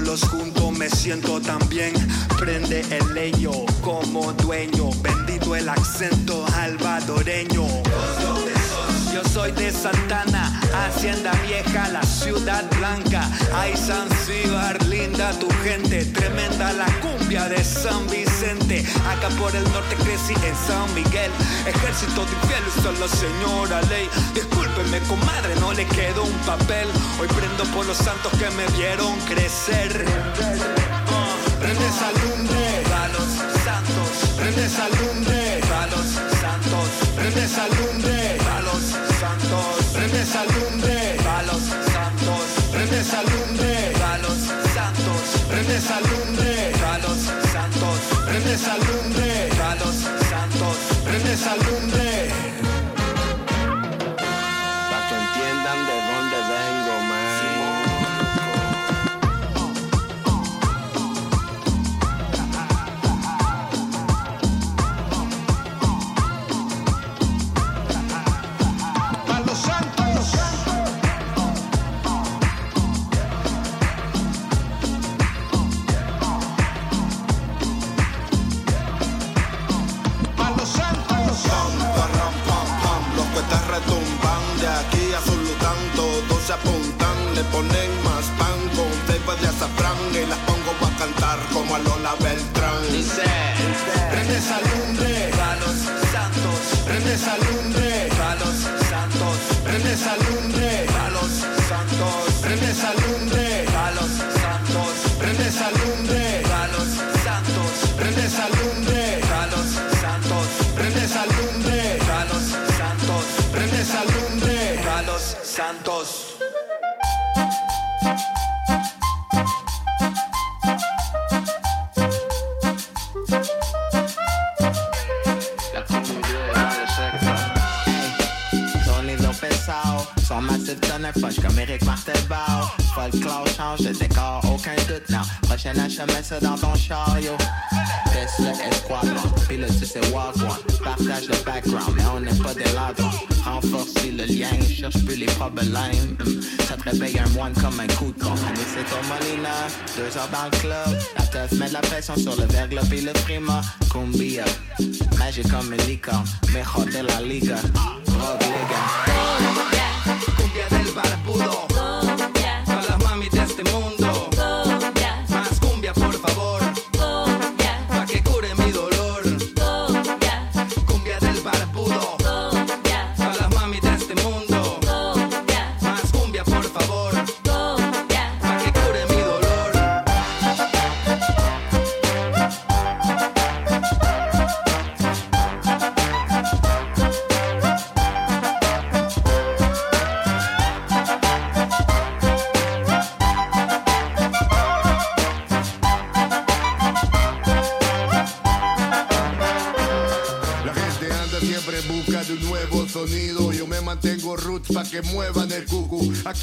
Los junto me siento tan bien. Prende el leño como dueño. Bendito el acento alvadoreño. Yo soy de Santana, Hacienda Vieja, la ciudad blanca. Ay, Zanzíbar, linda tu gente, tremenda la cumbia de San Vicente. Acá por el norte crecí en San Miguel, ejército de infieles solo señora ley. Discúlpeme, comadre, no le quedó un papel. Hoy prendo por los santos que me vieron crecer. Ah, Prende esa lumbre, a los santos, prende esa lumbre, a los santos, prende esa prende esa lumbre, a los santos. prende. Apuntan, le ponen más pan con flavor de azafrán y las pongo a cantar como a Lola Beltrán. Dice, Prende esa lumbre, los santos, prende esa lumbre, los santos, prende esa lumbre, punch comme Eric Martelbao. Folklore change de décor, aucun doute, non. Prochain mets ça dans ton chariot. Teste le escadron, pilote sur ses walk one. Partage le background, mais on n'est pas des ladrons. Renforcer le lien, cherche plus les problèmes. Hum, Ça te réveille un moine comme un coup de con. C'est au Molina, deux heures dans le club. La teuf met de la pression sur le verglas et le prima. Cumbia, magique comme une licorne. Mejor de la liga. Cumbia 不动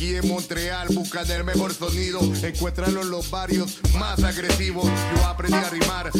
Aquí en Montreal buscan el mejor sonido. Encuéntralo en los barrios más agresivos. Yo aprendí a rimar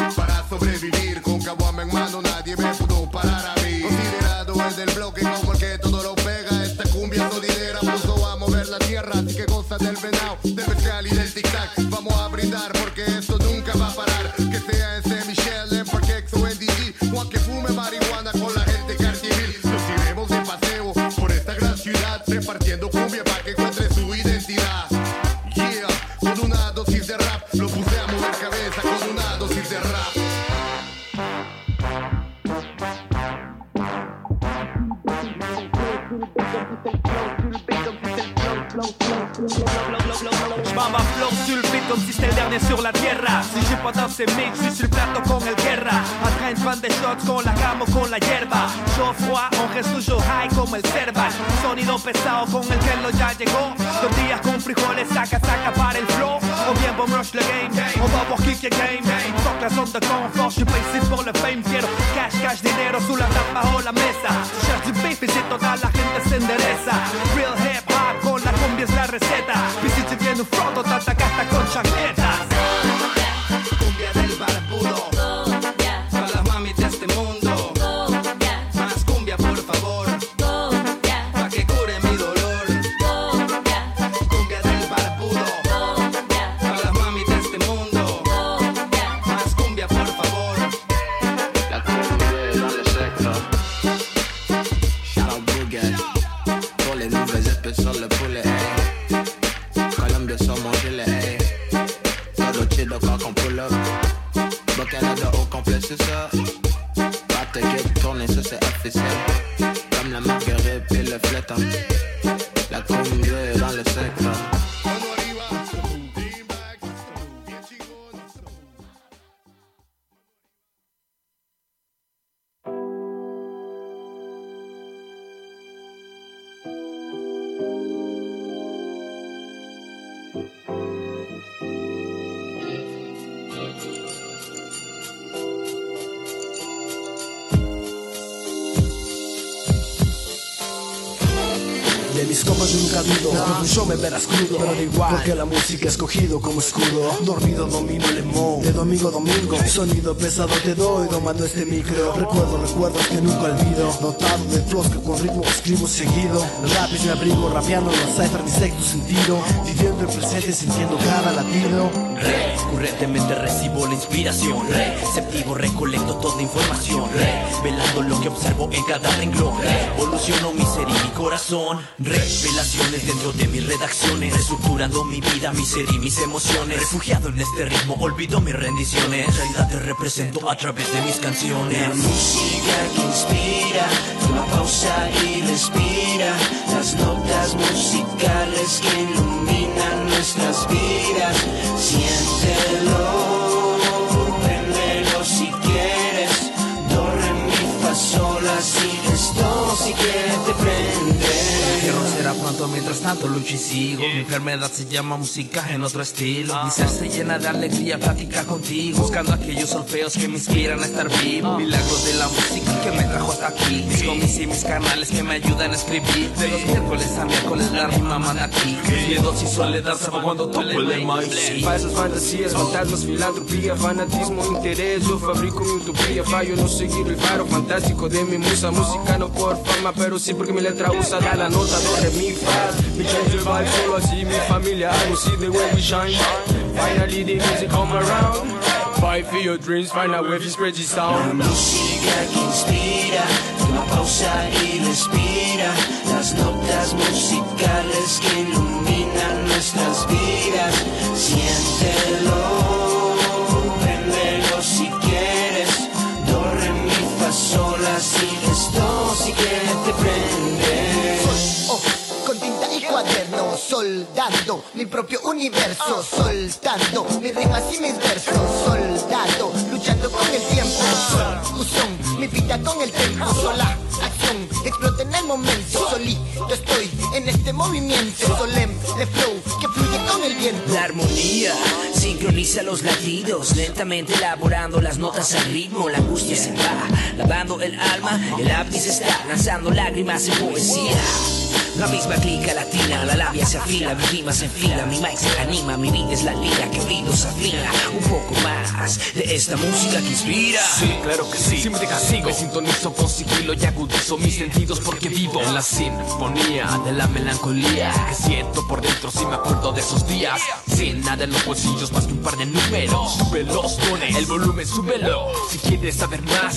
Yo nunca dudo, show me verás crudo Pero da igual, porque la música he escogido como escudo. Dormido domino el emo, de domingo domingo. Sonido pesado te doy, domando este micro. Recuerdo, recuerdos que nunca olvido. Dotado de flows que con ritmo escribo seguido. Rap mi abrigo, rapeando la cipher mi sentido. Viviendo el presente, sintiendo cada latido Recurrentemente recibo la inspiración. Receptivo, recolecto toda información. Velando lo que observo en cada renglón. Evoluciono mi ser y mi corazón. Revelaciones dentro de mis redacciones. Reestructurando mi vida, mi ser y mis emociones. Refugiado en este ritmo, olvido mis rendiciones. En realidad te represento a través de mis canciones. La música que inspira, toma pausa y respira. Las notas musicales que iluminan nuestras vidas. Préndelo si quieres te prendo será pronto, mientras tanto lucho y sigo. Mi enfermedad se llama música en otro estilo. Mi ser se llena de alegría, plática contigo. Buscando aquellos solfeos que me inspiran a estar vivo. Milagros de la música que me trajo hasta aquí. Mis comis y mis canales que me ayudan a escribir. De los miércoles a miércoles la rima manda aquí Miedos y soledad sabe cuando toco el mic Falsas fantasias, fantasmas, filantropía, fanatismo, interés. Yo fabrico mi utopía, fallo no seguir el faro fantástico de mi musa. Música no por fama, pero sí porque mi letra usa. Da la nota, do, re, mi, fa. Me change el vibe, I see me familia. I will see the way we shine. Finally the music come around. Fight for your dreams, find out where you spread your La sound. música que inspira, toma pausa y respira. Las notas musicales que iluminan nuestras vidas. Siéntelo, préndelo si quieres. Do, re, mi, fa, sol, así esto si quieres te prende. Soldando mi propio universo, soltando mis rimas y mis versos, soldado, luchando con el tiempo, fusión, mi vida con el tiempo, sola, acción, explota en el momento, solito estoy en este movimiento, solemne flow que fluye con el viento. La armonía sincroniza los latidos, lentamente elaborando las notas al ritmo. La angustia se va, lavando el alma. El lápiz está lanzando lágrimas en poesía. La misma clica latina, la labia se afila, mi rima se enfila, mi mic se anima, mi vida es la lira que oído se afina. Un poco más de esta música que inspira. Sí, claro que sí. Siempre te castigo. Me sintonizo con sigilo y agudizo mis sentidos porque vivo en la sinfonía de la melancolía que siento por dentro si me acuerdo de esos días. Sin nada en los bolsillos más que un par de números. Súbelos, pone el volumen, súbelo. Si quieres saber más,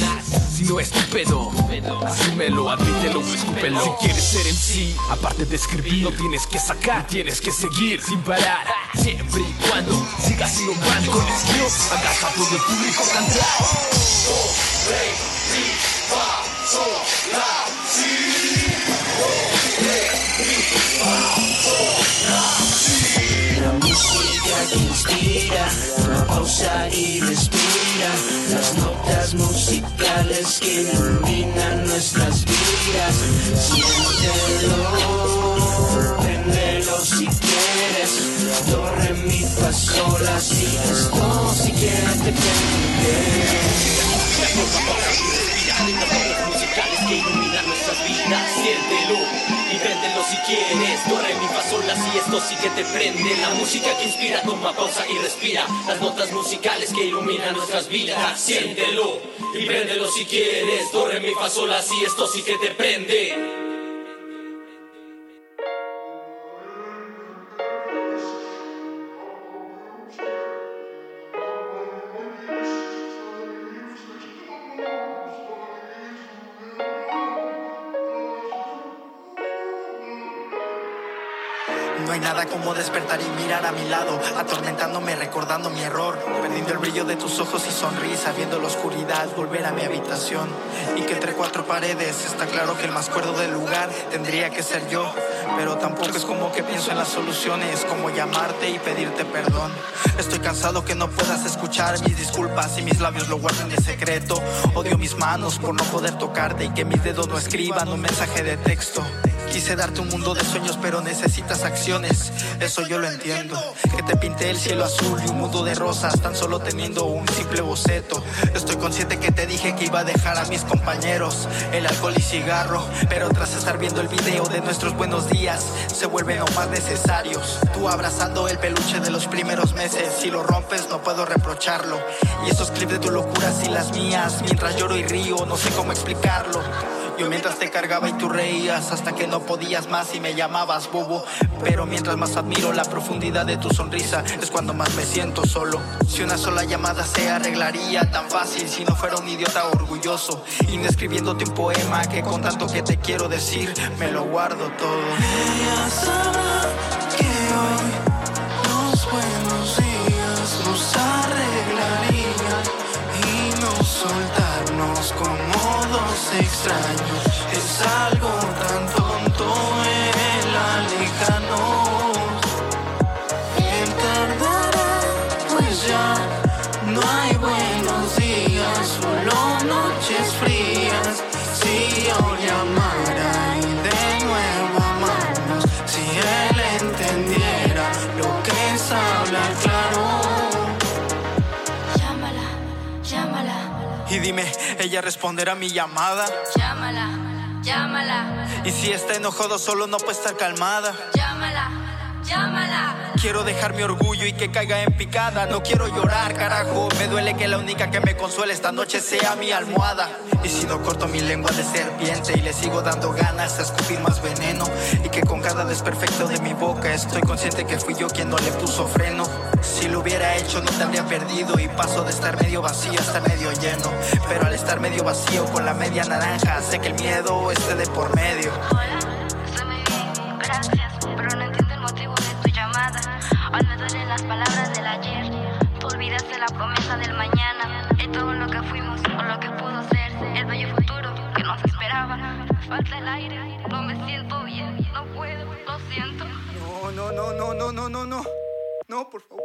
si no es tu asúmelo, admítelo, escúpelo. Si quieres ser en sí, aparte de escribir, no tienes que sacar, tienes que seguir sin parar. Siempre y cuando sigas innovando con estilo, hagas a todo el público cantar. La música que inspira, toma pausa y respira. Las notas musicales nuestras vidas. Siéntelo, préndelo si quieres. Do, re, mi, fa, sol, la, si, esto, si quieres te musicales que iluminan nuestras vidas, siéntelo y préndelo si quieres. Do, re, mi, fa, sol, la, si, esto sí que te prende. La música que inspira, toma pausa y respira. Las notas musicales que iluminan nuestras vidas, siéntelo y préndelo si quieres. Do, re, mi, fa, sol, la, si, esto sí que te prende. Despertar y mirar a mi lado, atormentándome, recordando mi error, perdiendo el brillo de tus ojos y sonrisa, viendo la oscuridad, volver a mi habitación. Y que entre cuatro paredes está claro que el más cuerdo del lugar tendría que ser yo, pero tampoco es como que pienso en las soluciones, como llamarte y pedirte perdón. Estoy cansado que no puedas escuchar mis disculpas y mis labios lo guarden de secreto. Odio mis manos por no poder tocarte y que mis dedos no escriban un mensaje de texto. Quise darte un mundo de sueños, pero necesitas acciones. Eso yo lo entiendo. Que te pinté el cielo azul y un mundo de rosas, tan solo teniendo un simple boceto. Estoy consciente que te dije que iba a dejar a mis compañeros el alcohol y cigarro. Pero tras estar viendo el video de nuestros buenos días, se vuelven aún más necesarios. Tú abrazando el peluche de los primeros meses. Si lo rompes, no puedo reprocharlo. Y esos clips de tus locuras y las mías, mientras lloro y río, no sé cómo explicarlo. Yo mientras te cargaba y tú reías hasta que no podías más y me llamabas bobo. Pero mientras más admiro la profundidad de tu sonrisa, es cuando más me siento solo. Si una sola llamada se arreglaría tan fácil si no fuera un idiota orgulloso. Y no escribiéndote un poema que con tanto que te quiero decir, me lo guardo todo. Ella sabrá que hoy los buenos días nos arreglarían y no soltarnos como dos extraños. Es algo tan ¿ella responderá a mi llamada? llámala, llámala, Y si está enojado solo no puede estar calmada. llámala, llámala. Quiero dejar mi orgullo y que caiga en picada. No quiero llorar, carajo. Me duele que la única que me consuela esta noche sea mi almohada. Y si no corto mi lengua de serpiente y le sigo dando ganas a escupir más veneno. Y que con cada desperfecto de mi boca estoy consciente que fui yo quien no le puso freno. Si lo hubiera hecho no te habría perdido y paso de estar medio vacío a estar medio lleno. Pero al estar medio vacío con la media naranja, sé que el miedo esté de por medio. Las palabras del ayer. Tú olvidaste la promesa del mañana y todo lo que fuimos o lo que pudo ser. El bello futuro que nos esperaba. Falta el aire, no me siento bien, no puedo, lo siento. No, no, no, no, no, no, no, no. No, por favor.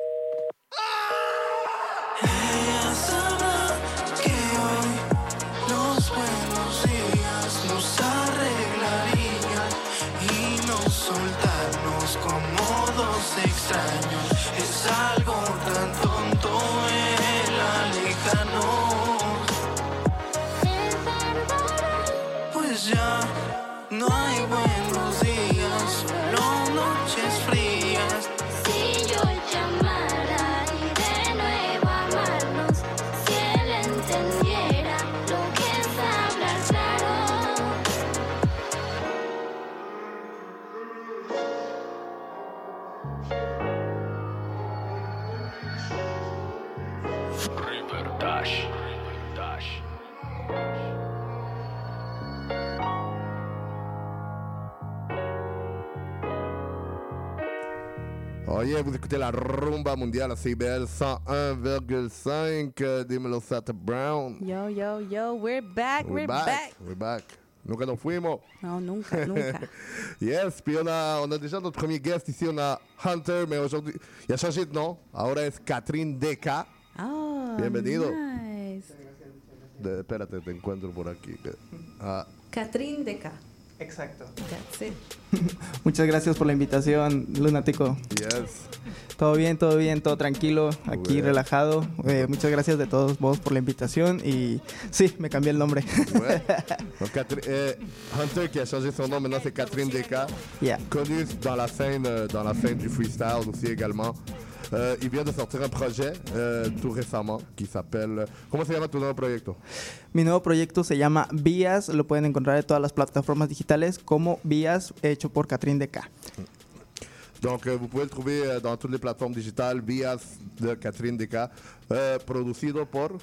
Ella sabrá que hoy los buenos días nos arreglarían y no soltarnos como dos extraños. Algo tan tonto el alejarnos. Pues ya no hay buenos Yeah, vous écoutez la rumba mondiale à CBL 101,5 euh, des Melosata Brown. Yo, yo, yo, we're back, we're, back. We're back. Nunca nos fuimos. Non, nunca, nunca. yes, puis on a, on a déjà notre premier guest ici, on a Hunter, mais aujourd'hui, il a changé de nom. Ahora es Catherine Deca. Oh, Bienvenido. Nice. De, espérate, te encuentro por aquí. Ah, Catrín de K. Exacto. That's it. Muchas gracias por la invitación, Lunático. yes. Todo bien, todo bien, todo tranquilo, aquí relajado. Eh, muchas gracias de todos vos por la invitación y sí, me cambié el nombre. Euh, Hunter qui a changé son nom, maintenant c'est Catherine Desca. Yeah. Connue dans la scène, dans la scène du freestyle aussi également. Euh, il vient de sortir un projet euh, tout récemment qui s'appelle. Comment se llama tu nuevo proyecto? Mi nuevo proyecto se llama Vías, lo pueden encontrar en todas las plataformas digitales como Vías, hecho por Catrín de K. Donc, euh, vous pouvez le trouver euh, dans toutes les plateformes digitales, Bias de Catherine Desca, euh, producido por.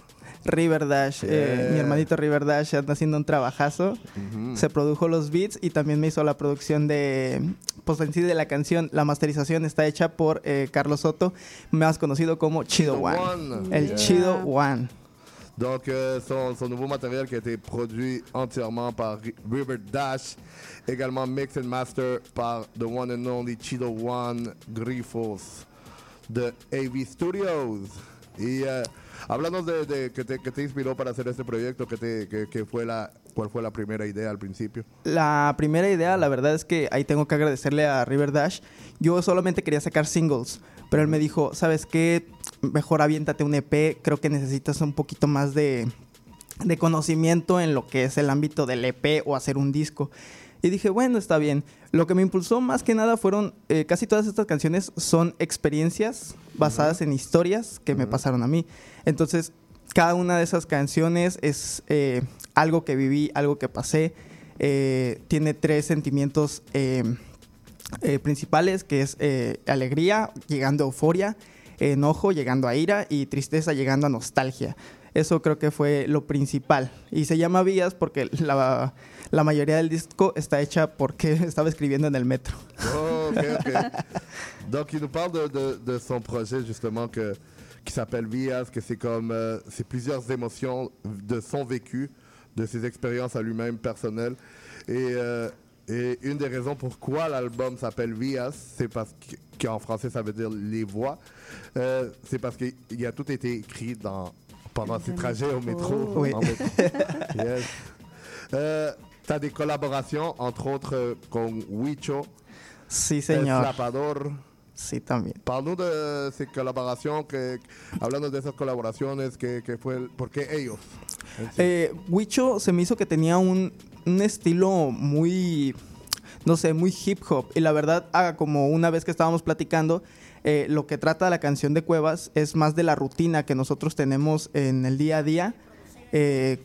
River Dash, eh, Yeah. mi hermanito River Dash anda haciendo un trabajazo. Ujú. Se produjo los beats y también me hizo la producción de, pues en sí de la canción. La masterización está hecha por eh, Carlos Soto, más conocido como Chido Chido One. One. El Yeah. Chido One. Donc, euh, son, son nouveau matériel qui a été produit entièrement par Ri- River Dash, également mix and master par the one and only Chido One Grifos de AV Studios. Y euh, hablando de, de que, te, que te inspiró para hacer este proyecto, que te, que, que fue la, ¿cuál fue la primera idea al principio? La primera idea, la verdad es que ahí tengo que agradecerle a River Dash. Yo solamente quería sacar singles, pero él me dijo, ¿sabes qué? Mejor aviéntate un EP, creo que necesitas un poquito más de, de conocimiento en lo que es el ámbito del EP o hacer un disco. Y dije, bueno, está bien. Lo que me impulsó más que nada fueron, eh, casi todas estas canciones son experiencias basadas en historias que me pasaron a mí. Entonces, cada una de esas canciones es eh, algo que viví, algo que pasé. Eh, tiene tres sentimientos eh, eh, principales, que es eh, alegría, llegando a euforia, enojo, llegando a ira y tristeza, llegando a nostalgia. Eso creo que fue lo principal. Y se llama Vías porque la, la mayoría del disco está hecha porque estaba escribiendo en el metro. Oh, ok, ok. Donc, il nous parle de, de- de son projet, justement, que, qui s'appelle Vias, que c'est comme. euh, c'est plusieurs émotions de son vécu, de ses expériences à lui-même personnelles. Et, euh, et une des raisons pourquoi l'album s'appelle Vias, c'est parce que- qu'en français, ça veut dire les voix. Euh, c'est parce qu'il a tout été écrit dans, pendant ses trajets au métro. Oui. en métro. Yes. Euh, T'as des collaborations, entre autres, euh, con Huicho. Sí, señor. El Flapador. Sí, también. De ces que, hablando de esas colaboraciones, que, que fue, el- ¿por qué ellos? Eh, Huicho se me hizo que tenía un, un estilo muy, no sé, muy hip hop. Y la verdad, ah, como una vez que estábamos platicando, eh, lo que trata la canción de Cuevas es más de la rutina que nosotros tenemos en el día a día. eh,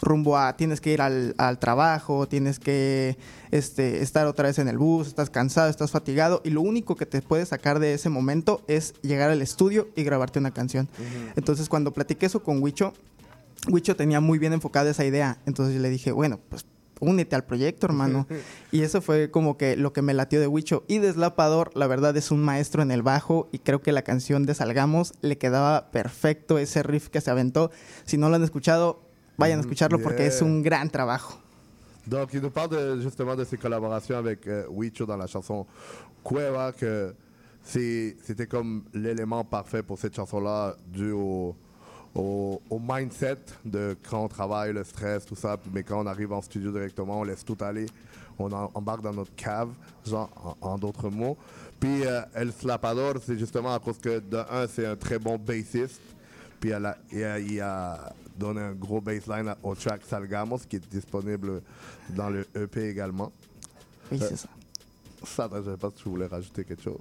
rumbo a tienes que ir al, al trabajo, tienes que este, estar otra vez en el bus, estás cansado, estás fatigado y lo único que te puede sacar de ese momento es llegar al estudio y grabarte una canción. Entonces cuando platiqué eso con Huicho, Huicho tenía muy bien enfocada esa idea. Entonces yo le dije, bueno, pues únete al proyecto, hermano. y eso fue como que lo que me latió de Huicho. Y Deslapador, la verdad, es un maestro en el bajo. Y creo que la canción de Salgamos le quedaba perfecto ese riff que se aventó. Si no lo han escuchado, vayan a escucharlo porque es Yeah. un gran trabajo. Donc, il nous parle de- justement de ses collaborations avec euh, dans la chanson Cueva, que c'était comme l'élément parfait pour cette chanson-là, dû au, au, au mindset de quand on travaille, le stress, tout ça, mais quand on arrive en studio directement, on laisse tout aller, on en- embarque dans notre cave, genre, en, en d'autres mots. Puis euh, El Slapador, c'est justement à cause que, de un, c'est un très bon bassiste, puis a- il a, il a donné un gros bassline au track Salgamos qui est disponible dans le EP également. Oui, Euh, c'est ça. Ça, je ne sais pas si tu voulais rajouter quelque chose.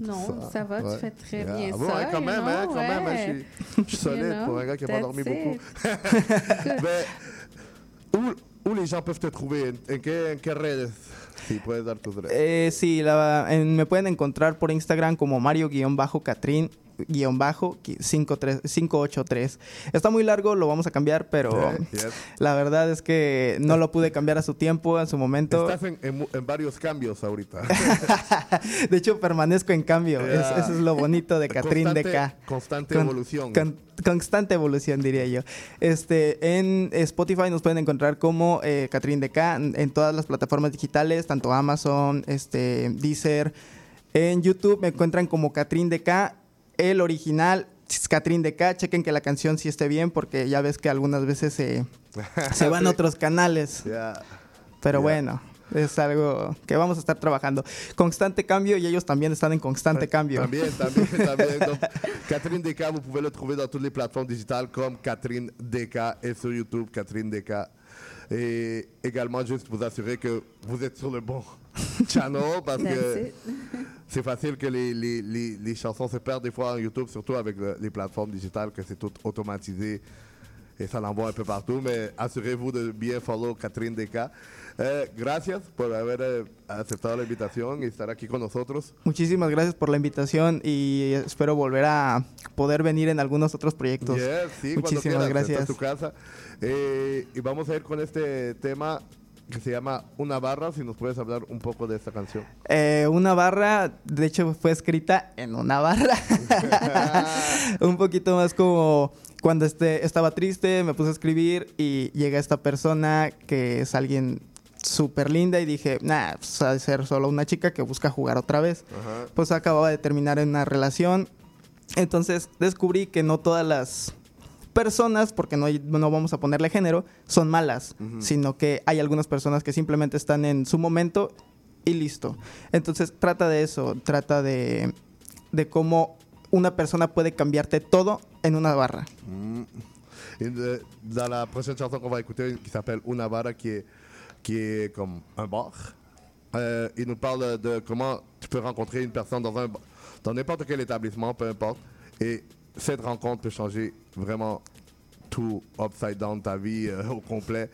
Non, ça va, tu Ouais. fais très Yeah. bien Ah bon, ça, ouais, quand you même, hein, quand même, hein, ouais. je suis- je suis solide You know, pour un gars qui n'a pas dormi that's beaucoup. it. Mais où, où les gens peuvent te trouver? ¿En, qué, en qué redes? Si puedes dar tus redes. Eh, sí, la- en- me pueden encontrar por Instagram como Mario-Catrín. Guion bajo 53 583 está muy largo lo vamos a cambiar pero Yes. la verdad es que no lo pude cambiar a su tiempo a su momento Estás en, en mu- en varios cambios ahorita. de hecho permanezco en cambio Es- eso es lo bonito de Catrín de K Constante Con- evolución. con- constante evolución, diría yo. Este, en Spotify nos pueden encontrar como eh, Catrín de K en, en todas las plataformas digitales, tanto Amazon, este, Deezer. En YouTube me encuentran como Catrín de K, el original Catrín de K, chequen que la canción sí esté bien porque ya ves que algunas veces se, se van a otros canales. Yeah. Pero Yeah. bueno, es algo que vamos a estar trabajando. Constante cambio y ellos también están en constante cambio. También, también, también. Donc, Catherine Desca, vous pouvez le trouver dans toutes les plateformes digitales comme Catherine Desca et sur YouTube, Catherine Desca. Et également, juste vous assurer que vous êtes sur le bon channel parce que c'est facile que les, les, les, les chansons se perdent des fois en YouTube, surtout avec le- les plateformes digitales, que c'est tout automatisé et ça l'envoie un peu partout. Mais assurez-vous de bien follow Catherine Desca. Eh, gracias por haber eh, aceptado la invitación y estar aquí con nosotros. Muchísimas gracias por la invitación y espero volver a poder venir en algunos otros proyectos. Yes, sí, Muchísimas quieras, gracias. tu casa. Eh, y vamos a ir con este tema que se llama Una barra, si nos puedes hablar un poco de esta canción. Eh, una barra, de hecho fue escrita en una barra. un poquito más como cuando este, estaba triste, me puse a escribir y llega esta persona que es alguien súper linda y dije, nah, pues ha de ser solo una chica que busca jugar otra vez. Ajá. Pues acababa de terminar en una relación. Entonces descubrí que no todas las personas, porque no, no vamos a ponerle género, son malas, Ujú. sino que hay algunas personas que simplemente están en su momento y listo. Entonces trata de eso, trata de, de cómo una persona puede cambiarte todo en una barra. Mm. De- dans la prochaine chanson qu'on va écouter, qui s'appelle Una barra, qui est, qui est comme un bar, euh, il nous parle de comment tu peux rencontrer une personne dans un dans n'importe quel établissement, peu importe, et cette rencontre peut changer vraiment tout upside down ta vie euh, au complet.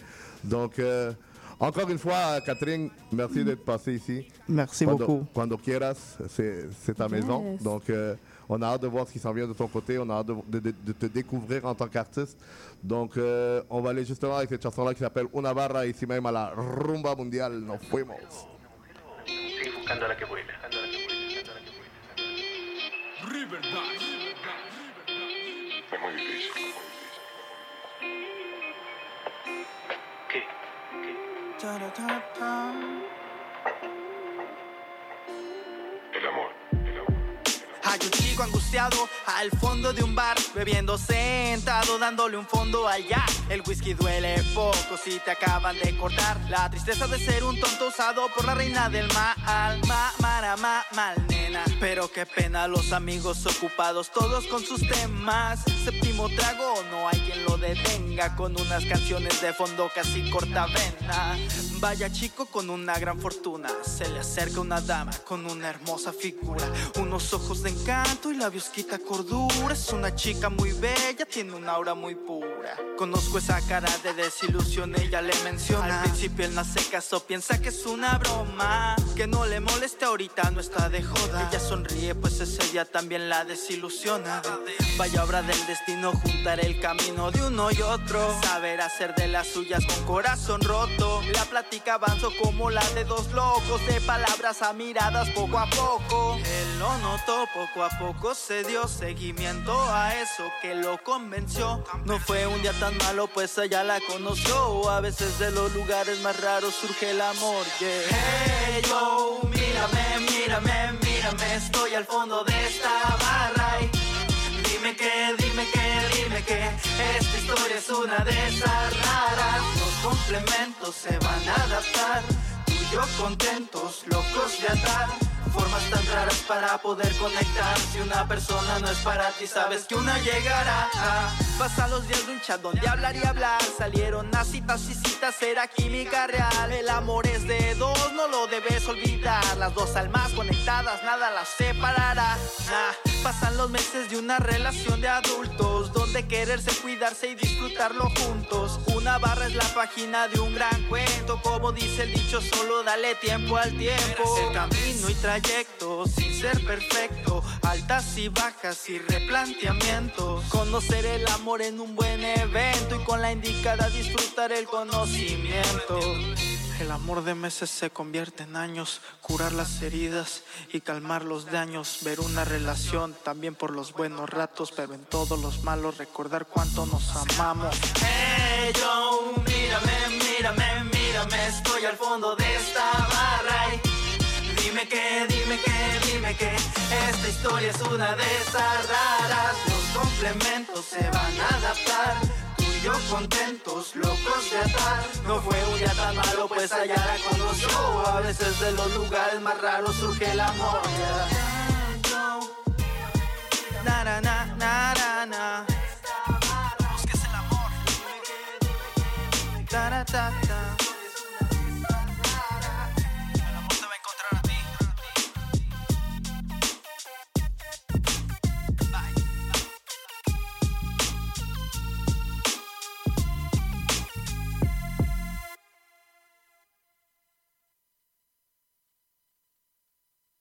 Donc, euh, encore une fois, Catherine, merci d'être passée ici. Merci Cuando- beaucoup. Cuando quieras, c'est c'est ta maison. Donc, euh, on a hâte de voir ce qui s'en vient de ton côté. On a hâte de, de- de- de te découvrir en tant qu'artiste. Donc, euh, on va aller justement avec cette chanson-là qui s'appelle Una barra, ici même à la Rumba Mundial. Nos fuimos. Es muy difícil, muy difícil. ¿Qué? El amor. Al fondo de un bar, bebiendo sentado, dándole un fondo allá. El whisky duele poco si te acaban de cortar. La tristeza de ser un tonto usado por la reina del mal. Ma, mara, ma, mal, nena. Pero qué pena, los amigos ocupados, todos con sus temas. Séptimo trago, no hay quien lo detenga. Con unas canciones de fondo casi cortavena. Vaya chico con una gran fortuna. Se le acerca una dama con una hermosa figura. Unos ojos de encanto y labios quita cordura. Es una chica muy bella, tiene una aura muy pura. Conozco esa cara de desilusión, ella le menciona. Al principio él no se casó, piensa que es una broma. Que no le moleste ahorita, no está de joda. Ella sonríe, pues ese día también la desilusiona. Vaya obra del destino, juntar el camino de uno y otro. Saber hacer de las suyas con corazón roto. La plática avanzó como la de dos locos. De palabras a miradas poco a poco. Él lo notó, poco a poco se dio seguimiento a eso que lo convenció. No fue un día tan malo, pues ella la conoció. A veces de los lugares más raros surge el amor. yeah. Hey yo, mírame, mírame, mírame. Estoy al fondo de esta barra. y Dime que, dime que, dime que esta historia es una de esas raras. Los complementos se van a adaptar. Tú y yo contentos, locos de andar. Formas tan raras para poder conectar. Si una persona no es para ti, sabes que una llegará. Pasan los días de un chat donde hablar y hablar. Salieron a citas y citas, era química real. El amor es de dos, no lo debes olvidar. Las dos almas conectadas, nada las separará. Nah, Pasan los meses de una relación de adultos donde quererse, cuidarse y disfrutarlo juntos. Una barra es la página de un gran cuento, como dice el dicho, solo dale tiempo al tiempo. El camino y trayecto sin ser perfecto, altas y bajas y replanteamientos. Conocer el amor en un buen evento y con la indicada disfrutar el conocimiento. El amor de meses se convierte en años, curar las heridas y calmar los daños, ver una relación también por los buenos ratos, pero en todos los malos recordar cuánto nos amamos. Hey yo, mírame, mírame, mírame, estoy al fondo de esta barra y Dime que, dime que, dime que esta historia es una de esas raras. Los complementos se van a adaptar. Yo contentos, locos de atar. No fue un día tan malo, pues allá la conoció. A veces de los lugares más raros surge el amor. Na na na na na. Busques el amor.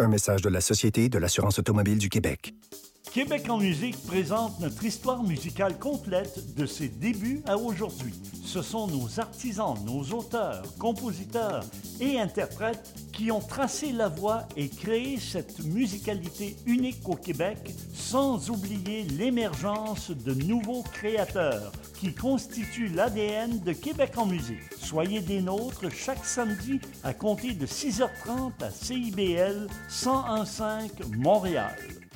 Un message de la Société de l'assurance automobile du Québec. Québec en musique présente notre histoire musicale complète de ses débuts à aujourd'hui. Ce sont nos artisans, nos auteurs, compositeurs et interprètes qui ont tracé la voie et créé cette musicalité unique au Québec, sans oublier l'émergence de nouveaux créateurs qui constituent l'ADN de Québec en musique. Soyez des nôtres chaque samedi à compter de 6h30 à CIBL 1015 Montréal.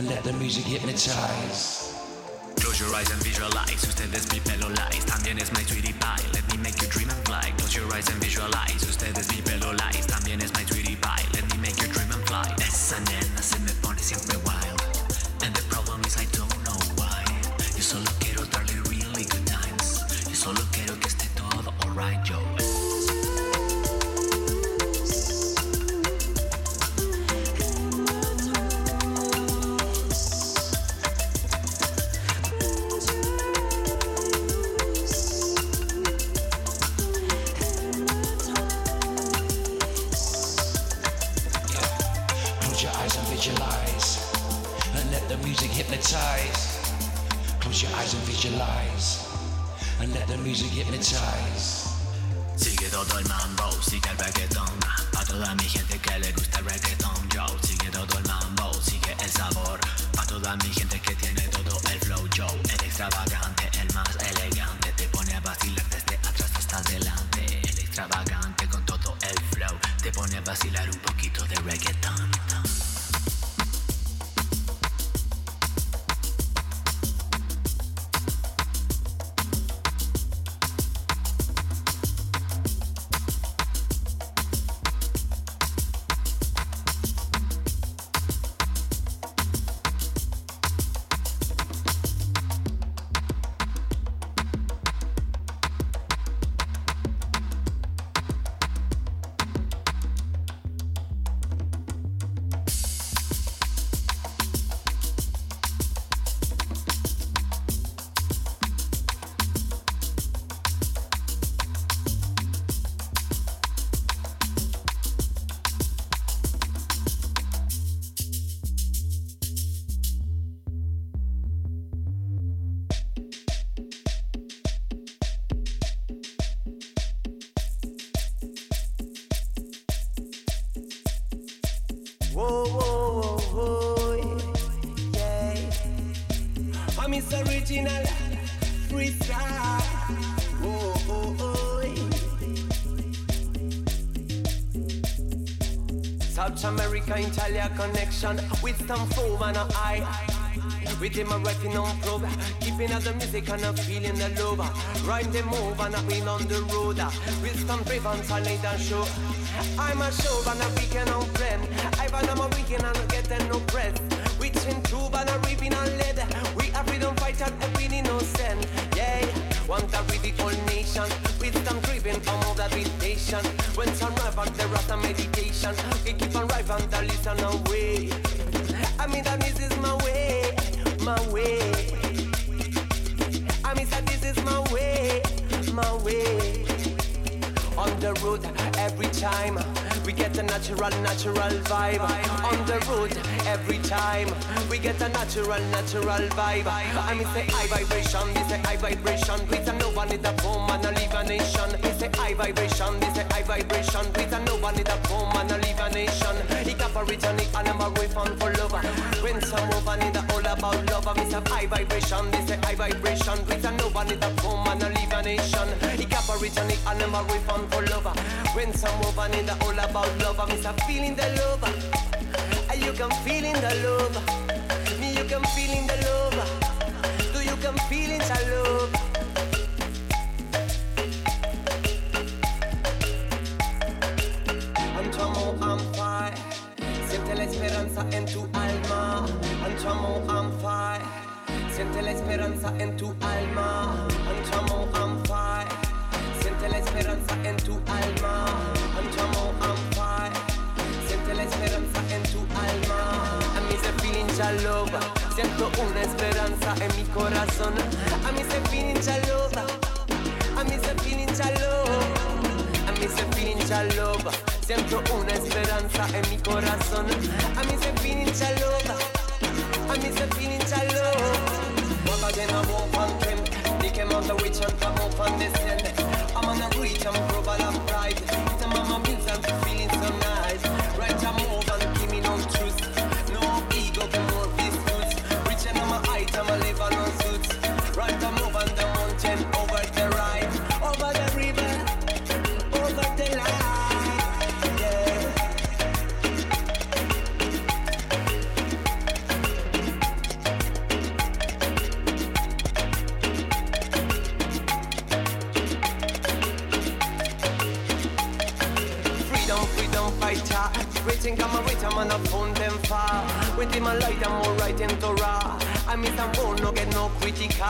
And let the music hypnotize. Close your eyes and visualize Ustedes mi pelo lies También es my sweetie hypnotize. Close your eyes and visualize. And let the music hypnotize. Sigue todo el mambo, sigue el reggaetón. Pa' toda mi gente que le gusta el reggaetón Yo, sigue todo el mambo, sigue el sabor. Pa' toda mi gente que tiene todo el flow Yo, el extravagante, el más elegante. Te pone a vacilar desde atrás hasta adelante. El extravagante con todo el flow. Te pone a vacilar un poquito de reggaetón Him a rapping on probe, keeping up the music and a feeling the love. Rhyme the move and I've been on the road. Uh, with some brave and talent and show. I'm a show and a weekend on friend. I've an a weekend and I'm getting no press. Witching tube and a ripping on lead. We are freedom fighters and we innocent. Yeah, want a with the whole nation. With some driven from all that meditation. When some rap and the rest of meditation. We keep on right and the listen away. I mean that this That this is my way, my way. On the road every time we get a natural, natural vibe. On the road every time. We get a natural, natural vibe. I mean, say high vibration, this a high vibration. With a know one is a boom and I leave a nation. It's say high vibration, this a high vibration. With a know one is a boom and I leave a nation. He got for return, he and I'm away from for love. When some woman in the all about love. I mean, say high vibration, this a high vibration. With a know one is a boom and I leave a nation. He got for return, he and I'm away from for love. When some woman in the all about love. I mean, say feeling the love. You can feel in the love. Me you can feel in the love. Do you can feel in the love? Andiamo on fire, siente la esperanza en tu alma. Andiamo on fire, siente la esperanza en tu alma. Andiamo on fire, siente la esperanza en tu alma. Love, siento una esperanza en mi corazón. A mí se feeling love, a mí se feeling love. A mí se feeling love. Siento una esperanza en mi corazón. A mí se feeling love. A mí se feeling ya love. What again I won't content. They came out the witch and come up on this end. I'm on a reach, I'm global and pride. It's a mama bills and feeling With him, I light, I'm all right in Torah. I miss them won't no get no critical.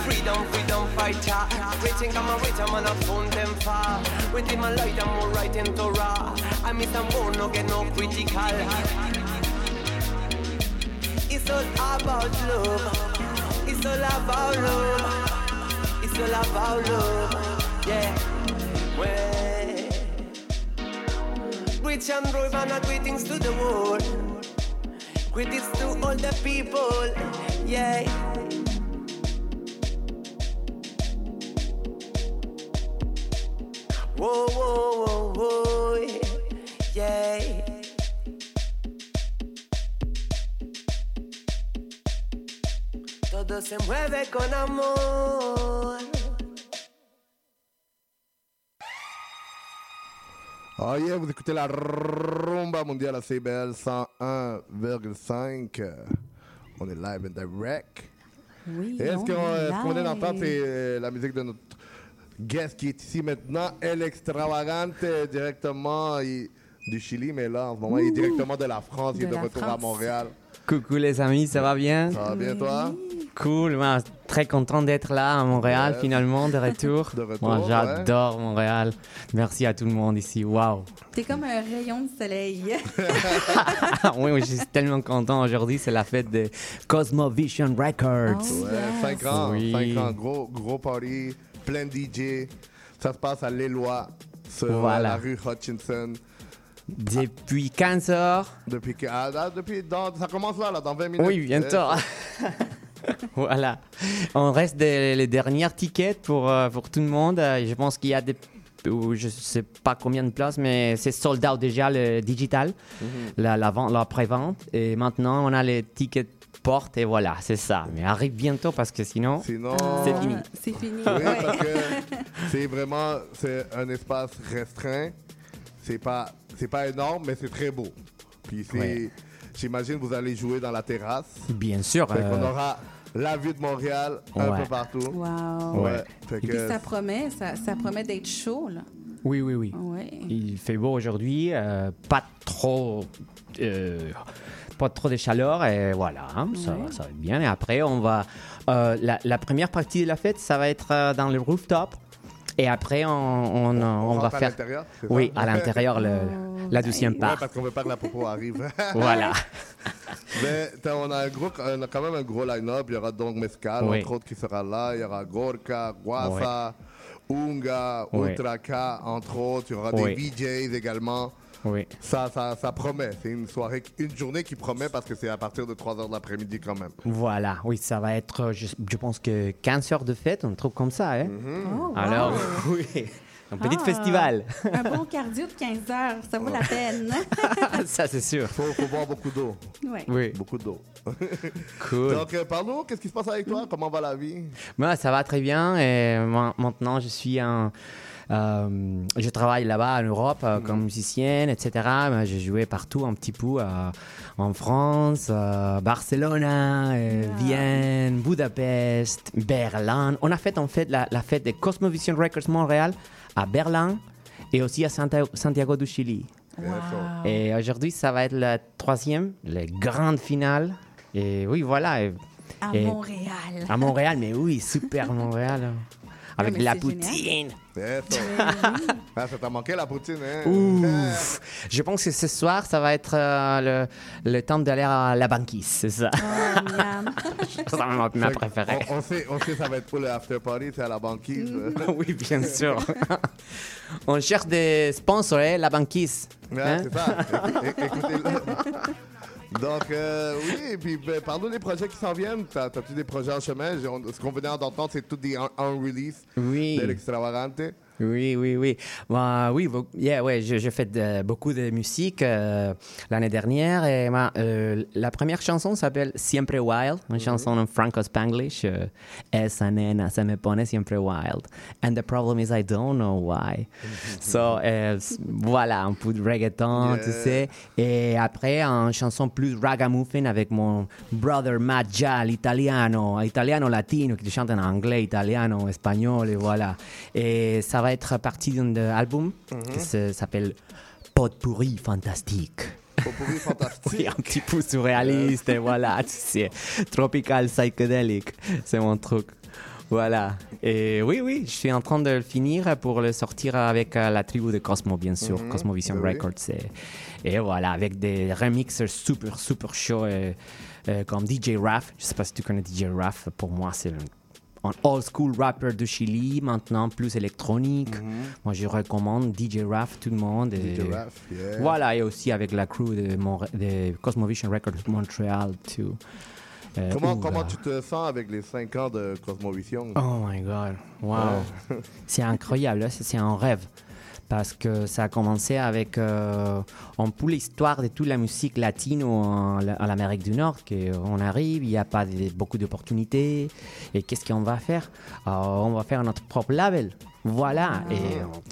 Freedom, freedom fighter. Waiting, come on, wait, I'm on a phone them far. With him, I light, I'm all right in Torah. I miss them won't no get no critical. It's all about love. It's all about love. It's all about love. Yeah. Well. Rich and brave and not greetings to the world. Greetings to all the people. Yeah. Whoa, whoa, whoa, whoa. Yeah. Todo se mueve con amor. Oh yeah, vous écoutez la rumba mondiale à CBL 101,5. On est live and direct. Oui, Est-ce on qu'on est d'entendre c'est euh, la musique de notre guest qui est ici maintenant, El Extravagante, directement il- du Chili, mais là en ce moment il est directement de la France, il est De retour à. Montréal. Coucou les amis, ça va bien? Ça va bien toi? Cool, moi, très content d'être là à Montréal Ouais. finalement, de retour. De retour, Moi, ouais. j'adore Montréal. Merci à tout le monde ici, waouh. T'es comme un rayon de soleil. oui, oui, je suis tellement content aujourd'hui, c'est la fête de Cosmovision Records. Oh, Ouais, 5 ans, Oui. 5 ans, gros, gros party, plein de DJ. Ça se passe à l'Éloie, sur Voilà. la rue Hutchinson. Depuis 15 heures. Depuis ah, ah, depuis, dans- ça commence là, là, dans 20 minutes. Oui, bientôt. Euh, voilà. On reste des- les derniers tickets pour, euh, pour tout le monde. Euh, Je pense qu'il y a des je sais pas combien de places, mais c'est sold out déjà le digital, la, la, vente, la pré-vente. Et maintenant, on a les tickets porte et voilà, c'est ça. Mais arrive bientôt parce que sinon, Sinon- c'est fini. C'est fini. Oui, ouais. parce que c'est vraiment c'est un espace restreint. C'est pas c'est pas énorme, mais c'est très beau. Puis c'est Ouais. j'imagine vous allez jouer dans la terrasse. Bien sûr. Fait qu'on euh, aura la vue de Montréal un Ouais. peu partout. Wow. Ouais. Fait Puis ça promet, ça, ça promet d'être chaud, là. Oui, oui, oui. Ouais. Il fait beau aujourd'hui, euh, pas trop. euh, pas trop de chaleur et voilà, hein, ça, Ouais. va, ça va être bien. Et après, on va. euh, la, la première partie de la fête, ça va être dans le rooftop. Et après, on, on, on va à faire. l'intérieur, c'est Oui, à l'intérieur, le- la deuxième Ouais, part. parce qu'on veut pas que la popo arrive. Voilà. Mais on a, un gros, on a quand même un gros line-up. Il y aura donc Mescal, Oui. entre autres, qui sera là. Il y aura Gorka, Guasa, Unga, Oui. Ultraka, entre autres. Il y aura des VJs également. Oui. Ça, ça, ça promet. C'est une soirée, une journée qui promet parce que c'est à partir de 3 h de l'après-midi quand même. Voilà, oui, ça va être, euh, je, je pense que 15 heures de fête, on trouve comme ça. Hein? Oh, wow. Alors, oui, un petit Ah, festival. Un bon cardio de 15 heures, ça vaut la peine. ça, c'est sûr. Faut, faut boire beaucoup d'eau. Ouais. Oui. Beaucoup d'eau. Cool. Donc, euh, parle-nous, qu'est-ce qui se passe avec toi? Comment va la vie? Moi, ça va très bien. Et moi, maintenant, je suis un. Je travaille là-bas en Europe euh, comme musicienne, etc. Mais J'ai joué partout un petit peu, euh, en France, euh, Barcelone, euh, Vienne, Budapest, Berlin. On a fait en fait la, la fête de Cosmovision Records Montréal à Berlin et aussi à Santa- Santiago du Chili. Et aujourd'hui, ça va être la troisième, la grande finale. Et oui, voilà. Et- À et- Montréal. À Montréal, mais oui, super Montréal. Avec la poutine. C'est ça. Ah, ça t'a manqué la poutine, hein? Ouf. Je pense que ce soir, ça va être euh, le, le temps d'aller à la banquise, c'est ça. c'est ma, ma Fait que préférée. On, on sait, on sait ça va être pour le after party, c'est à la banquise. oui, bien sûr. On cherche des sponsors, hein, la banquise. Ouais, Hein? c'est ça. É- é- Écoutez-le. Donc, euh, oui, et puis ben, des projets qui s'en viennent. T'as- T'as-tu des projets en chemin? On- Ce qu'on venait d'entendre, c'est tout des on-release Oui. de l'Extravagante. Oui, oui, oui. Bah, oui, vo- yeah, ouais, j'ai fait de- beaucoup de musique euh, l'année dernière. Et ma- euh, la première chanson s'appelle Siempre Wild, une chanson en franco-spanglish. euh, Esa nena se me pone siempre wild. And the problem is I don't know why. so, euh, voilà, un peu de reggaeton, tu sais. Et après, une chanson plus ragamuffin avec mon brother Matt Jal, italiano, italiano latino, qui chante en anglais, italiano, espagnol, et voilà. Et ça va être partie d'un album qui se- s'appelle Fantastique. Potpourri Fantastique. oui, un petit peu surréaliste, et voilà, tu sais, tropical psychédélique, c'est mon truc. Voilà. Et oui, oui, je suis en train de le finir pour le sortir avec euh, la tribu de Cosmo, bien sûr, Mhm. Cosmovision Ben oui. Records. Et, et voilà, avec des remixers super, super chauds euh, euh, comme DJ Raff. Je sais pas si tu connais DJ Raff. Pour moi, c'est un old school rapper de Chili, maintenant plus électronique. Moi, je recommande DJ Raff, tout le monde. Et DJ Raff, yeah. Voilà, et aussi avec la crew de, Cosmovision Records Montréal, too. Euh, Comment, comment tu te sens avec les 5 ans de Cosmovision? Oh my God, wow. Ouais. c'est incroyable, c'est c'est un rêve. Parce que ça a commencé avec euh, un peu l'histoire de toute la musique latine en, en Amérique du Nord. On arrive, il n'y a pas de- beaucoup d'opportunités. Et qu'est-ce qu'on va faire? Euh, On va faire notre propre label. Voilà. Et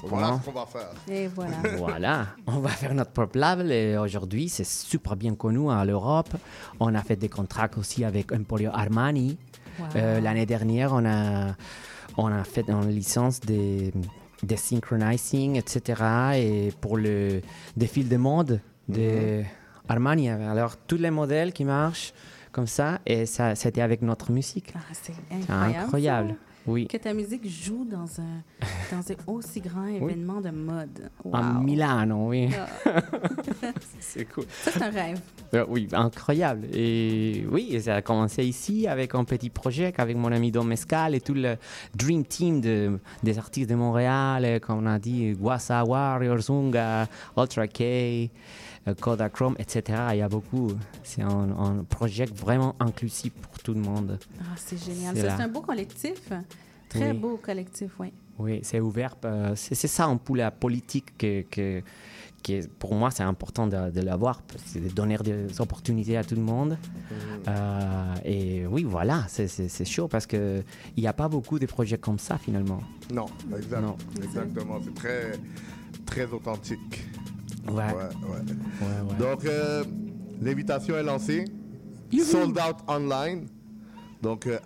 on Voilà ce qu'on va faire. Et voilà. voilà, on va faire notre propre label et aujourd'hui c'est super bien connu à l'Europe. On a fait des contrats aussi avec Emporio Armani. Wow. Euh, L'année dernière, on a, on a fait une licence des, des synchronizing, etc. Et pour le défilé de mode de Armani. Alors tous les modèles qui marchent comme ça et ça c'était avec notre musique. Ah, c'est C'est incroyable. incroyable. Oui. Que ta musique joue dans un, dans un aussi grand événement de mode. Wow. Milano, oui. Ah. c'est cool. Ça, c'est un rêve. Euh, oui, incroyable. Et oui, ça a commencé ici avec un petit projet avec mon ami Dom Mescal et tout le Dream Team de, des artistes de Montréal, euh, comme on a dit, Guasa Warrior, Zunga, Ultra K, Kodachrome, etc. Il y a beaucoup. C'est un, un projet vraiment inclusif pour tout le monde. Ah, c'est génial. C'est Ça, là. C'est un beau collectif. Très Oui. beau collectif, oui. Oui, c'est ouvert. euh, C'est c'est ça un peu la politique que, que, qui est- pour moi, c'est important de, de l'avoir. C'est de donner des opportunités à tout le monde. Euh, et oui, voilà, c'est- c'est c'est chaud parce qu'il n'y a pas beaucoup de projets comme ça finalement. Non, exact. Non. Exactement. C'est très, très authentique. Ouais. ouais. Ouais, ouais. Donc, euh, l'invitation est lancée. Sold out online. Donc, euh,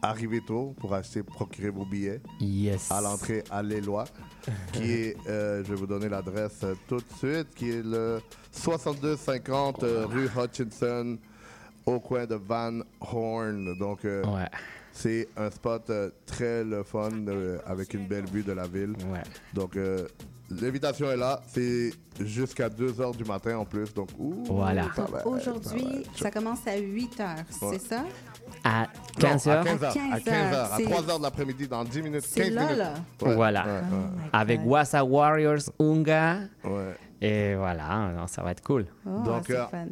arrivez tôt pour acheter, procurer vos billets. Yes. À l'entrée à l'Éloie, qui est, euh, je vais vous donner l'adresse euh, tout de suite, qui est le 6250 euh, rue Hutchinson, au coin de Van Horn. Donc, euh, Ouais. c'est un spot euh, très le fun, euh, avec une belle vue de la ville. Donc, euh, l'invitation est là. C'est jusqu'à 2 h du matin en plus. Donc, ouh, Voilà. ça va ça Aujourd'hui, chaud. ça commence à 8 heures, Ouais. c'est ça? À Non, 15 à heures. 15 heures. À 15 15 heures. À c'est- 3 heures de l'après-midi, dans 10 minutes. C'est 15 là, minutes. là. Ouais, voilà. ouais, ouais. Avec Wassa Warriors Unga. Ouais. Et voilà, non, ça va être cool. Oh, Donc, c'est euh, fun.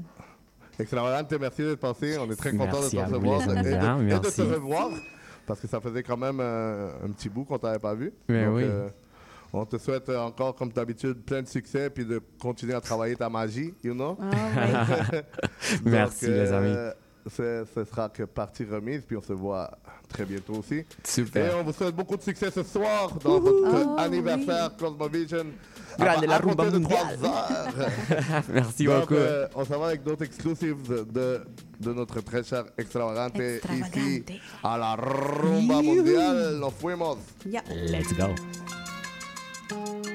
Excellent, merci d'être passé. On est très content Merci de à te vous, recevoir les et de, et de te revoir. Parce que ça faisait quand même euh, un petit bout qu'on t'avait pas vu. Mais Donc, oui. euh, on te souhaite euh, encore, comme d'habitude, plein de succès puis de continuer à travailler ta magie, you know? Merci, les amis. Ce, ce sera que partie remise, puis on se voit très bientôt aussi. Super. Et on vous souhaite beaucoup de succès ce soir dans votre Oh, anniversaire Cosmovision. Grande la rumba de trois mondiale. heures. Merci Donc, beaucoup. euh, on s'en va avec d'autres exclusives de, de notre très cher Extravagante ici à la rumba Youhou. mondiale. Nos fuimos. Yeah. Let's go. thank you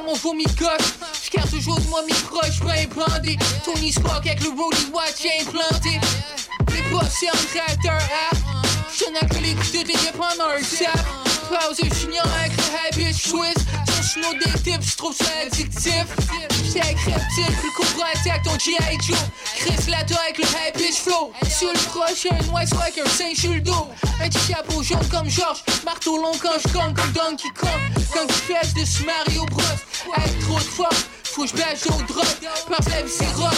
mon de gauche. J'garde toujours de moi mes proches, pas. Tony Spock avec le Rolly Watch implanté. Les bossés en tracteur app. J't'en ai que les de dépendant un tap. Pause junior avec le habit Swiss. Ton snow des tips, j'trouve ça addictif. J't'ai cryptique, le cobra attaque ton G.I. Joe. Chris Lato avec le habit flow. Sur le prochain, ouais, soit avec un singe sur le dos. Un petit chapeau jaune comme George. Marteau long quand j'cogne comme Donkey Kong. Quand tu fais de ce Mario. Avec trop de faut que drogues. Parce que la vie c'est rock.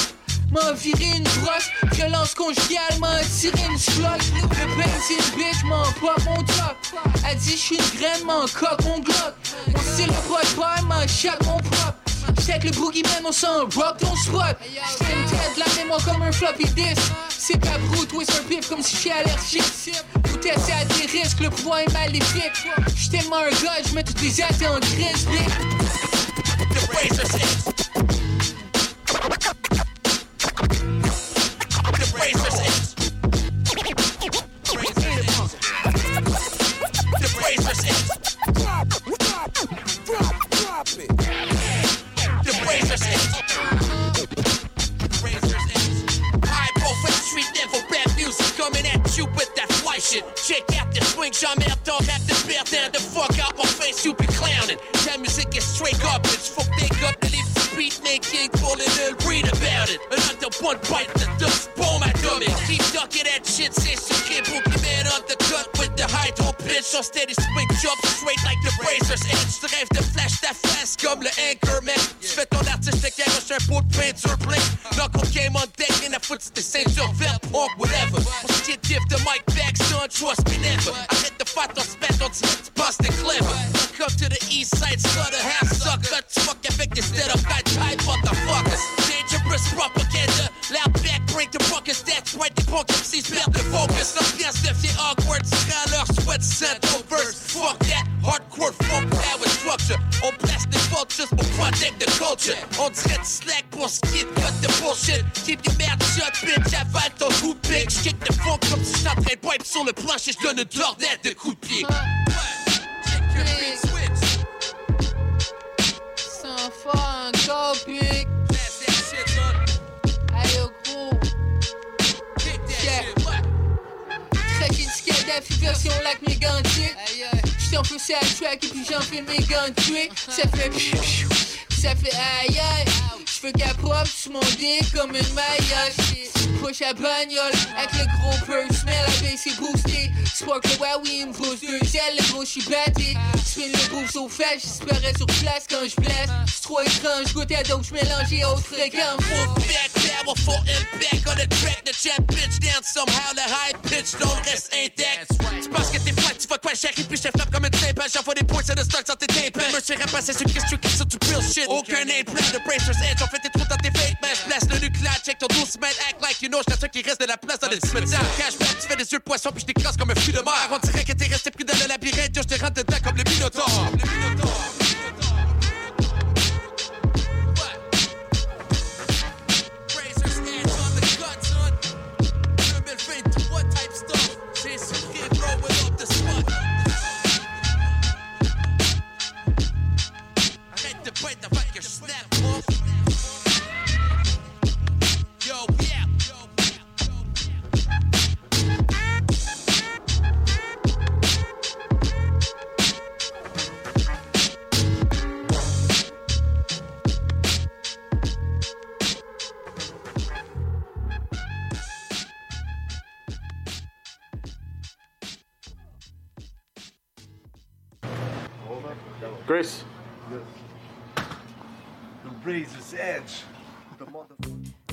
M'a viré une brosse, violence conjugale, m'a tiré une slot. Le une bitch, m'en pop mon top. Elle dit j'suis une graine, m'en coque mon glock. Mon style le pote pas, m'en chaque mon propre. Que le boogeyman, on s'en rock ton spot. J'fais une tête, la mémoire comme un floppy disk. C'est pas brut, twist un pif comme si j'étais allergique. Tout tester à des risques, le pouvoir est maléfique. J'suis tellement un gars, j'mets toutes les athées en bitch. waitresses. one bite the dust bomb at it. Keep ducking that shit since you can't man undercut with the high top pitch. So steady swing jump straight like the razor's edge. Drijf the flash, that flash comme le anchorman. Je fais ton artistique erreur, je fais pour play. blink. Knuckle game on deck and the foot the same jump or whatever. Mon shit give the mic back, son, trust me never. I hit the fight on spat on MCs perdent le focus. L'ambiance devient awkward, rends leur sweat scent au verse. Fuck that, hardcore funk power structure. On place des vultures pour protect the culture. On dirait du slack pour ce qui est de bullshit. Keep your mouth shut, bitch, avale ton coup de pic. J'kick the funk comme si en train de wipe sur le plancher. J'donne une tornade de coups de pied. Version lac mégantique. J'suis en poussé à track et puis j'en fais mes. Ça fait. Ça fait aïe aïe. J'fais capop sur mon dick comme une maillotche. Push à bagnole avec le gros purse, mais la bass est boostée. Spark le Huawei, il me pousse deux ailes, le gros j'suis batté. J'fais le boost au fait, j'espérais sur place quand j'blesse. C'est trop étrange, goûte à d'autres, j'mélange et autres fréquences. Full back power, full impact on the track. The chat bitch down somehow, the high pitch don't reste intact. Tu penses que t'es flat, tu vas quoi, chérie, puis je frappe comme une tympan. J'envoie des points, c'est le start sur tes tympans. Me suis repassé sur question qui sur du real shit. Aucun name plan de Bracer's Edge, on fait tes trous dans tes fake man. Place le nucléaire, check ton douce man, act like you know. Qu'il reste de la place dans les cimetières. Cashback, tu fais des yeux de poisson, puis je comme un fruit de mer. On dirait que t'es pris dans le labyrinthe, je te rentre dedans comme le. Le Minotaur. Chris. The razor's edge.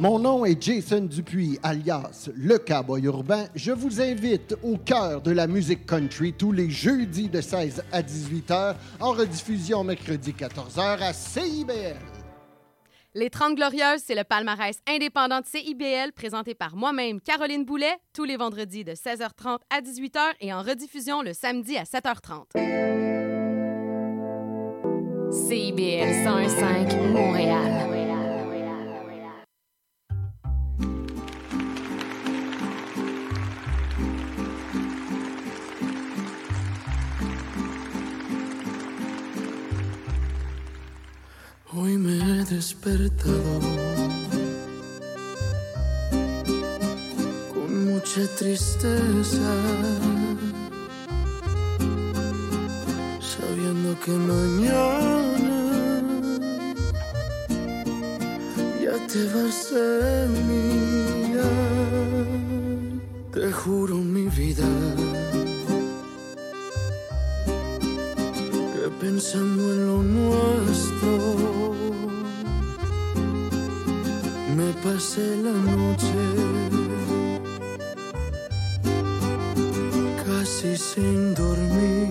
Mon nom est Jason Dupuis, alias Le Cowboy Urbain. Je vous invite au cœur de la musique country tous les jeudis de 16 à 18 h, en rediffusion mercredi 14 h à CIBL. Les 30 Glorieuses, c'est le palmarès indépendant de CIBL présenté par moi-même, Caroline Boulet, tous les vendredis de 16h30 à 18h et en rediffusion le samedi à 7h30. CIBL 101.5 Montréal. Hoy me he despertado con mucha tristeza, sabiendo que mañana ya te vas mí. Ay, Te juro mi vida pensando en lo nuestro me pasé la noche casi sin dormir.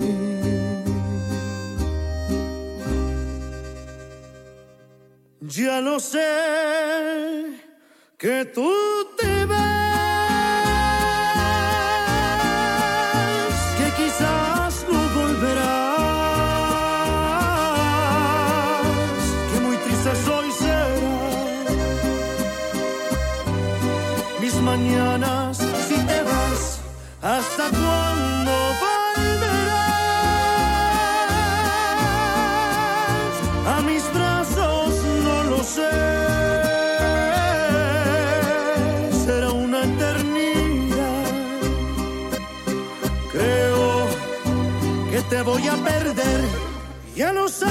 Ya lo sé que tú Ya lo sé,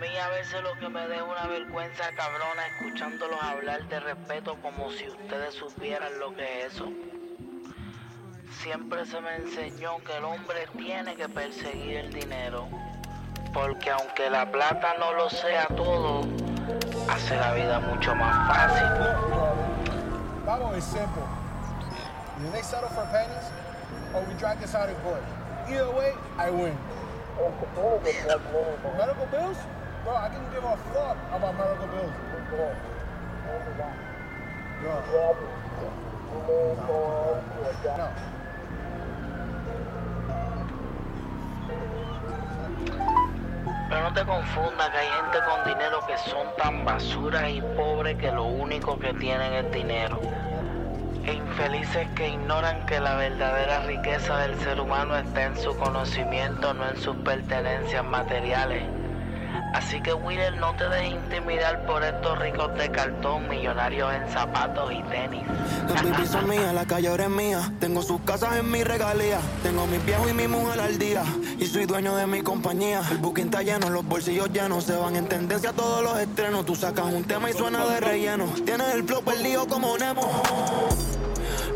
mí a veces lo que me da una vergüenza cabrona escuchándolos hablar de respeto como si ustedes supieran lo que es eso. Siempre se me enseñó que el hombre tiene que perseguir el dinero. Porque aunque la plata no lo sea todo, hace la vida mucho más fácil. Bible is simple. Either they settle for pennies or we drag this out in court. Either way, I win. medical bills? Bro. Pero no te confundas que hay gente con dinero que son tan basuras y pobres que lo único que tienen es dinero. E infelices que ignoran que la verdadera riqueza del ser humano está en su conocimiento, no en sus pertenencias materiales. Así que Wheeler, no te dejes intimidar por estos ricos de cartón, millonarios en zapatos y tenis. Las babies son mías, la calle ahora es mía. Tengo sus casas en mi regalía. Tengo mis viejos y mi mujer al día. Y soy dueño de mi compañía. El booking está lleno, los bolsillos llenos. Se van en tendencia todos los estrenos. Tú sacas un tema y suena de relleno. Tienes el flow perdido como Nemo.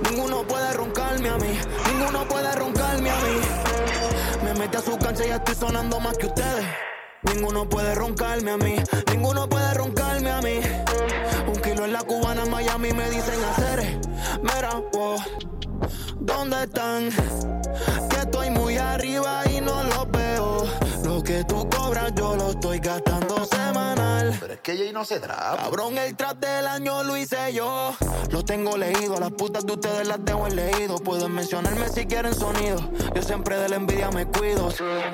Ninguno puede roncarme a mí. Ninguno puede roncarme a mí. Me mete a su cancha y estoy sonando más que ustedes. Ninguno puede roncarme a mí, ninguno puede roncarme a mí. Un kilo en la cubana en Miami me dicen hacer. Mira, wow, ¿dónde están? Que estoy muy arriba y no los veo. Que tú cobras yo lo estoy gastando semanal. Pero es que Jay no se traba. Cabrón, el trap del año lo hice yo. Lo tengo leído, las putas de ustedes las dejo en leído. Pueden mencionarme si quieren sonido. Yo siempre de la envidia me cuido.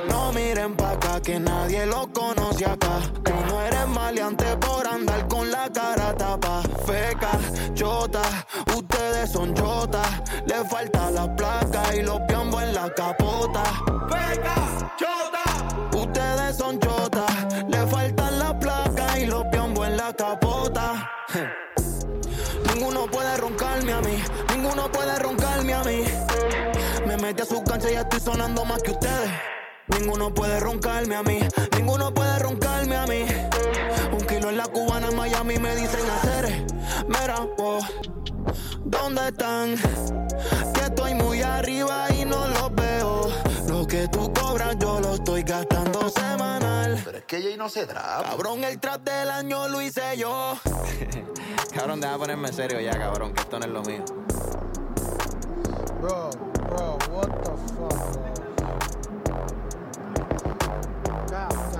No miren pa' acá, que nadie lo conoce acá. Tú no eres maleante por andar con la cara tapa. Feca, chota, ustedes son chotas. Le falta la placa y los piambos en la capota. Feca, chota, ustedes son chotas. Le faltan la placa y los piambos en la capota. Ninguno puede roncarme a mí, ninguno puede roncarme a mí. Me metí a su cancha y ya estoy sonando más que ustedes. Ninguno puede roncarme a mí, ninguno puede roncarme a mí. Un kilo en la cubana en Miami me dicen hacer. Mira, wow, ¿dónde están? Que estoy muy arriba y no los veo. Que tú cobras yo lo estoy gastando semanal. Pero es que Jay no se traba. Cabrón, el trap del año lo hice yo. Cabrón, deja ponerme en serio ya, cabrón, que esto no es lo mío. Bro, bro, what the fuck, bro? God,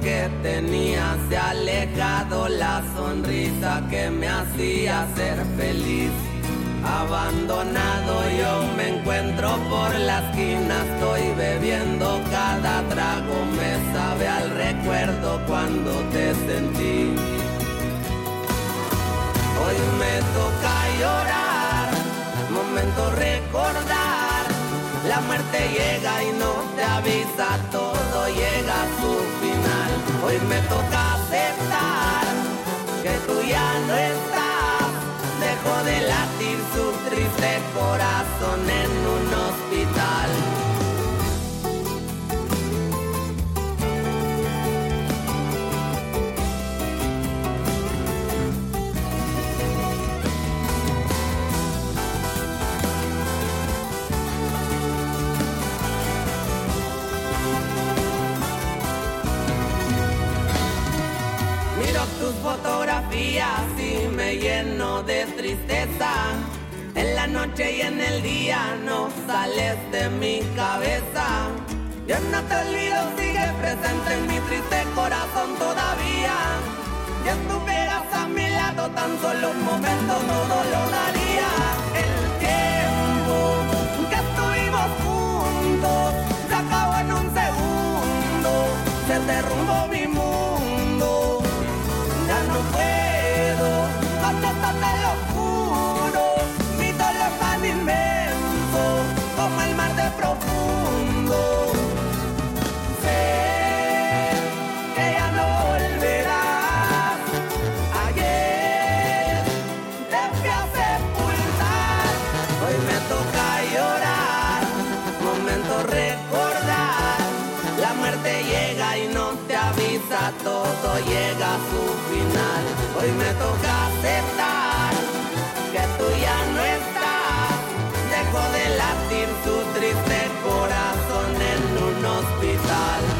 que tenía, se ha alejado la sonrisa que me hacía ser feliz. Abandonado yo me encuentro por la esquina, estoy bebiendo cada trago, me sabe al recuerdo cuando te sentí. Hoy me toca llorar, momento recordar, la muerte llega y no te avisa, todo llega. Hoy me toca aceptar que tú ya no estás, dejó de latir su triste corazón en un hospital. Y me lleno de tristeza. En la noche y en el día no sales de mi cabeza. Yo no te olvido, sigue presente en mi triste corazón todavía. Y estuvieras a mi lado tan solo un momento, todo lo daría. El tiempo que estuvimos juntos se acabó en un segundo. Se derrumbó mi mundo. Todo llega a su final. Hoy me toca aceptar que tú ya no estás. Dejó de latir su triste corazón en un hospital.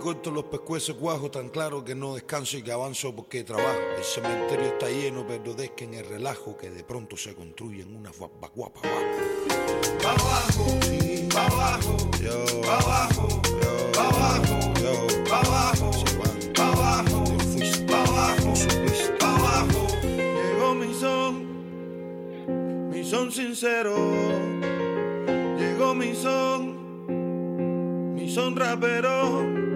Corto los pescuezos guajos tan claro que no descanso y que avanzo porque trabajo. El cementerio está lleno, pero en el relajo que de pronto se construyen unas guapas guapas Pa' abajo, pa' abajo, Yo, pa' abajo, yo, pa' abajo, yo, pa' abajo, pa' abajo, pa' abajo, pa' abajo. Llegó mi son, mi son sincero. Llegó mi son, mi son rapero.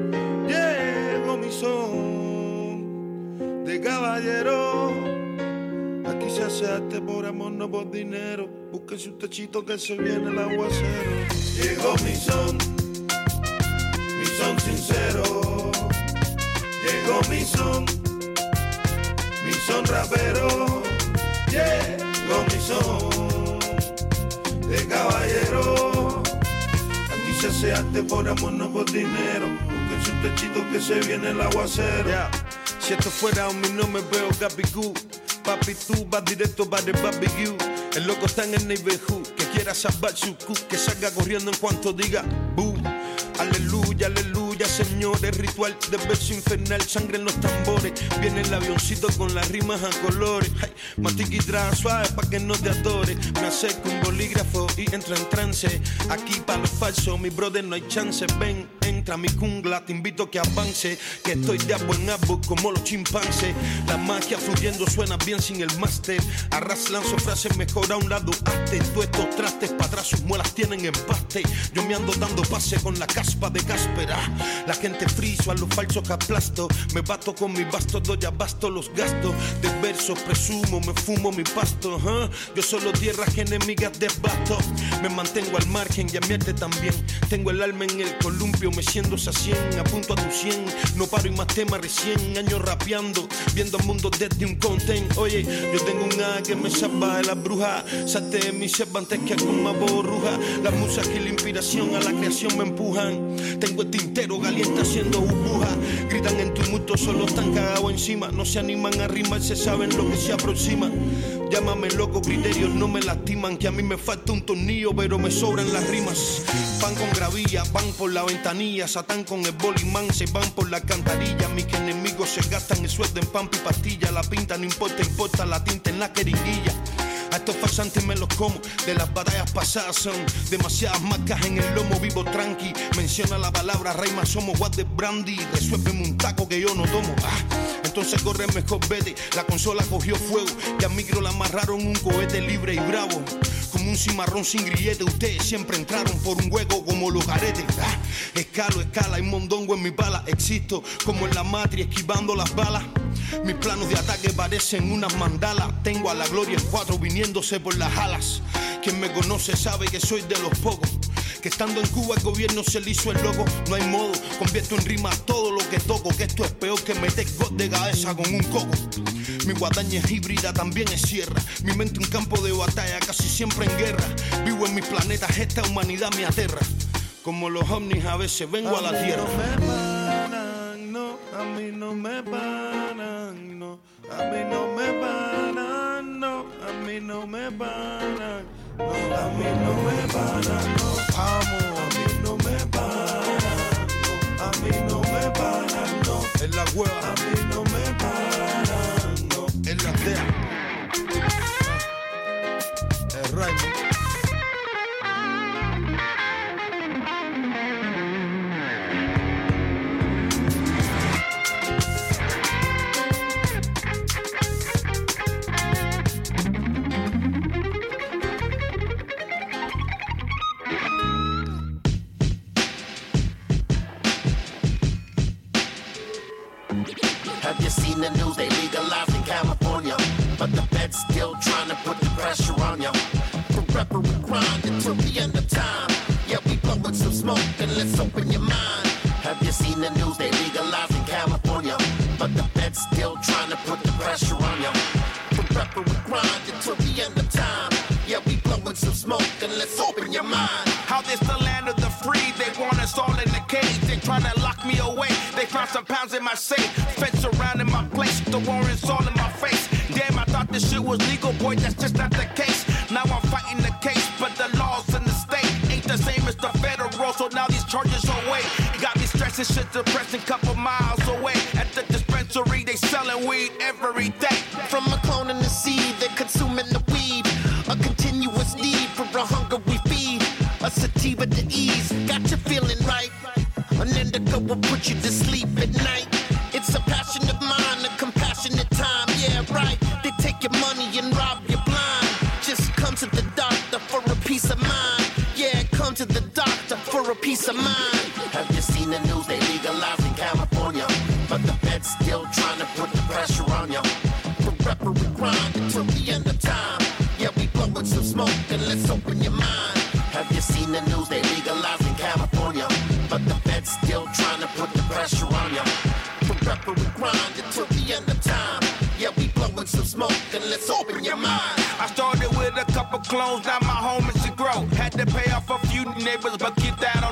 De caballero. Aquí se hace arte por amor, no por dinero. Búsquese un techito que se viene el aguacero. Llegó mi son, mi son sincero. Llegó mi son, mi son rapero. Llegó mi son de caballero. Aquí se hace arte por amor, no por dinero. Un techito que se viene el aguacero. Si esto fuera un mí no me veo Gabigú. Papi, tú vas directo para el barbecue. El loco está en el neighborhood. Que quiera salvar su cu. Que salga corriendo en cuanto diga boo. Aleluya, aleluya, señores. Ritual de verso infernal, sangre en los tambores. Viene el avioncito con las rimas a colores. Ay, tra suave pa' que no te adore. Me acerco un bolígrafo y entro en trance. Aquí para los falsos, mi brother, no hay chance. Ven, entra a mi jungla, te invito que avance. Que estoy de abo en abo como los chimpancés. La magia fluyendo suena bien sin el máster. Arras lanzo frases mejor a un lado arte. Tú estos trastes para atrás, sus muelas tienen empaste. Yo me ando dando pase con la caspa de Cáspera. La gente friso a los falsos que aplasto. Me bato con mi basto, doy abasto los gastos. De versos presumo, me fumo mi pasto. Yo solo tierras enemigas debato. Me mantengo al margen y a mi arte también. Tengo el alma en el columpio, me siento a 100, apunto a tu 100. No paro y más temas recién, años rapeando, viendo el mundo desde un content. Oye, yo tengo un A que me salva de la bruja. Salte de mi selva antes que más borruja. La musa y la inspiración a la creación me empujan. Tengo el tintero caliente haciendo burbuja. Gritan en tumulto, solo están cagados encima. No se animan a rimar, se saben lo que se aproxima. Llámame loco, criterios no me lastiman. Que a mí me falta un tornillo, pero me sobran las rimas. Van con gravilla, van por la ventanilla Satán con el bolimán se van por la cantarilla. Mis enemigos se gastan el sueldo en pan y pastilla. La pinta no importa, importa la tinta en la jeringuilla. A estos farsantes me los como, de las batallas pasadas son demasiadas marcas en el lomo, vivo tranqui. Menciona la palabra Reyma, somos what de brandy. Resuélveme un taco que yo no tomo. Ah, entonces corre mejor vete, la consola cogió fuego. Y al micro la amarraron un cohete libre y bravo. Como un cimarrón sin grillete, ustedes siempre entraron por un hueco como los aretes. Ah, escalo, escala, hay mondongo en mi bala. Existo como en la matria, esquivando las balas. Mis planos de ataque parecen unas mandalas. Tengo a la gloria en cuatro viniéndose por las alas. Quien me conoce sabe que soy de los pocos. Que estando en Cuba el gobierno se le hizo el loco. No hay modo, convierto en rima todo lo que toco. Que esto es peor que meter got de cabeza con un coco. Mi guadaña es híbrida, también es sierra. Mi mente un campo de batalla, casi siempre en guerra. Vivo en mis planetas, esta humanidad me aterra. Como los ovnis a veces vengo a la tierra. No, a mí no me paran, no, a mí no me paran, no, a mí no me paran, no, a mí no me paran, no, vamos, a mí no me paran, no, a mí no me paran, no, en la hueva, a mí no me paran, no, en la aldea. El. The news? They legalized in California. But the Fed's still trying to put the pressure on you. Forever we grind until the end of time. Yeah, we blowing some smoke and let's open your mind. Have you seen the news? They legalized in California. But the Fed's still trying to put the pressure on you. Forever we grind until the end of time. Yeah, we blowing some smoke and let's open your mind. How this the land of the free? They want us all in the cage. They tryna lock me away. They found some pounds in my safe. My place. The warrants all in my face. Damn, I thought this shit was legal, boy. That's just not the case. Now I'm fighting the case, but the laws in the state ain't the same as the federal. So now these charges are away. Got me stressing shit, depressing, couple miles away. At the dispensary, they selling weed every day. From a clone in the seed, they're consuming the weed. A continuous need for a hunger we feed. A sativa to ease, got you feeling right. An indica will put you to sleep at night. It's a passion of mine, peace of mind. Have you seen the news? They legalized in California. But the Fed's still trying to put the pressure on you. Forever grind until the end of time. Yeah, we blowing some smoke and let's open your mind. Have you seen the news? They legalized in California. But the Fed's still trying to put the pressure on you. Forever grind until the end of time. Yeah, we blowing some smoke and let's open your mind. I started with a couple clones, now my home is to grow. Had to pay off a few neighbors, but keep that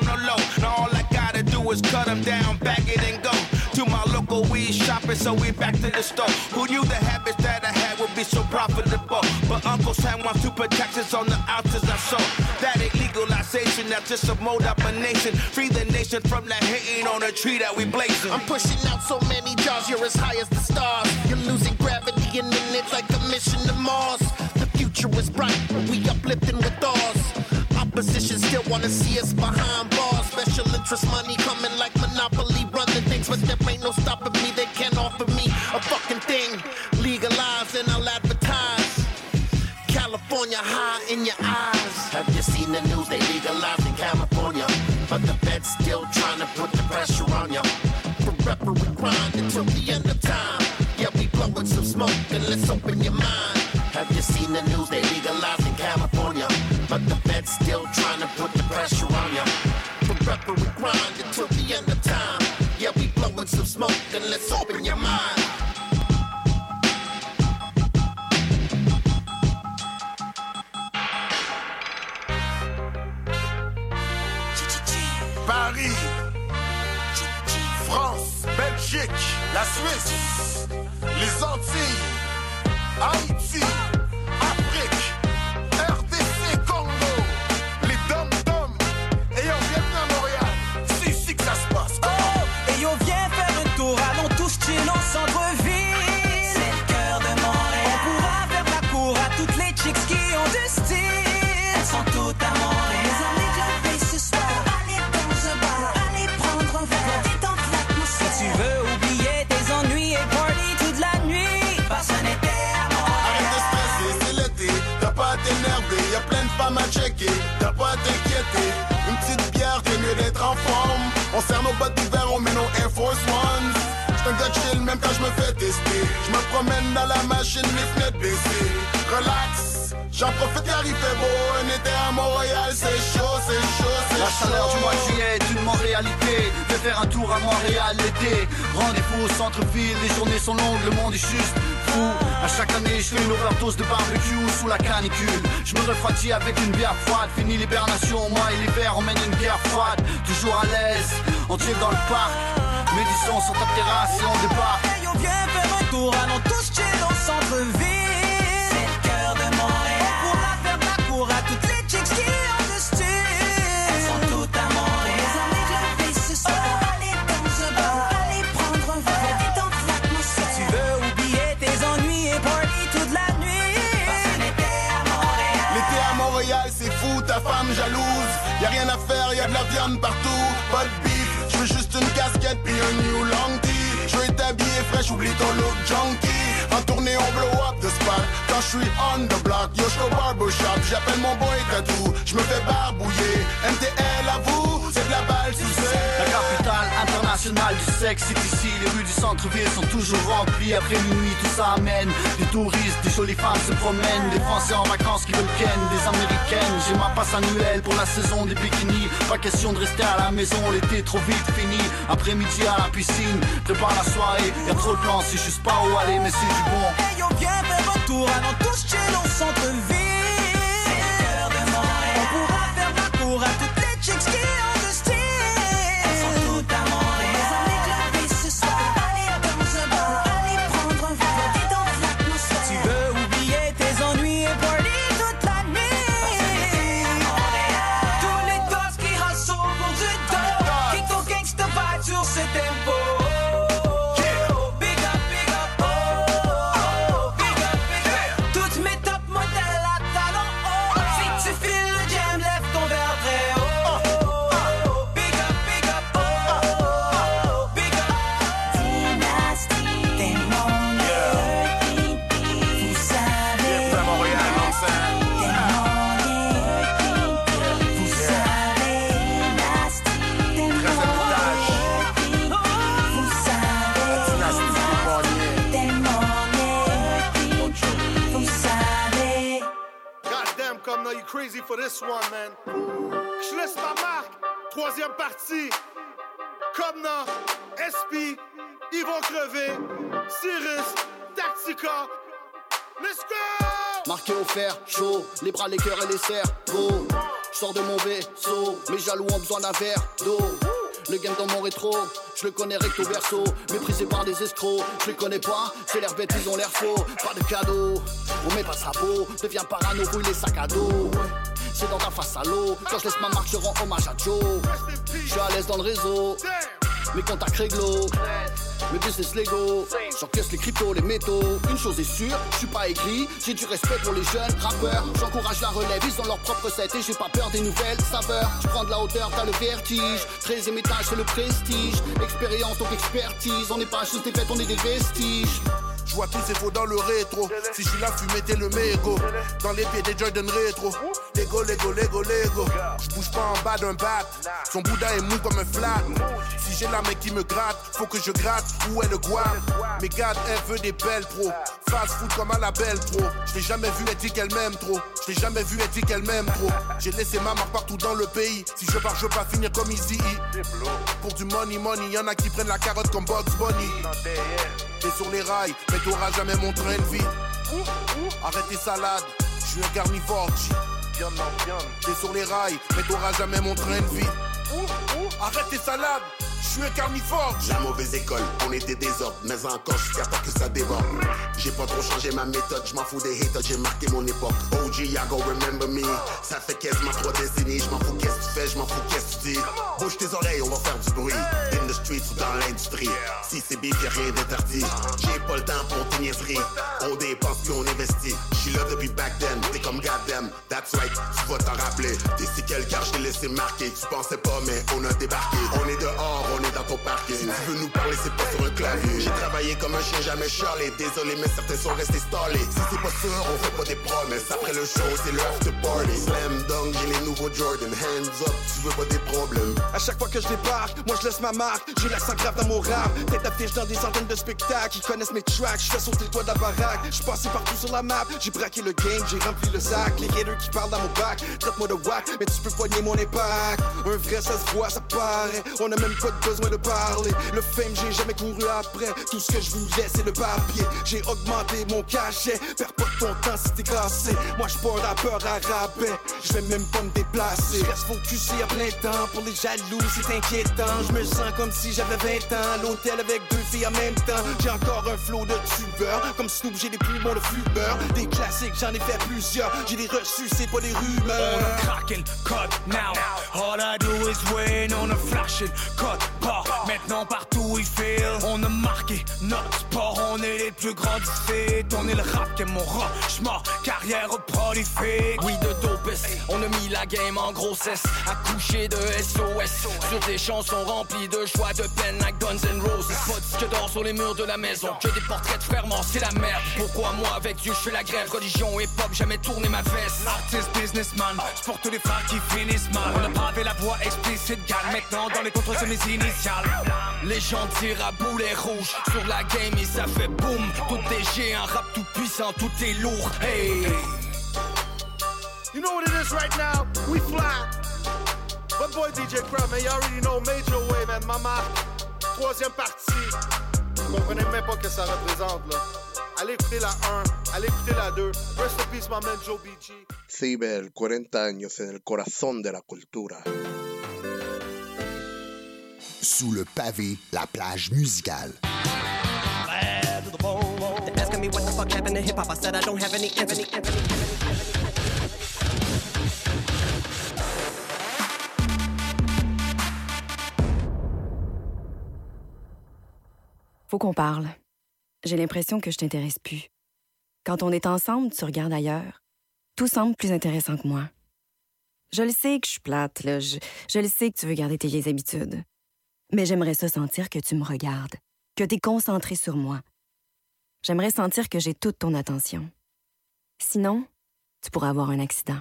is cut them down, bag it and go. To my local weed shopping, so we back to the store. Who knew the habits that I had would be so profitable? But Uncle Sam wants to put taxes on the ounces I sold. That ain't legalization, that's just a mode up a nation. Free the nation from the hating on the tree that we blazing. I'm pushing out so many jars, you're as high as the stars. You're losing gravity in it like a mission to Mars. The future is bright, we uplifting with ours. Opposition still wanna see us behind bars. Special interest money coming like Monopoly, running things, but there ain't no stopping me. They can't offer me a fucking thing. Legalize and I'll advertise. California high in your eyes. Have you seen the news? They legalized in California. But the Fed's still trying to put the pressure on you. Forever we grind until the end of time. Yeah, we blowing some smoke and let's open your mind. Have you seen the news? They. Fed's still trying to put the pressure on you. Forever we grind until the end of time. Yeah, we blowing some smoke and let's open your mind. Paris, France, la Suisse, les Antilles, Haïti, centre-ville. C'est le cœur de Montréal. On pourra faire la cour à toutes les chicks qui ont du style. Elles sont toutes à Montréal. Les amis club ce soir. Allez dans ce bar. Allez prendre un verre. Détente l'atmosphère. Si tu veux oublier tes ennuis et party toute la nuit. Passe un été à Montréal. Arrête de stresser, c'est l'été. T'as pas à t'énerver. Y'a plein de femmes à checker. T'as pas à t'inquiéter. Une petite bière, t'es mieux d'être en forme. On serre nos bottes d'hiver, on met nos Air Force One. Même quand je me fais tester. Je me promène dans la machine, les fenêtres baissées. Relax, j'en profite car il fait beau. Un été à Montréal, c'est chaud, c'est chaud, c'est chaud. La chaleur du mois de juillet est une Montréalité. Viens faire un tour à Montréal l'été. Rendez-vous au centre-ville, les journées sont longues, le monde est juste fou. À chaque année, je fais une overdose de barbecue sous la canicule. Je me refroidis avec une bière froide. Fini l'hibernation, moi et l'hiver, on mène une bière froide. Toujours à l'aise, on tire dans le parc. Médisons sur ta terrasse et on débarque. Hey, on vient faire un tour, allons tous chill au centre-ville. C'est le cœur de Montréal. On pourra faire la cour à toutes les chicks qui ont du style. Elles sont toutes à Montréal. Les amis ce soir. Allez dans un bar, allez prendre un verre. Détente l'atmosphère. Tu veux oublier tes ennuis et party toute la nuit. L'été à Montréal. L'été à Montréal, c'est fou, ta femme jalouse. Y a rien à faire, y a de la viande partout. Une casquette puis un new. Je veux être habillé fraîche, oublie ton look junkie. En tournée, on blow up the spot. Quand je suis on the block, yo, au barbershop. J'appelle mon boy tatou, je me fais barbouiller. MTL à vous, c'est de la balle, tu sais. Internationale du sexe, c'est ici. Les rues du centre-ville sont toujours remplies. Après minuit, tout ça amène des touristes, des jolies femmes se promènent, des Français en vacances qui veulent ken, des Américaines. J'ai ma passe annuelle pour la saison des bikinis. Pas question de rester à la maison, l'été trop vite fini. Après-midi à la piscine, prépare la soirée. Y a trop de plans, c'est juste pas où aller, mais c'est du bon. Hey, on vient faire un tour, allons tous chill au centre-ville. Comme now you crazy for this one, man. Je laisse ma marque. Troisième partie. Comme now, SP, ils vont crever. Cyrus, Tactica. Let's go! Marqué au fer, chaud, les bras, les cœurs et les cerveaux. Je sors de mon vaisseau, mes jaloux ont besoin d'un verre d'eau. Le game dans mon rétro, je le connais recto verso. Méprisé par des escrocs, je les connais pas, c'est l'air bête, ils ont l'air faux. Pas de cadeau, on met pas sa peau, deviens parano, brûle les sacs à dos. C'est dans ta face à l'eau, quand je laisse ma marque, je rends hommage à Joe. Je suis à l'aise dans le réseau, mes contacts réglo. Mes business Lego, j'encaisse les cryptos, les métaux. Une chose est sûre, je suis pas aigri. J'ai du respect pour les jeunes rappeurs. J'encourage la relève, ils ont leur propre set et j'ai pas peur des nouvelles saveurs. Je prends de la hauteur, t'as le vertige. 13 étage, c'est le prestige. Expérience donc expertise. On n'est pas juste des bêtes, on est des vestiges. Je vois tous ces faux dans le rétro. Si je suis là, fumez t'es le mégot. Dans les pieds des Jordan rétro. Lego, Lego, Lego, Lego. Je bouge pas en bas d'un bat. Son Bouddha est mou comme un flat. Si j'ai la main qui me gratte, faut que je gratte. Où est le guam? Mais garde, elle veut des belles pros. Fast food comme à la belle pro. Je jamais vu, elle dit qu'elle m'aime trop. Je jamais vu, elle dit qu'elle m'aime trop. J'ai laissé ma marque partout dans le pays. Si je pars, je veux pas finir comme Easy. Pour du money, money, y'en a qui prennent la carotte comme Bugs Bunny. T'es sur les rails, t'auras jamais mon train de vie. Arrête tes salades, je suis un carnivore. G. T'es sur les rails, mais t'auras jamais mon train de vie. Arrête tes salades, je suis un carnivore. La mauvaise école, on était désordre, mais encore je suis que ça déborde. J'ai pas trop changé ma méthode, je m'en fous des haters, j'ai marqué mon époque. OG, ya go remember me. Ça fait quasiment trois décennies, je m'en fous qu'est-ce que tu fais, je m'en fous qu'est-ce que tu dis. Bouge tes oreilles, on va faire du bruit. In the streets ou dans l'industrie. Si c'est bif, y'a rien d'interdit. J'ai pas le temps pour tes niaiseries. On dépense puis on investit. J'suis là depuis back then, t'es comme goddamn. That's right, tu vas t'en rappeler. T'es si quel car j't'ai laissé marquer. Tu pensais pas, mais on a débarqué. On est dehors, on est dans ton parking. Tu veux nous parler, c'est pas sur un clavier. J'ai travaillé comme un chien, jamais charlé. Désolé, mais certains sont restés stallés. Si c'est pas sûr, on fait pas des promesses. Après le show, c'est le after party. Slam dunk, j'ai les nouveaux Jordan. Hands up, tu veux pas des problèmes. À chaque fois que je débarque, moi je laisse ma marque. J'ai l'accent grave dans mon rap. Tête d'affiche dans des centaines de spectacles. Ils connaissent mes tracks. Je fais sauter le toit de la baraque. Je passé partout sur la map. J'ai braqué le game, j'ai rempli le sac. Les haters qui parlent dans mon bac. Traite-moi de whack, mais tu peux nier mon impact. Un vrai, ça se voit, ça paraît. On a même pas besoin de parler. Le fame, j'ai jamais couru après. Tout ce que je voulais, c'est le papier. J'ai augmenté mon cachet. Perds pas ton temps si t'es cassé. Moi, je pas rappeur à rabais. Je vais même pas me déplacer. Je reste focusé à plein temps. Pour les jaloux, c'est inquiétant. Je me sens comme si j'avais 20 ans. L'hôtel avec deux filles en même temps. J'ai encore un flow de tubeur. Comme Snoop, j'ai des poumons de fumeur. Des classiques, j'en ai fait plusieurs. J'ai des reçus, c'est pas des rumeurs. On a code now. All I do is win. On a flashé le Maintenant partout il feel. On a marqué notre sport. On est les plus grands du fait. On est le rap qui est mon rochement. Carrière prolifique. Oui, de dopest. On a mis la game en grossesse. Accouché de SOS. Sur des chansons remplies de joie, de peine, like Guns N' Roses. Pas de disque d'or sur les murs de la maison. Que des portraits de frères c'est la merde. Pourquoi moi, avec Dieu, je fais la grève? Religion et pop, jamais tourné ma veste. Artist, businessman, c'est pour tous les frères qui finissent mal. On a pavé la voie explicite, gagne maintenant dans les contrôles c'est mes initiales. Les gens tirent à boulet rouge sur la game et ça fait boum. Tout est géant, rap tout puissant, tout est lourd. Hey! You know what it is right now? We fly. But boy DJ Crowd, man, you already know Major Way, man. Mama, troisième partie. Vous comprenez même pas ce que ça représente, là. Allez écouter la 1, allez écouter la 2. Rest in peace, my man Joe BG. Cibel, 40 años en el corazón de la cultura. Sous le pavé, la plage musicale. Faut qu'on parle. J'ai l'impression que je t'intéresse plus. Quand on est ensemble, tu regardes ailleurs. Tout semble plus intéressant que moi. Je le sais que je suis plate, là. Je, je le sais que tu veux garder tes vieilles habitudes. Mais j'aimerais ça sentir que tu me regardes, que tu es concentré sur moi. J'aimerais sentir que j'ai toute ton attention. Sinon, tu pourrais avoir un accident.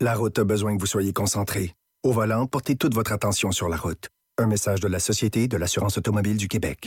La route a besoin que vous soyez concentré. Au volant, portez toute votre attention sur la route. Un message de la Société de l'assurance automobile du Québec.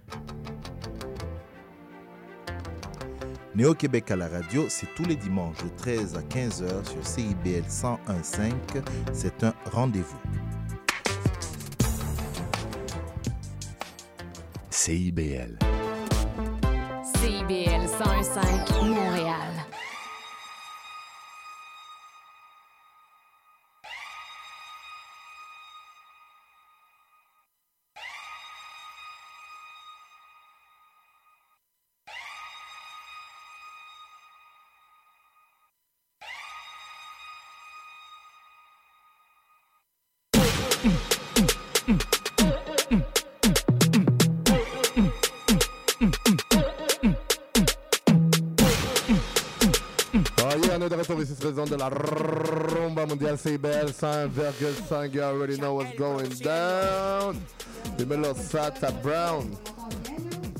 Néo-Québec à la radio, c'est tous les dimanches de 13 à 15h sur CIBL 101.5. C'est un rendez-vous. CIBL. CIBL 101.5 Montréal. Ondes de la rumba mondiale CBL 100,5. You already know what's going down. Mélos Sata Brown.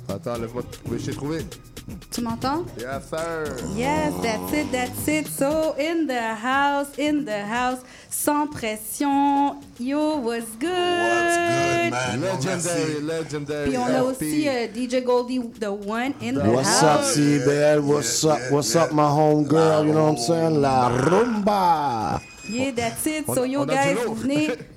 Attends, laisse-moi te trouver. Je t'ai trouvé. Tu m'entends? Yes, sir. Yes, that's it, that's it. So, in the house, in the house, sans pression. Yo, what's good? What's good, man? Legendary, legendary. Puis on a aussi euh, DJ Goldie, the one in the What's up. CBL? What's up? What's up, my homegirl? You know what I'm saying? La rumba. Yeah, that's it. So, yo, guys, venez.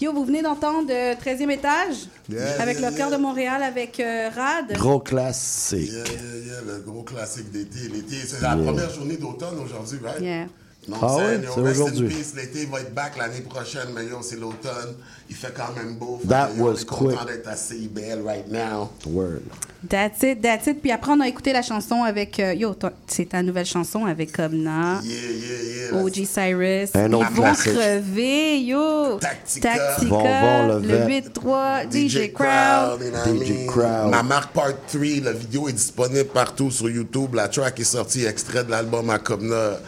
Yo, vous venez d'entendre euh, 13e étage? Yeah, avec yeah, le cœur de Montréal avec euh, Rad. Gros classique. Yeah, yeah, yeah, le gros classique d'été. L'été, c'est la première journée d'automne aujourd'hui, right? Non, Ah c'est- ouais, c'est rest in aujourd'hui. peace. L'été va être back l'année prochaine, mais yo, c'est l'automne. Il fait quand même beau. That que, yo, was on est content quick. d'être à CIBL right now. Word. That's it, that's it. Puis après, on a écouté la chanson avec. euh, yo, toi, c'est ta nouvelle chanson avec Kobna, Yeah, yeah, yeah. OG Cyrus. Un autre Ils vont classique. crever, yo. Tactica. Le le vet. 8-3, DJ, Crowd. you know what I DJ? Crowd. Ma marque Part 3, la vidéo est disponible partout sur YouTube. La track est sortie, extrait de l'album à Comna.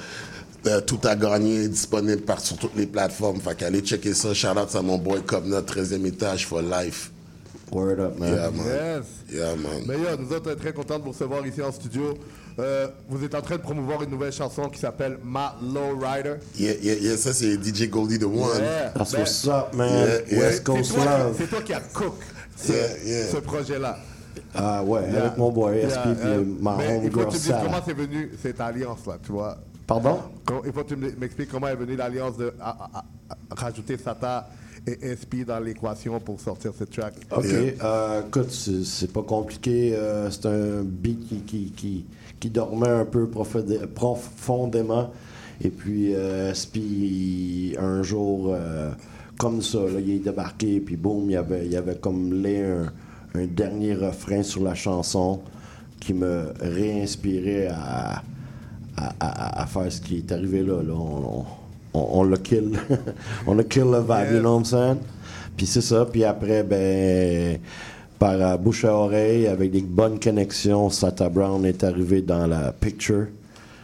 Euh, tout a gagné, disponible par, sur toutes les plateformes. Fait qu'allez checker ça. Shout out à mon boy Comna, 13e étage for life. Word up, man. Yeah, man. Yes. Yeah, man. Mais yo, nous autres, on est très contents de vous recevoir ici en studio. Euh, vous êtes en train de promouvoir une nouvelle chanson qui s'appelle Ma Low Rider. Yeah, yeah, yeah, ça c'est DJ Goldie the One. Yeah. That's Ben, what's up, man. Yeah, yeah. West C'est Coast toi, Love. c'est toi qui as cook ce, Yeah, yeah. ce projet-là. Ah ouais, Yeah. avec mon boy Yeah, SP puis ma homegirl Sarah. comment c'est venu cette alliance-là, tu vois? Pardon? Il faut que tu me- m'expliques comment est venue l'alliance de à- à- à- rajouter Sata et SP dans l'équation pour sortir cette track. OK. euh, écoute, c'est c'est pas compliqué. euh, c'est un beat qui, qui, qui, qui dormait un peu profondé- profondément. Et puis, euh, Spi, un jour, euh, comme ça, là, il est débarqué, puis boum, il y avait, il y avait comme lait un, un dernier refrain sur la chanson qui me réinspirait à, à, à- à faire ce qui est arrivé là. là. On, on, on l'a kill. on a kill le vibe, you know what I'm saying? Puis c'est ça. Puis après, ben, par euh, bouche à oreille, avec des bonnes connexions, Sata Brown est arrivé dans la picture.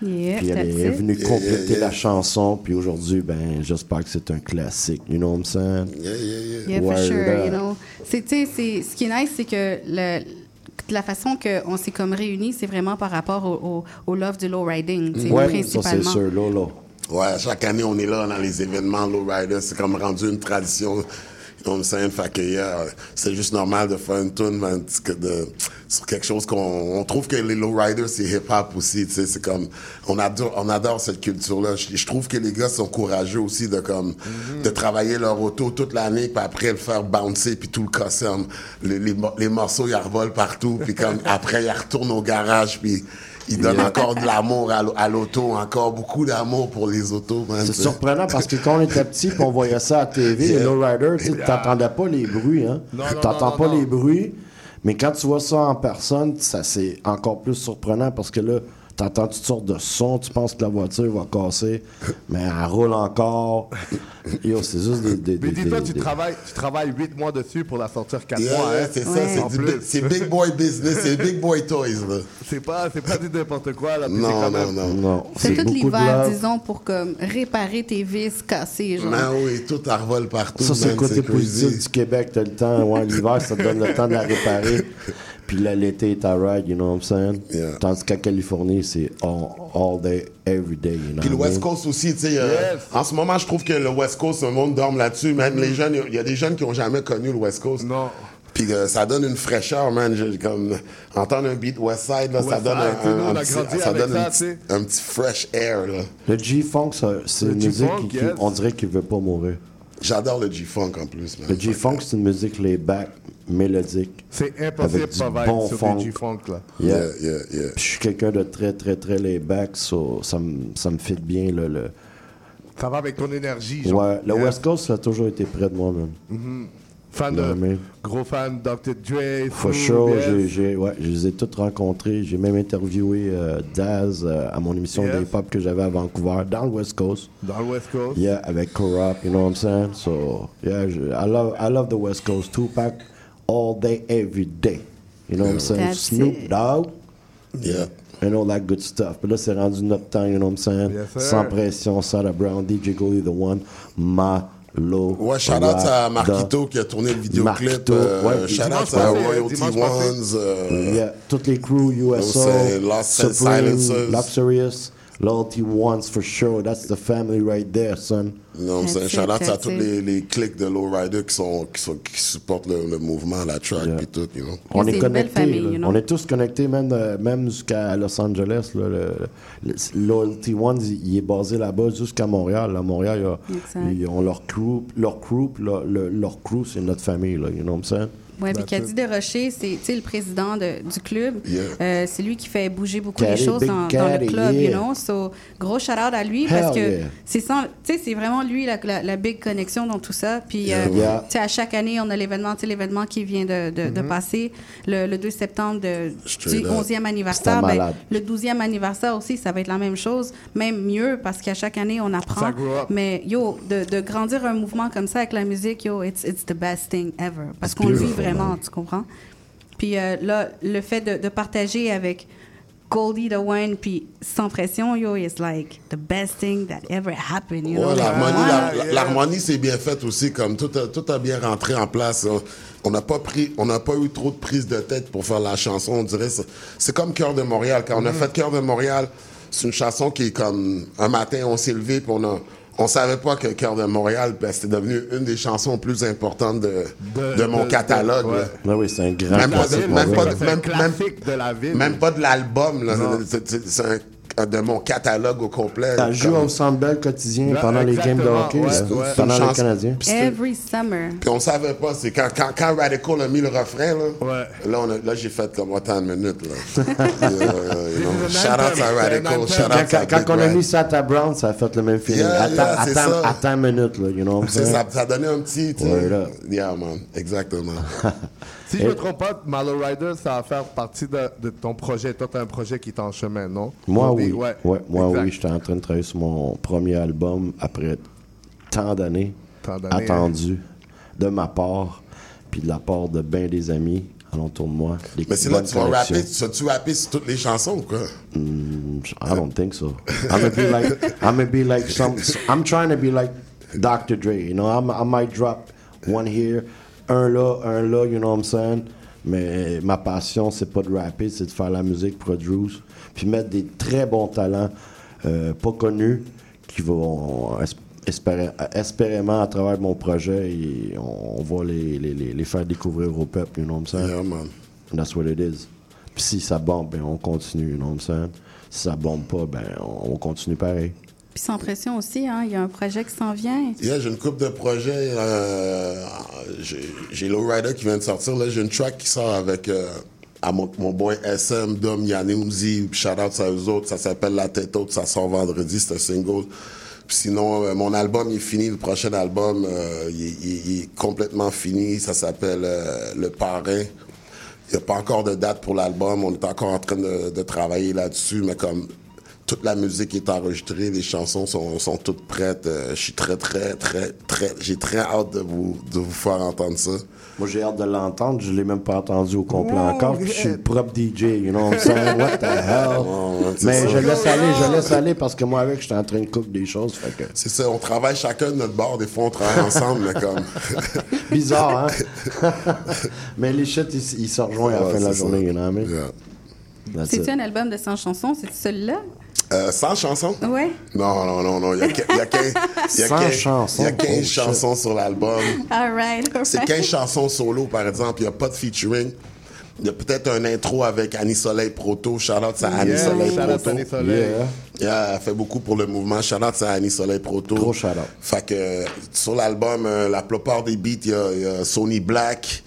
Yeah, Puis elle est it. venue Yeah, compléter yeah, yeah. la chanson. Puis aujourd'hui, ben, j'espère que c'est un classique. You know what I'm saying? Yeah, yeah, yeah. Yeah, for Word sure, you know. C'est, tu sais, c'est, ce qui est nice, c'est que le, la façon qu'on s'est comme réunis, c'est vraiment par rapport au, au, au love du low riding, Ouais, ça principalement. c'est sûr. Là, là. Ouais, chaque année, on est là dans les événements Lowrider. C'est comme rendu une tradition. I'm saying? Fait que, yeah, c'est juste normal de faire une tune, man, que de, sur quelque chose qu'on on trouve que les lowriders, c'est hip-hop aussi, tu sais. C'est comme, on adore, on adore cette culture-là. Je, je trouve que les gars sont courageux aussi de, comme, de travailler leur auto toute l'année, puis après le faire bouncer, puis tout le Les, les, mo- les morceaux, ils revolent partout, puis comme, après, ils retournent au garage, puis ils donnent Yeah. encore de l'amour à, l'au- à l'auto, encore beaucoup d'amour pour les autos, man. C'est surprenant parce que quand on était petit et on voyait ça à TV, Yeah. les lowriders, tu sais, t'entendais pas les bruits. Hein? T'entends pas non, les bruits. Mais quand tu vois ça en personne, ça c'est encore plus surprenant parce que là, t'entends toutes sortes de sons, tu penses que la voiture va casser, mais elle roule encore. Yo, c'est juste des. des, Mais dis-toi, tu des- travailles, tu travailles 8 mois dessus pour la sortir 4 Yeah, mois. hein. c'est ça, Ouais. c'est En big- c'est big boy business, c'est big boy toys, là. C'est pas, c'est pas du n'importe quoi, là. Non, quand non, même- non. Non, C'est tout l'hiver, disons, pour comme réparer tes vis cassées, genre. Ben oui, tout revole partout. Ça, c'est le côté positif du Québec. T'as le temps. Ouais, l'hiver, ça te donne le temps de la réparer. Puis là, l'été est à ride, you know what I'm saying? Yeah. Tandis qu'à Californie, c'est all, all day, every day, you know Puis le West? Coast aussi, tu sais. euh, Yes. En ce moment, je trouve que le West Coast, le monde dorme là-dessus. Même les jeunes, il y a des jeunes qui ont jamais connu le West Coast. Non. Puis euh, ça donne une fraîcheur, man. J'ai comme entendre un beat West Side, là, ça West donne Side, un, petit, ça donne un, petit, sais. un petit fresh air, là. Le G-Funk, c'est une musique G-Funk, qui, qui- yes. on dirait qu'il veut pas mourir. J'adore le G-Funk en plus, man. Le G-Funk, c'est une musique laid-back, mélodique. C'est impossible Avec du de pas bon sur funk. du G-Funk, là. Yeah. Yeah, yeah, je suis quelqu'un de très, très, très laid-back, so ça me ça me fit bien. là, le, Ça va avec ton énergie, genre. ouais, le Yeah. West Coast, ça a toujours été près de moi, man. Fan de, mais- gros fan de Dr. Dre, For sure, yes. j'ai, ouais, je les ai toutes rencontrés. J'ai même interviewé euh, Daz euh, à mon émission Yes. pop que j'avais à Vancouver, dans le West Coast. Dans le West Coast. Yeah, avec Corrupt, you know what I'm saying? So, yeah, je- I love, I love the West Coast. Tupac, all day, every day. You know what I'm saying? That's Snoop. Dogg, Yeah. and all that good stuff. Puis là, c'est rendu notre temps, you know what I'm saying? Yes, sir. Sans pression, Sarah Brown, DJ Goldie, The One, Malo. Ouais, shout out à Marquito qui a tourné le vidéoclip. Euh, ouais. shout out à Royalty. Ones. euh, Yeah, toutes les crews USO, Supreme, Silencers. Loyalty ones for sure. That's the family right there, son. Non, c'est un shout-out à tous les, les clics de Lowrider qui, sont, qui, sont, qui supportent le, le mouvement, la track, puis tout, you know. On est belle connectés. famille, là. you know. On est tous connectés, même, euh, même jusqu'à Los Angeles. là. Le, le- Loyalty One, il, est basé là-bas jusqu'à Montréal. À Montréal, ils ont leur crew. Leur crew, leur, le- leur crew c'est notre famille. Là, you know what I'm saying? Oui, puis Caddy. Desrochers, c'est tu sais, le président de- du club. Yeah. Euh, c'est lui qui fait bouger beaucoup les choses dans, le club, yeah. you know? So, gros shout-out à lui Hell parce que yeah. c'est vraiment lui la, la, la big connexion dans tout ça. Puis, euh, Yeah. tu sais, à chaque année, on a l'événement, tu sais, l'événement qui vient de, de, de Mhm. passer le, le 2 septembre de, Straight du up. 11e anniversaire. Ben, le 12e anniversaire aussi, ça va être la même chose, même mieux parce qu'à chaque année, on apprend. Mais yo, de, grandir un mouvement comme ça avec la musique, yo, it's, it's the best thing ever. Parce qu'on le vit beautiful, vraiment, tu comprends? Puis euh, là, le fait de, de partager avec Goldie the Wine, puis sans pression, yo, it's like the best thing that ever happened, you? Ouais, l'harmonie, c'est bien fait aussi, comme tout a, tout a bien rentré en place. hein. On n'a pas pris, on n'a pas eu trop de prise de tête pour faire la chanson. On dirait, c'est- c'est comme Cœur de Montréal. Quand on a fait Cœur de Montréal, c'est une chanson qui est comme un matin, on s'est levé, puis on a, on savait pas que Cœur de Montréal, ben, c'était devenu une des chansons plus importantes de, de, mon de- catalogue. de- ouais. là. Ah oui, c'est un grand Même pas, de, classique, même pas, de- même, même, la ville. même pas de l'album, c'est un de mon catalogue au complet. T'as joué Comme- au Centre Bell quotidien Là, pendant les games de hockey, ouais, là, ouais. pendant les. Canadiens. Every summer. Puis on savait pas, c'est quand, quand, quand Radical a mis le refrain, là, là, on a- là j'ai fait comme attends une minute. Là. Yeah, yeah, you know. Shout out à Radical, shout out Quand, à quand on a mis Sata Brown, ça a fait le même feeling. Yeah, attends, yeah, c'est attends, ça. attends une minute, là, you know what I'm C'est saying? ça, ça a donné un petit. tu. Yeah, man, exactement. Si je ne me trompe pas, Malo Rider, ça va faire partie de, de ton projet. Toi, tu as un projet qui est en chemin, non? Moi, Des- oui. Ouais, Ouais, moi, exact. oui. J'étais en train de travailler sur mon premier album après tant d'années Tant d'années, attendu de ma part, puis de la part de bien des amis alentour de moi. Mais c'est là bonnes que tu vas rapper. Tu vas-tu rapper sur toutes les chansons ou quoi? Mm, I don't think so. I'm gonna be like I'm gonna be like some. I'm trying to be like Dr. Dre. You know, I'm, I might drop one here, un là, un là. You know what I'm saying? Mais ma passion, c'est pas de rapper, c'est de faire la musique, produce, puis mettre des très bons talents euh, pas connus qui vont es- espérer, espérément à travers mon projet et on, on va les, les, les, les faire découvrir au peuple. You know what I'm saying? Yeah, man. That's what it is. Puis si ça bombe, ben on continue, you know what I'm saying? Si ça bombe pas, ben on, on continue pareil. Sans pression aussi, hein, il y a un projet qui s'en vient. Yeah, j'ai une coupe de projets. euh, j'ai Lowrider qui vient de sortir. Là, j'ai une track qui sort avec euh, à mon, mon boy SM, Dom, Yanouzi. Shout out à eux autres. Ça s'appelle La Tête Haute. Ça sort vendredi. C'est un single. Sinon, euh, mon album il est fini. Le prochain album, euh, il, est- complètement fini. Ça s'appelle Le Parrain. Il n'y a pas encore de date pour l'album. On est encore en train de travailler là-dessus, mais comme toute la musique est enregistrée, les chansons sont, sont toutes prêtes. euh, je suis très, très, très, très. J'ai très hâte de vous, de vous faire entendre ça. Moi, j'ai hâte de l'entendre. Je l'ai même pas entendu au complet Wow, encore. Je suis le propre DJ, you know what I'm saying? What the hell? Mais ça. je laisse aller, je laisse aller parce que moi, avec, j'étais en train de cook des choses. Que... C'est ça, on travaille chacun de notre bord. Des fois, on travaille ensemble, mais comme. Bizarre, hein? Mais les shit, ils, ils se rejoignent à la Ouais, fin de la journée, you know what I mean? C'est-tu un album de 100 chansons? C'est celui-là? Euh, 100 chansons? Ouais. Non, non, non, non. Il y a, que- il y a 15, il y a 100 15 chansons? Il y a 15 Oh, shit. chansons sur l'album. All right, all C'est right. 15 chansons solo, par exemple. Il n'y a pas de featuring. Il y a peut-être un intro avec Annie Soleil Proto. Shout out à Annie Yeah, Soleil shout Proto. Annie Soleil. Yeah, elle fait beaucoup pour le mouvement. Shout out à Annie Soleil Proto. Gros shout out. Fait que euh, sur l'album, euh, la plupart des beats, il y a, il y a Sony Black,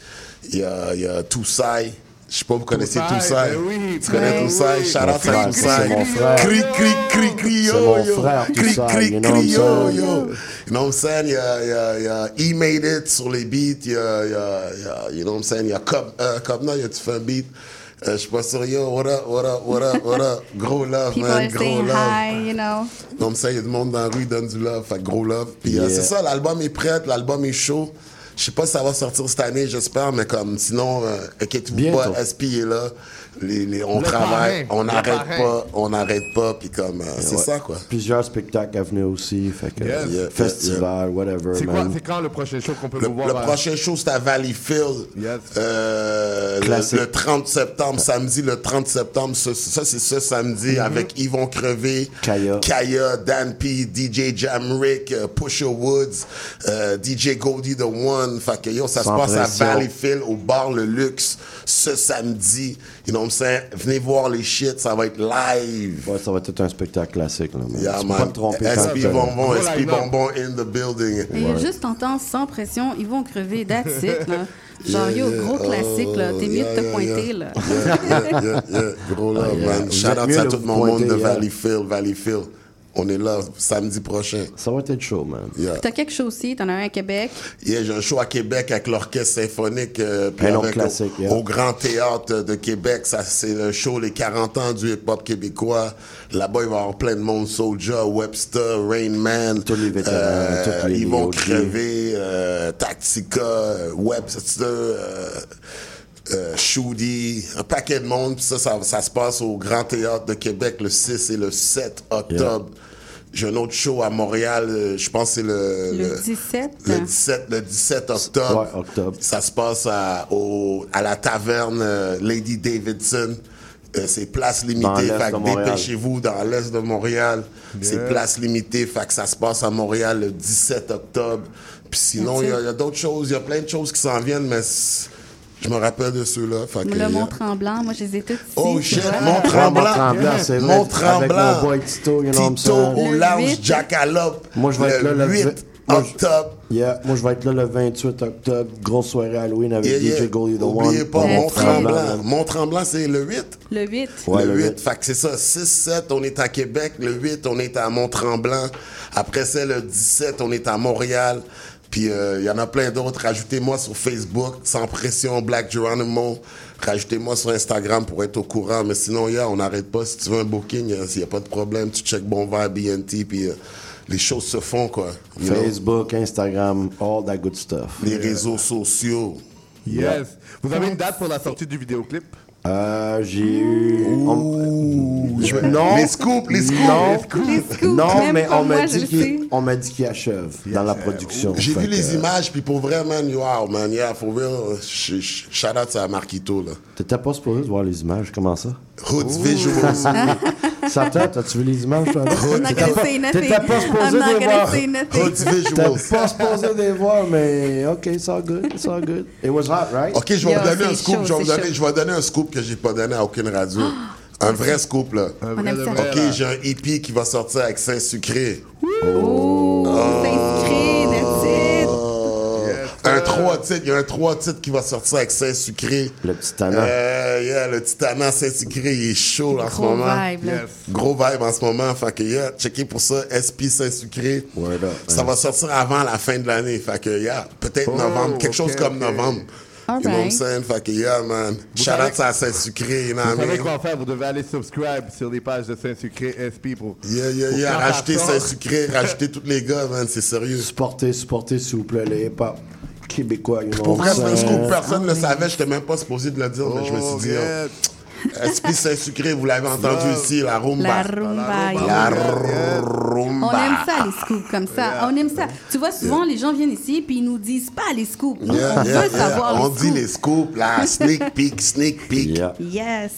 il y a, il y a Toussaint. Je sais pas, vous connaissez Toussaint, ben oui, tu connais ben Toussaint? oui. Shout out à Toussaint. c'est mon frère. Cri, cri, cri, cri, yo, C'est mon yo. frère, Cri, cri, you know what I'm cri, yo, saying? yo. You know what I'm saying? Il y a, il y a, il y a E Made It sur les beats. Il y a, il y a, il y a you know what I'm saying? Il y a Cob, euh, Cobna, il a-tu fait un beat? Euh, je suis pas sûr. Yo, what up, what up, what up, what up? Gros love, People man. Gros saying love. hi, you know. Comme ça, il y a du monde dans la rue, il donne du love. Fait gros love. Puis euh, Yeah. c'est ça, l'album est prêt, l'album est chaud. Je sais pas si ça va sortir cette année, j'espère, mais comme sinon, euh, inquiétez-vous pas, SP est là. Les, les- on Le travaille, parrain, on n'arrête pas, on n'arrête pas, puis comme, euh, c'est Ouais. ça, quoi. Plusieurs spectacles à venir aussi. Fait que, Yes. Yeah, festival, whatever, C'est quoi- man. c'est quand le prochain show qu'on peut Le, vous voir? le à- prochain show, c'est à Valleyfield. Yes. Euh, le, Classique. le 30 septembre, samedi, le 30 septembre, ce- ça c'est ce samedi avec Yvon Crevé, Kaya. Kaya, Dan P, DJ Jamrick, euh, Pusha Woods, euh, DJ Goldie The One. Fait que yo, ça Sans se passe pression. à Valleyfield au bar Le Luxe ce samedi. You know what I'm saying? Venez voir les shit, ça va être live. Ouais, ça va être un spectacle classique. Là, mais Yeah, tu peux pas man. te tromper SP Bonbon, SP. Bonbon in the building? Et juste t'entends sans pression, ils vont crever, that's it, là. Genre, Yeah, yo, yeah. gros classique, là. T'es mieux de te yeah, pointer, là. Gros love, Ah, man. Shout out à tout mon monde de yeah. Valleyfield, Valleyfield. On est là samedi prochain. Ça va être chaud, man. Yeah. T'as quelque chose aussi, t'en as un à Québec? Yeah, j'ai un show à Québec avec l'Orchestre symphonique. euh, puis Un autre avec classique, au, yeah. au Grand Théâtre de Québec. Ça, c'est le show Les 40 ans du hip-hop québécois. Là-bas, il va y avoir plein de monde. Soulja, Webster, Rain Man. Tous les vétérans, tous les Ils vont crever. euh, Tactica, euh, Webster, euh, un paquet de monde. Ça, ça, ça se passe au Grand Théâtre de Québec le 6 et le 7 octobre. J'ai un autre show à Montréal, euh, je pense que c'est le, Le 17. le 17, le 17 octobre. Ouais, octobre. Ça se passe à, au, à la taverne euh, Lady Davidson. Euh, c'est place limitée. Fait que Montréal. dépêchez-vous dans l'est de Montréal. C'est place limitée. Fait que ça se passe à Montréal le 17 octobre. Puis sinon, il y a, d'autres choses. Il y a plein de choses qui s'en viennent, mais c'est- je me rappelle de ceux-là. Le. Mont-Tremblant, moi, je les ai toutes ici. Oh shit. Mont-Tremblant. Mont-Tremblant, c'est vrai. Mont-Tremblant. Avec mon boy Tito, you know Tito au Le lounge 8. Jackalope. Moi, je vais être là le 8 Moi, je- octobre. Yeah, moi, je vais être là le 28 octobre. Grosse soirée Halloween avec Yeah, DJ yeah. Goldie the One. Oubliez pas, Mont-Tremblant. Mont-Tremblant, c'est le 8. Le 8. Ouais, le le 8. huit. Fait que c'est ça. 6, 7, on est à Québec. Le 8, on est à Mont-Tremblant. Après ça, le 17, on est à Montréal. Puis euh, il y en a plein d'autres. Rajoutez-moi sur Facebook, sans pression, Black Geronimo. Rajoutez-moi sur Instagram pour être au courant. Mais sinon, yeah, on n'arrête pas. Si tu veux un booking, euh, s'il n'y a pas de problème, tu check Bon Vert, BNT, puis euh, les choses se font, quoi. You know? Facebook, Instagram, all that good stuff. Les réseaux sociaux. Yes. Vous avez une date pour la sortie du vidéoclip? Euh, j'ai eu. on- Je- non. Les scoops, les scoops. Non, Les scoops, non mais on m'a dit qu'il qu'il achève dans la production. J'ai vu les euh, images, puis pour vrai, man, wow, man, yeah, for real, sh- sh- shout out à Marquito, là. T'étais pas supposé de voir les images, comment ça? Hoods Visuals. Satan, t'as-tu vu les images, toi? I'm not T'étais gonna pas- say nothing. T'étais pas I'm supposé les gonna voir. say nothing. Hoods T'étais Visuals. pas supposé les voir, mais OK, it's all good, it's all good. It was hot, right? Ok, je vais vous donner un scoop, chaud, je vais donner, je vais donner un scoop que j'ai pas donné à aucune radio. un vrai scoop, là. On aime ça. Ok, j'ai un EP qui va sortir avec Saint-Sucré. Oh, Saint-Sucré, 3 titres, il y a un 3 titres qui va sortir avec Saint-Sucré. Le petit tannant. Euh, yeah, le petit tannant Saint-Sucré, il est chaud en ce Gros moment. vibe. Gros vibe en ce moment. Fait que, yeah, checkez pour ça. SP Saint-Sucré. Word up, Ça hein. va sortir avant la fin de l'année. Fait que, yeah, peut-être Oh, novembre. Quelque chose comme novembre. You know what I'm saying? Fait que, yeah, man. Shout savez- out à Saint-Sucré, you know Vous what I savez mean? quoi faire? Vous devez aller subscribe sur les pages de Saint-Sucré SP pour. Yeah, pour sort. Saint-Sucré, rajouter tous les gars, man. C'est sérieux. Supportez, supportez, s'il vous plaît, les hip-hop québécois. You know Pour vrai, scoop. Personne ne le savait. J'étais même pas supposé de le dire, mais je me suis dit, Oh, oh, SP Saint-Sucré, vous l'avez entendu ici, la rumba. La rumba. La yeah. rumba. On aime ça, les scoops, comme ça. On aime ça. Tu vois, souvent, les gens viennent ici puis ils nous disent pas les scoops. Nous, Yeah, on yeah, veut yeah. savoir On les dit les scoops, là, sneak peek, sneak peek. Yeah. Yes. Yeah.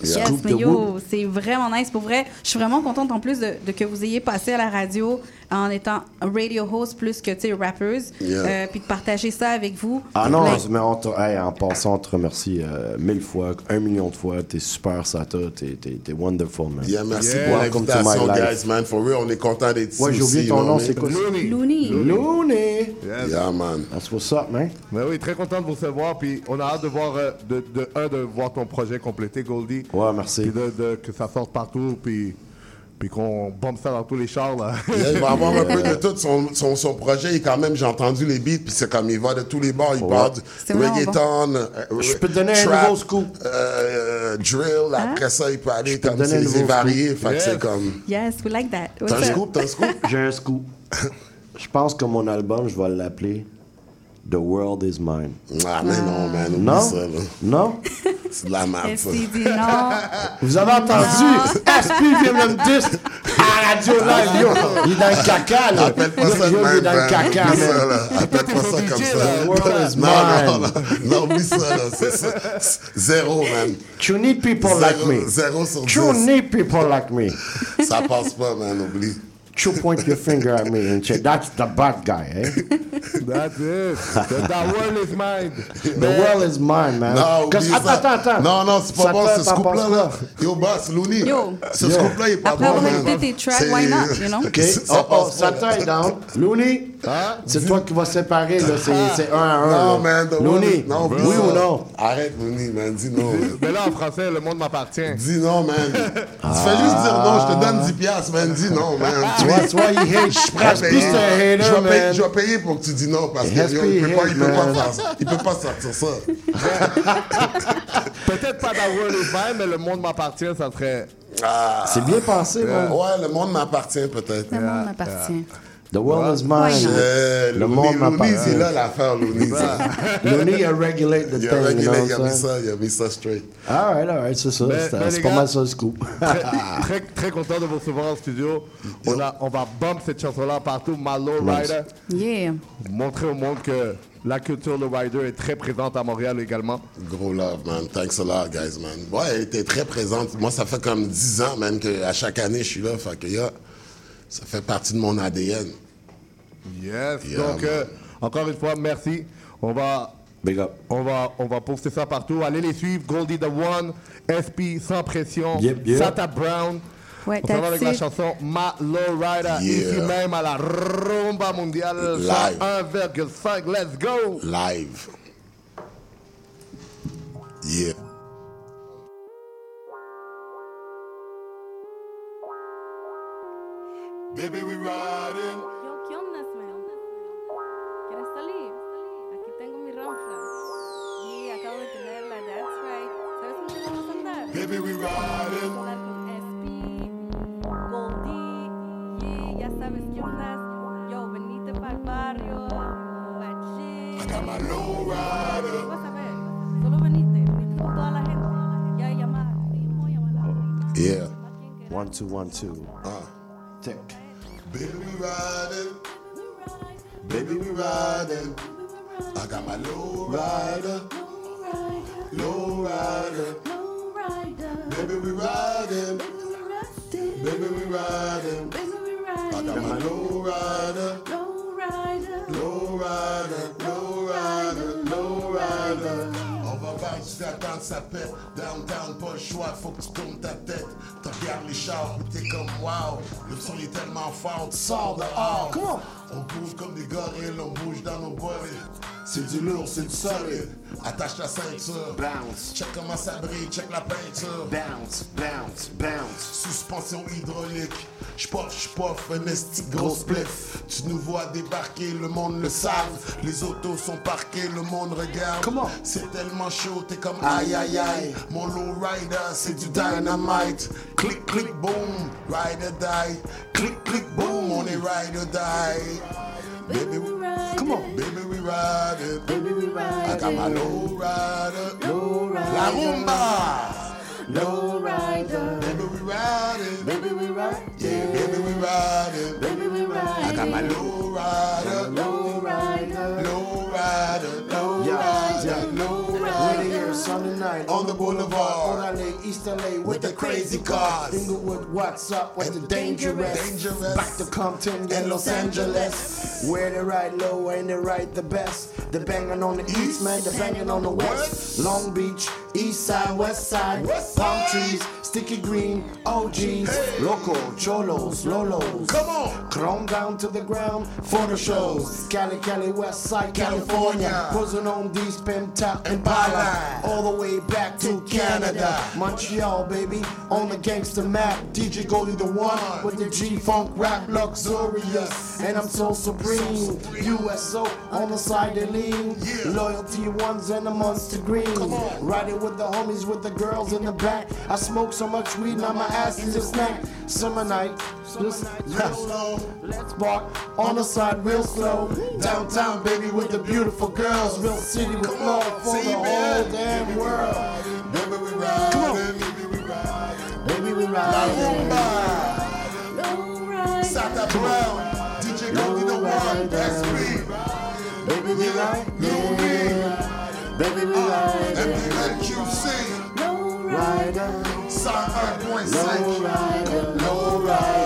Yes, Scoop mais yo, c'est vraiment nice. Pour vrai, je suis vraiment contente en plus de, de que vous ayez passé à la radio en étant radio host plus que, tu sais, rappers. Yeah. Euh, puis de partager ça avec vous. Ah non, Like, mais on te- hey, en passant, on te remercie euh, mille fois, un million de fois. T'es super, Sata. T'es, t'es, t'es wonderful, man. Yeah, merci Yeah. pour Welcome to l'invitation, my life. guys, man. For real, on est content d'être ici. Ouais, j'ai oublié ton nom, c'est quoi? Looney. Looney. Yes. Yeah, man. That's what's up, man. Ben oui, très content de vous recevoir. Puis on a hâte de voir, euh, de, de, un, de voir ton projet complété, Goldie. Ouais, merci. Puis de, de- que ça sorte partout. Puis, puis qu'on bombe ça dans tous les chars, là. Yeah, il va avoir un peu de tout. Son, son, son projet, il, quand même, j'ai entendu les beats, puis c'est comme il va de tous les bords. Il Ouais. parle du reggaeton, euh, Je peux te donner un trap, nouveau scoop. euh, drill. Après ça, il peut aller te comme un c'est varié. Fait que Yes. c'est comme. Yes, we like that. T'as un scoop, t'as un scoop? J'ai un scoop. Je pense que mon album, je vais l'appeler The World Is Mine. Ah, mais non, man. Oublie Non? ça, là. Non? C'est de la merde, ça. Dit non? Vous avez entendu? SP vient de me dire. la radio live, yo. Il est dans le caca, là. Appelle pas ça de il est même, dans le caca, là. Appelle pas ça comme ça. The world is Non, non, mine. non. Non, oublie ça, là. C'est ça. Zéro, man. You need people like me. Zéro sur You dix. need people like me. Ça passe pas, man. Oublie. You point your finger at me and say, that's the bad guy, eh? That's it. The, the world is mine. The world is mine, man. Non, Cause- oublie attends, ça. attends, attends. Non, non, c'est pas Ça bon, te- ce t'en scoop-là, penses là. quoi? Yo, boss, Looney. Yo. Ce Yo. scoop-là, il est pas Après bon, avoir man. écouté tes tracks, C'est- why not, you know? OK? Ça Oh, oh, passe ça pas. taille down. Looney, c'est toi qui vas séparer, là. C'est c'est un à un. Non, là. man. Looney, non, oui ou non? Arrête, Looney, man. Dis non. Mais là, en français, le monde m'appartient. Dis non, man. Tu fais juste dire non, je te donne 10 piastres, man. Dis non, man. Tu vois, tu vois, il hate. Je suis prêt à payer. c'est un hater, je, vais payer man. je vais payer pour que tu dis non parce que Yes, yo, we il peut pas, il peut pas faire ça. Il peut pas sortir ça. Peut-être pas The world is mine, mais le monde m'appartient, ça serait. Ah. C'est bien pensé, man. Ouais, le monde m'appartient peut-être. Le monde m'appartient. The world is mine. Euh, Le monde m'appartient. c'est là l'affaire, Looney. Looney a regulate the Il a thing, you régulé, know il a mis ça, il a mis ça straight. All right, all right, c'est ça. Mais- C'est les pas gars, mal ça le scoop. Très, très, très content de vous recevoir en studio. On, a, on va bump cette chanson-là partout. My Low. Rider. Yeah. Montrer au monde que la culture Low Rider est très présente à Montréal également. Gros love, man. Thanks a lot, guys, man. Ouais, elle était très présente. Moi, ça fait comme 10 ans, man, qu'à chaque année, je suis là. Fait que, yeah, ça fait partie de mon ADN. Yes. Yeah, Donc, euh, encore une fois, merci. On va, Big up. on va, on va poster ça partout. Allez les suivre. Goldie the One, SP sans pression, Yep, yep. Sata Brown. Ouais, on s'en va avec la chanson My Low Rider, Yeah. ici même à la Rumba Mondiale Live. 1,5. Let's go! Live. Yeah. Baby, we riding. Yo, ¿qué onda, man? ¿Quieres salir? Aquí tengo mi ronfla. Y acabo de tenerla, that's right. ¿Sabes con quién vamos a andar? Baby, we riding. Vamos a andar con SP, Goldie, y ya sabes qué ondas. Yo, venite pa'l barrio, guachín. I got my low rider. Vas a ver, solo venite, venite con toda la gente. Ya llamar, primo, llamar Yeah. One, two, one, two. Uh. Tick. Baby, we riding. Baby, we riding. I got my low rider. Low rider. Baby, we riding. Baby, we riding. I got my low rider. Low rider. Low rider. Va voir jusqu'à quand ça pète. Downtown, pas le choix, faut que tu tournes ta tête. Tu regardes les chars, t'es comme wow. Le son est tellement fort, tu sors dehors. On bouge comme des gorilles, on bouge dans nos boîtes. C'est du lourd, c'est du solide. Attache la ceinture. Bounce. Check comment ça brille, check la peinture. Bounce, bounce, bounce. Suspension hydraulique. J'poff, j'poff, un esti gros spliff. Tu nous vois débarquer, le monde le savent. Les autos sont parquées, le monde regarde. Comment? C'est tellement chaud, t'es comme aïe aïe aïe. Mon low rider, c'est du dynamite. Clic, clic, boom, ride or die. Clic, clic, boom, on est ride or die. Baby, on. Baby, we ride it. Baby, we ride I got my low rider. Low rider. La rumba. Low rider. Baby, we ride it. Baby, we ride. Yeah, baby, we ride it. Baby, we ride. I got my low rider. Low rider. Low Sunday night On the boulevard. On LA, East LA with, the crazy cars. Inglewood, what's up with the dangerous? dangerous. Back to Compton And Los Angeles. Where they ride low and they ride the best. They're banging on the east, man, they're banging on the west. Long Beach, east side, west side. Palm trees, sticky green, OGs. Loco, cholos, lolos. Come on. Chrome down to the ground for the shows. Cali, Cali, West Side, California. California. Puzzling on these Penta and. Pala. All the way back to Canada. Montreal, baby, on the gangster map. DJ Goldie the one with the G Funk rap luxurious. And I'm so supreme. USO on the side they lean. Loyalty ones and the monster green. Riding with the homies with the girls in the back. I smoke so much weed now my ass is a snack. Summer night, just let's walk on the side real slow. Downtown, baby, with the beautiful girls. Real city with love for the whole damn the world. Baby, we ride. Come on. Baby, we ride. Baby, we ride. La rumba. Brown. DJ the one. Baby, we ride. Lil Baby, we ride. MPNQC. Uh, Low rider. Low rider. Low rider.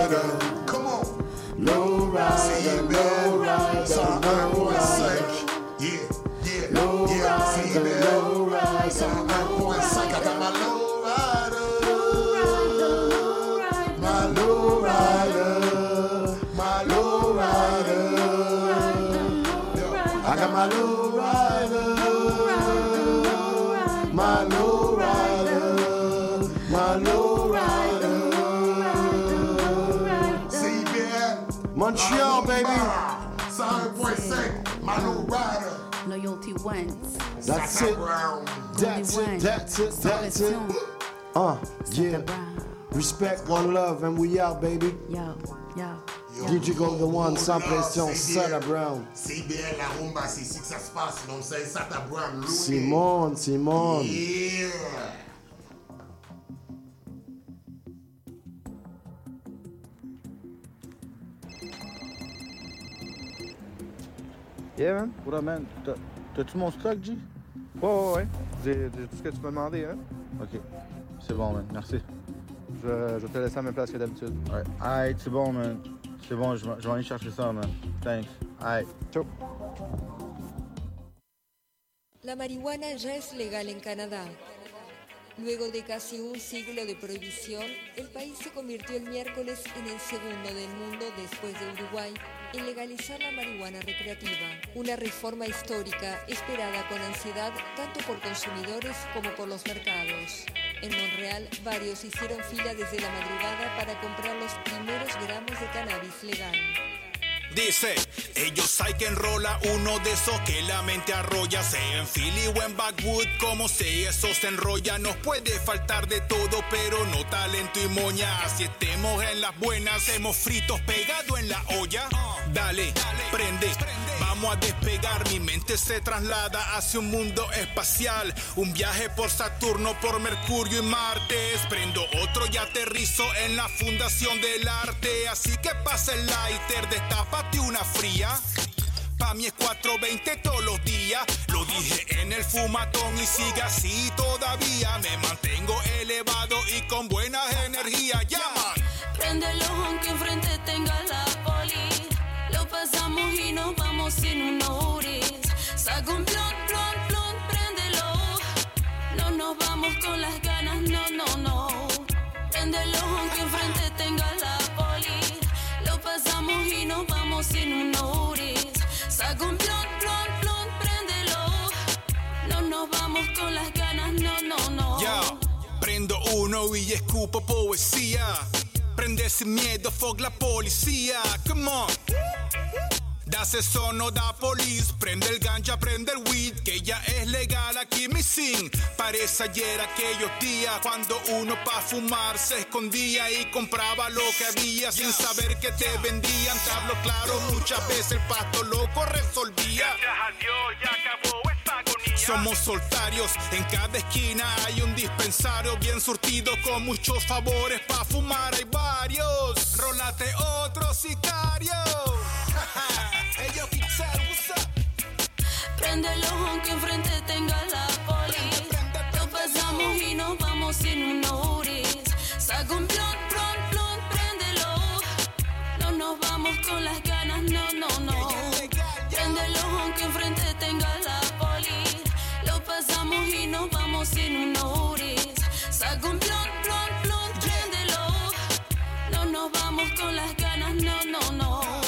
Raisa Akua Sakata Malorado Malorado Malorado Aga Malorado Malorado Malorado CBL Montreal baby. 5.5 Malorado Loyalty wins. That's it. That's it. That's it. That's it. Uh, yeah. Respect, one love, and we out, baby. Yo, yo. DJ Golden One, sans pression, Sada Brown? CBL, la rumba, c'est ici que ça se passe. Donc, c'est Sata Brown. Simone, Simone. Yeah. Yeah, man. What up, man? T'as- T'as-tu mon stock, G? Ouais, ouais, ouais. J'ai j'ai tout ce que tu m'as demandé, hein? OK. C'est bon, man. Merci. Je, je vais te laisser à la même place que d'habitude. Ouais. Alright, c'est bon, man. C'est bon, je vais je vais aller chercher ça, man. Thanks. Alright. Ciao. La marihuana ya es legal en Canadá. Luego de casi un siglo de prohibición, el país se convirtió el miércoles en el segundo del mundo después de Uruguay en legalizar la marihuana recreativa, una reforma histórica esperada con ansiedad tanto por consumidores como por los mercados. En Montreal, varios hicieron fila desde la madrugada para comprar los primeros gramos de cannabis legal. Dice, ellos hay que enrola uno de esos que la mente arrolla, sea en Philly o en Backwood, como si eso se enrolla. Nos puede faltar de todo, pero no talento y moña. Si estemos en las buenas, hemos fritos pegado en la olla. Dale, prende, vamos a despegar. Mi mente se traslada hacia un mundo espacial. Un viaje por Saturno, por Mercurio y Marte. Prendo otro y aterrizo en la fundación del arte. Así que pasa el lighter, una fría. Pa' mí es 420 todos los días. Lo dije en el fumatón y sigue así todavía. Me mantengo elevado y con buenas energías. Llaman. Préndelo aunque enfrente tenga la poli. Lo pasamos y nos vamos sin un Uris. Saca un blon, blon, blon, préndelo. No nos vamos con las ganas, no, no, no. Préndelo aunque enfrente tenga la poli. Lo pasamos y nos vamos sin un. Saca un blon, blon, blon, préndelo. No nos vamos con las ganas, no, no, no. Ya, prendo uno y escupo poesía. Prende sin miedo, fuck la policía. Come on. Das eso, no da police. Prende el ganja, prende el weed, que ya es legal aquí mi sin. Parece ayer aquellos días cuando uno pa' fumar se escondía y compraba lo que había sin saber que te vendían. Te hablo claro, muchas veces el pasto loco resolvía. Somos soltarios, en cada esquina hay un dispensario bien surtido con muchos favores pa' fumar hay varios. Rólate otro sicario. what's up? Préndelo aunque enfrente tenga la poli. Lo pasamos y nos vamos sin un Uris. Saca un blon, blon, blon, préndelo. No nos vamos con las ganas, no, no, no. Préndelo aunque enfrente tenga la poli. Lo pasamos y nos vamos sin un Uris. Saca un blon, blon, blon, préndelo. No nos vamos con las ganas, no, no, no.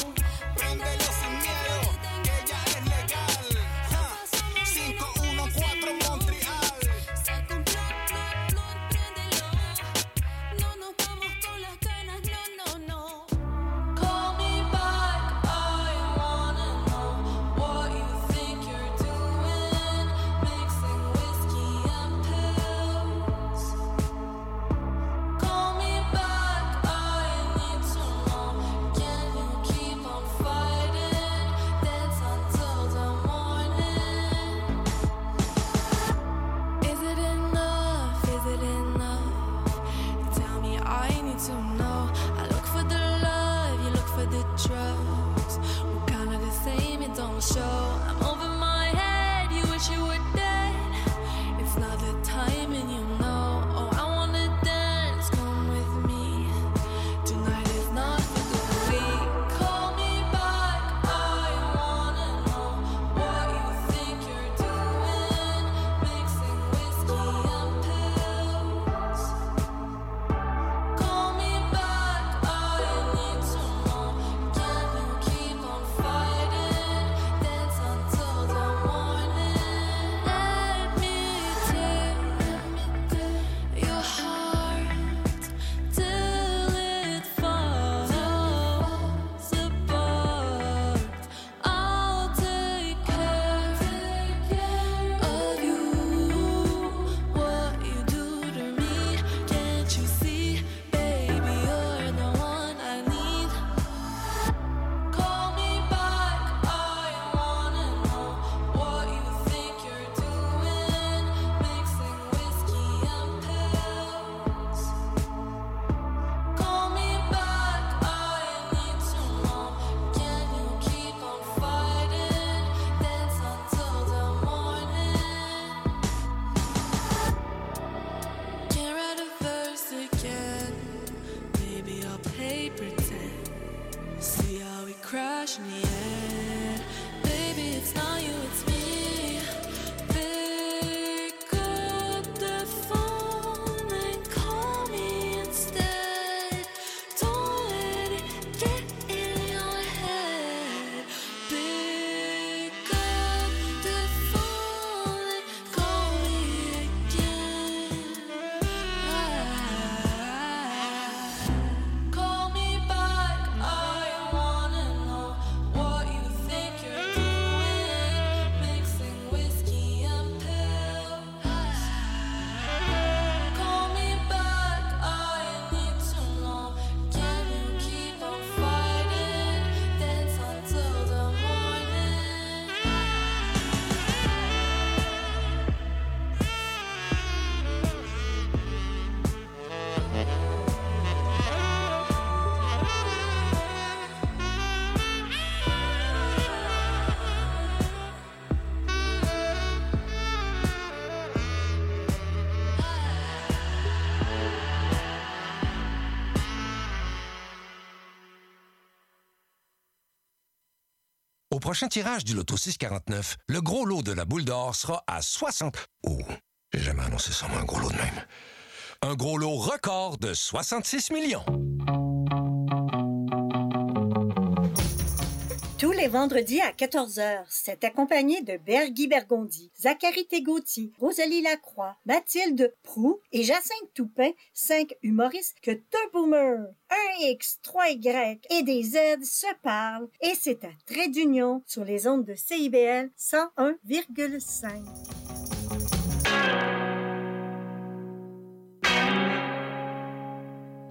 Au prochain tirage du Loto 649, le gros lot de la boule d'or sera à 60... Oh, j'ai jamais annoncé ça, moi, un gros lot de même. Un gros lot record de 66 millions. Les vendredis à 14h, c'est accompagné de Berguy Bergondi, Zachary Tégautier, Rosalie Lacroix, Mathilde Prou et Jacinthe Toupin, cinq humoristes que deux boomers, un X, trois Y et des Z se parlent et c'est à trait d'union sur les ondes de CIBL 101,5.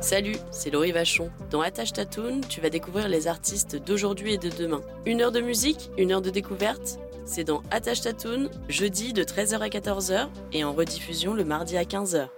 Salut, c'est Laurie Vachon. Dans Attache Tatoon, tu vas découvrir les artistes d'aujourd'hui et de demain. Une heure de musique, une heure de découverte. C'est dans Attache Tatoon, jeudi de 13h à 14h et en rediffusion le mardi à 15h.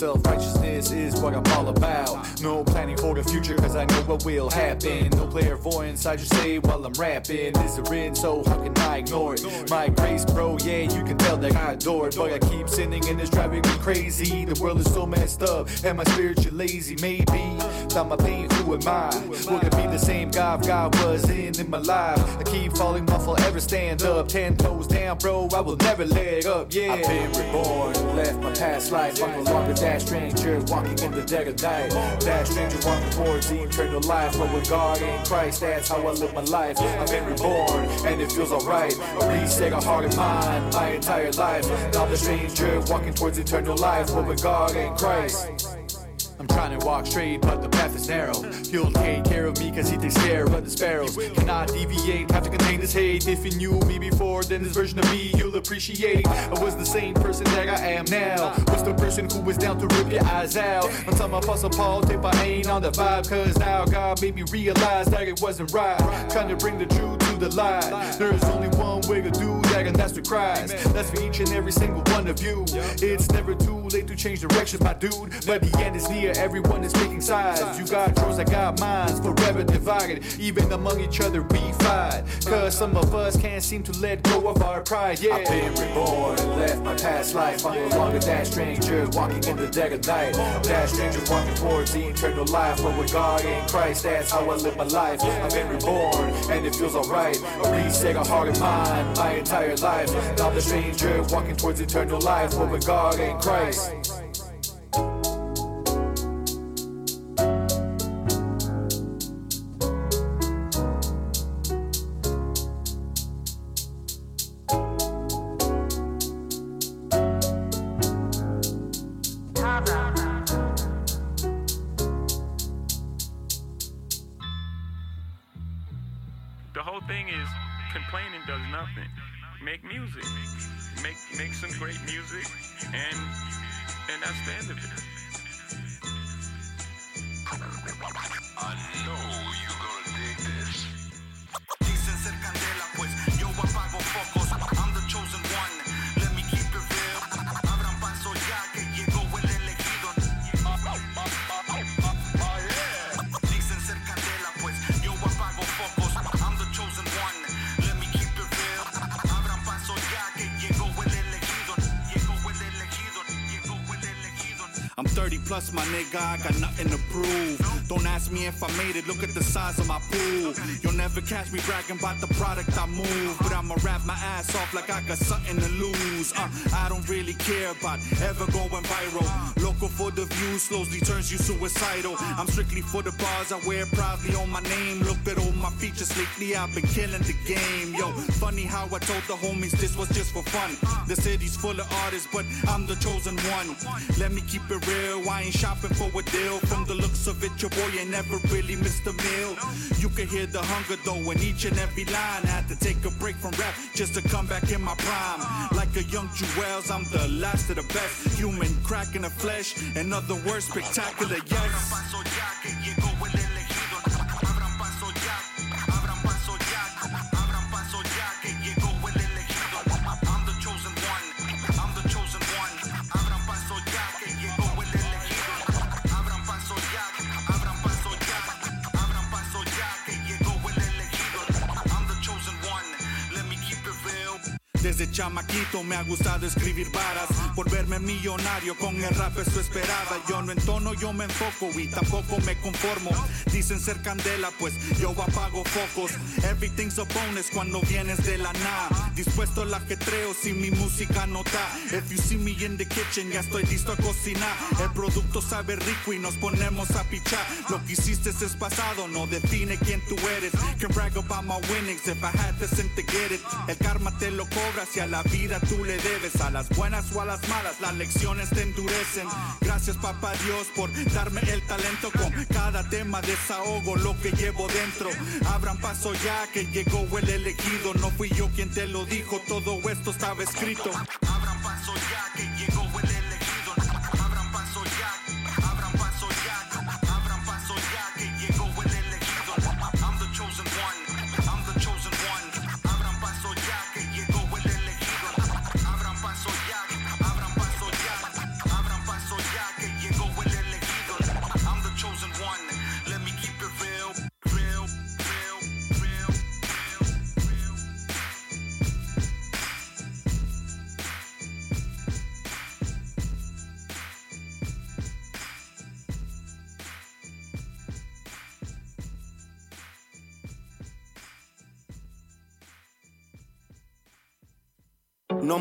self-righteous Righteousness is what I'm all about. No planning for the future, cause I know what will happen. No clairvoyance, I just say while I'm rapping. Is there in, so how can I ignore it? My grace, bro, yeah, you can tell that I adore it. But I keep sinning and it's driving me crazy. The world is so messed up, and my spiritual lazy, maybe. Without my pain, who am I? Will it be the same God God was in in my life? I keep falling off, I'll ever stand up. Ten toes down, bro, I will never let up, yeah. I've been reborn, left my past life. I'm no longer that stranger walking in the dead of night. That stranger walking towards the eternal life. But with God in Christ, that's how I live my life. I've been reborn, and it feels alright. A reset, a heart and mind, my entire life. Now the stranger walking towards eternal life. But with God in Christ. Trying to walk straight, but the path is narrow. He'll take care of me, cause he takes care of the sparrows. Cannot deviate, have to contain this hate. If you knew me before, then this version of me you'll appreciate. I was the same person that I am now. Was the person who was down to rip your eyes out. Until my apostle Paul, tape I ain't on the vibe, cause now God made me realize that it wasn't right. Trying to bring the truth to the light. There's only one way to do that's to Christ. That's for each and every single one of you. It's never too late to change directions, my dude. But the end is near, everyone is taking sides. You got yours, I got mine, forever divided. Even among each other, we fight. Cause some of us can't seem to let go of our pride, yeah. I've been reborn, and left my past life. I'm no longer that stranger, walking in the dead of night. That stranger walking towards the eternal life. But with God in Christ, that's how I live my life. I've been reborn, and it feels alright. A reset, a heart and mind, my entire life. Now the stranger walking towards eternal life. But with God in Christ. Plus, my nigga, I got nothing to prove. Don't ask me if I made it, look at the size of my pool. You'll never catch me bragging about the product I move. But I'ma rap my ass off like I got something to lose. Uh, I don't really care about ever going viral. Local for the views slowly turns you suicidal. I'm strictly for the bars, I wear proudly on my name. Look at all my features lately, I've been killing the game. Yo, funny how I told the homies this was just for fun. The city's full of artists, but I'm the chosen one. Let me keep it real, I ain't shopping for a deal. From the looks of it, your boy ain't never really missed a meal. You can hear the hunger though in each and every line. I Had to take a break from rap just to come back in my prime. Like a young Jewels, I'm the last of the best. Human crack in the flesh, in other words, spectacular, yes. Desde chamaquito me ha gustado escribir varas. Por verme millonario con el rap eso esperaba. Yo no entono, yo me enfoco y tampoco me conformo. Dicen ser candela, pues yo apago focos. Everything's a bonus cuando vienes de la nada. Dispuesto al ajetreo si mi música no da. If you see me in the kitchen ya estoy listo a cocinar. El producto sabe rico y nos ponemos a pichar. Lo que hiciste es pasado, no define quién tú eres. Can brag about my winnings if I had sin to get it. El karma te lo cobra si a la vida tú le debes A las buenas o a las malas las lecciones te endurecen. Gracias papá Dios por darme el talento Con cada tema desahogo lo que llevo dentro. Abran paso ya que llegó el elegido No fui yo quien te lo dijo, todo esto estaba escrito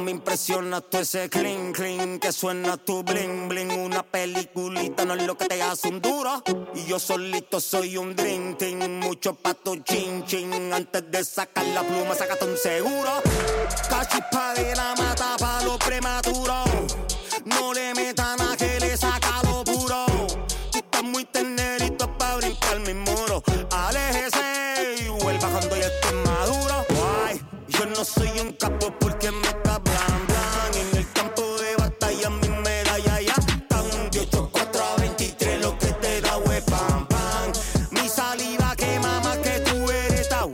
me impresiona todo ese clean, clean que suena tu bling, bling. Una peliculita no es lo que te hace un duro. Y yo solito soy un team. Mucho pato chin, chin. Antes de sacar la pluma, sácate un seguro. Cachispa de la mata pa' lo prematuro. No le metan a que le saca lo puro. Tú estás muy tenerito pa' brincar mi muro. Aléjese y vuelva cuando ya esté maduro. Guay, yo no soy un capo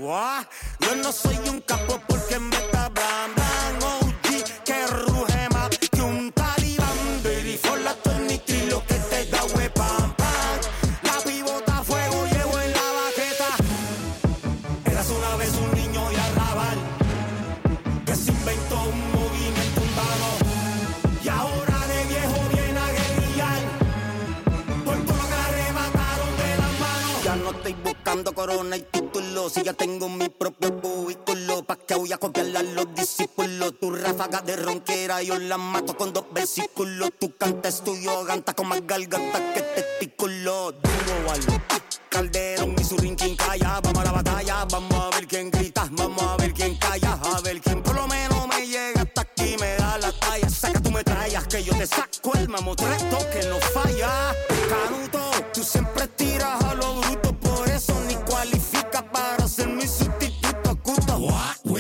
guay. Yo no soy un capo porque me está blan blan. OG que ruge más que un talibán. Baby for la 23 lo que te da hue pam. La pivota fuego llevo en la baqueta. Eras una vez un niño y arrabal que se inventó un movimiento urbano y ahora de viejo viene a guerrillar por todo lo que le arrebataron de las manos. Ya no estoy buscando corona y títulos, si ya tengo mi propio cubículo pa' que voy a copiarle a los discípulos. Tu ráfaga de ronquera yo la mato con dos versículos. Tu canta es tuyo, ganta con más garganta que testículo. Duro algo. Calderón y su rinquín calla, vamos a la batalla, vamos a ver quién grita, vamos a ver quién calla, a ver quién por lo menos me llega hasta aquí, me da la talla, saca tu metrallas, que yo te saco el mamotreto que no falla. Canuto, tú siempre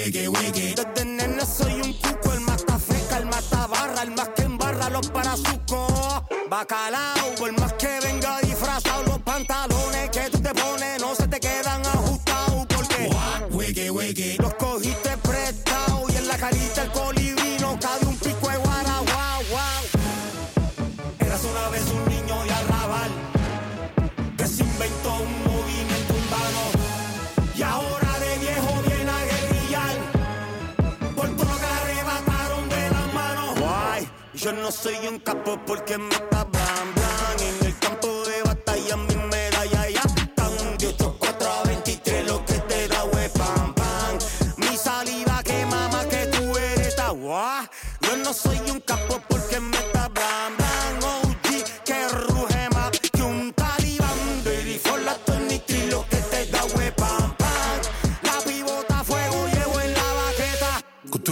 Desde nene soy un cuco, el mata feca, el mata barra, el más que embarra los parazucos. Bacalao, por más que venga disfrazado, los pantalones que tú te pones no se te quedan ajustados porque wiggy. los Yo no soy un capo porque me está blan blan. En el campo de batalla mi medalla ya están. De 8, 4 a 23 lo que te da es pam pam. Mi saliva que mama que tú eres agua. Yo no soy un capo.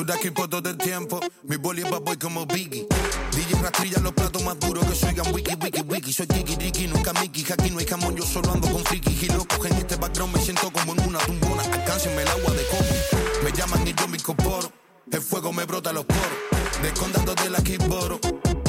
Porque me está blan blan. tiempo. Mi boli bad boy como Biggie. DJ rastrilla los platos más duros que soigan wiki, wiki, wiki. Soy Tiki, Tiki, nunca Mickey. Aquí no hay jamón, yo solo ando con friki y locos. En este background me siento como en una tumbona. Alcáncenme el agua de coco. Me llaman y yo me incorporo. El fuego me brota los poros. Descondando de la keyboard.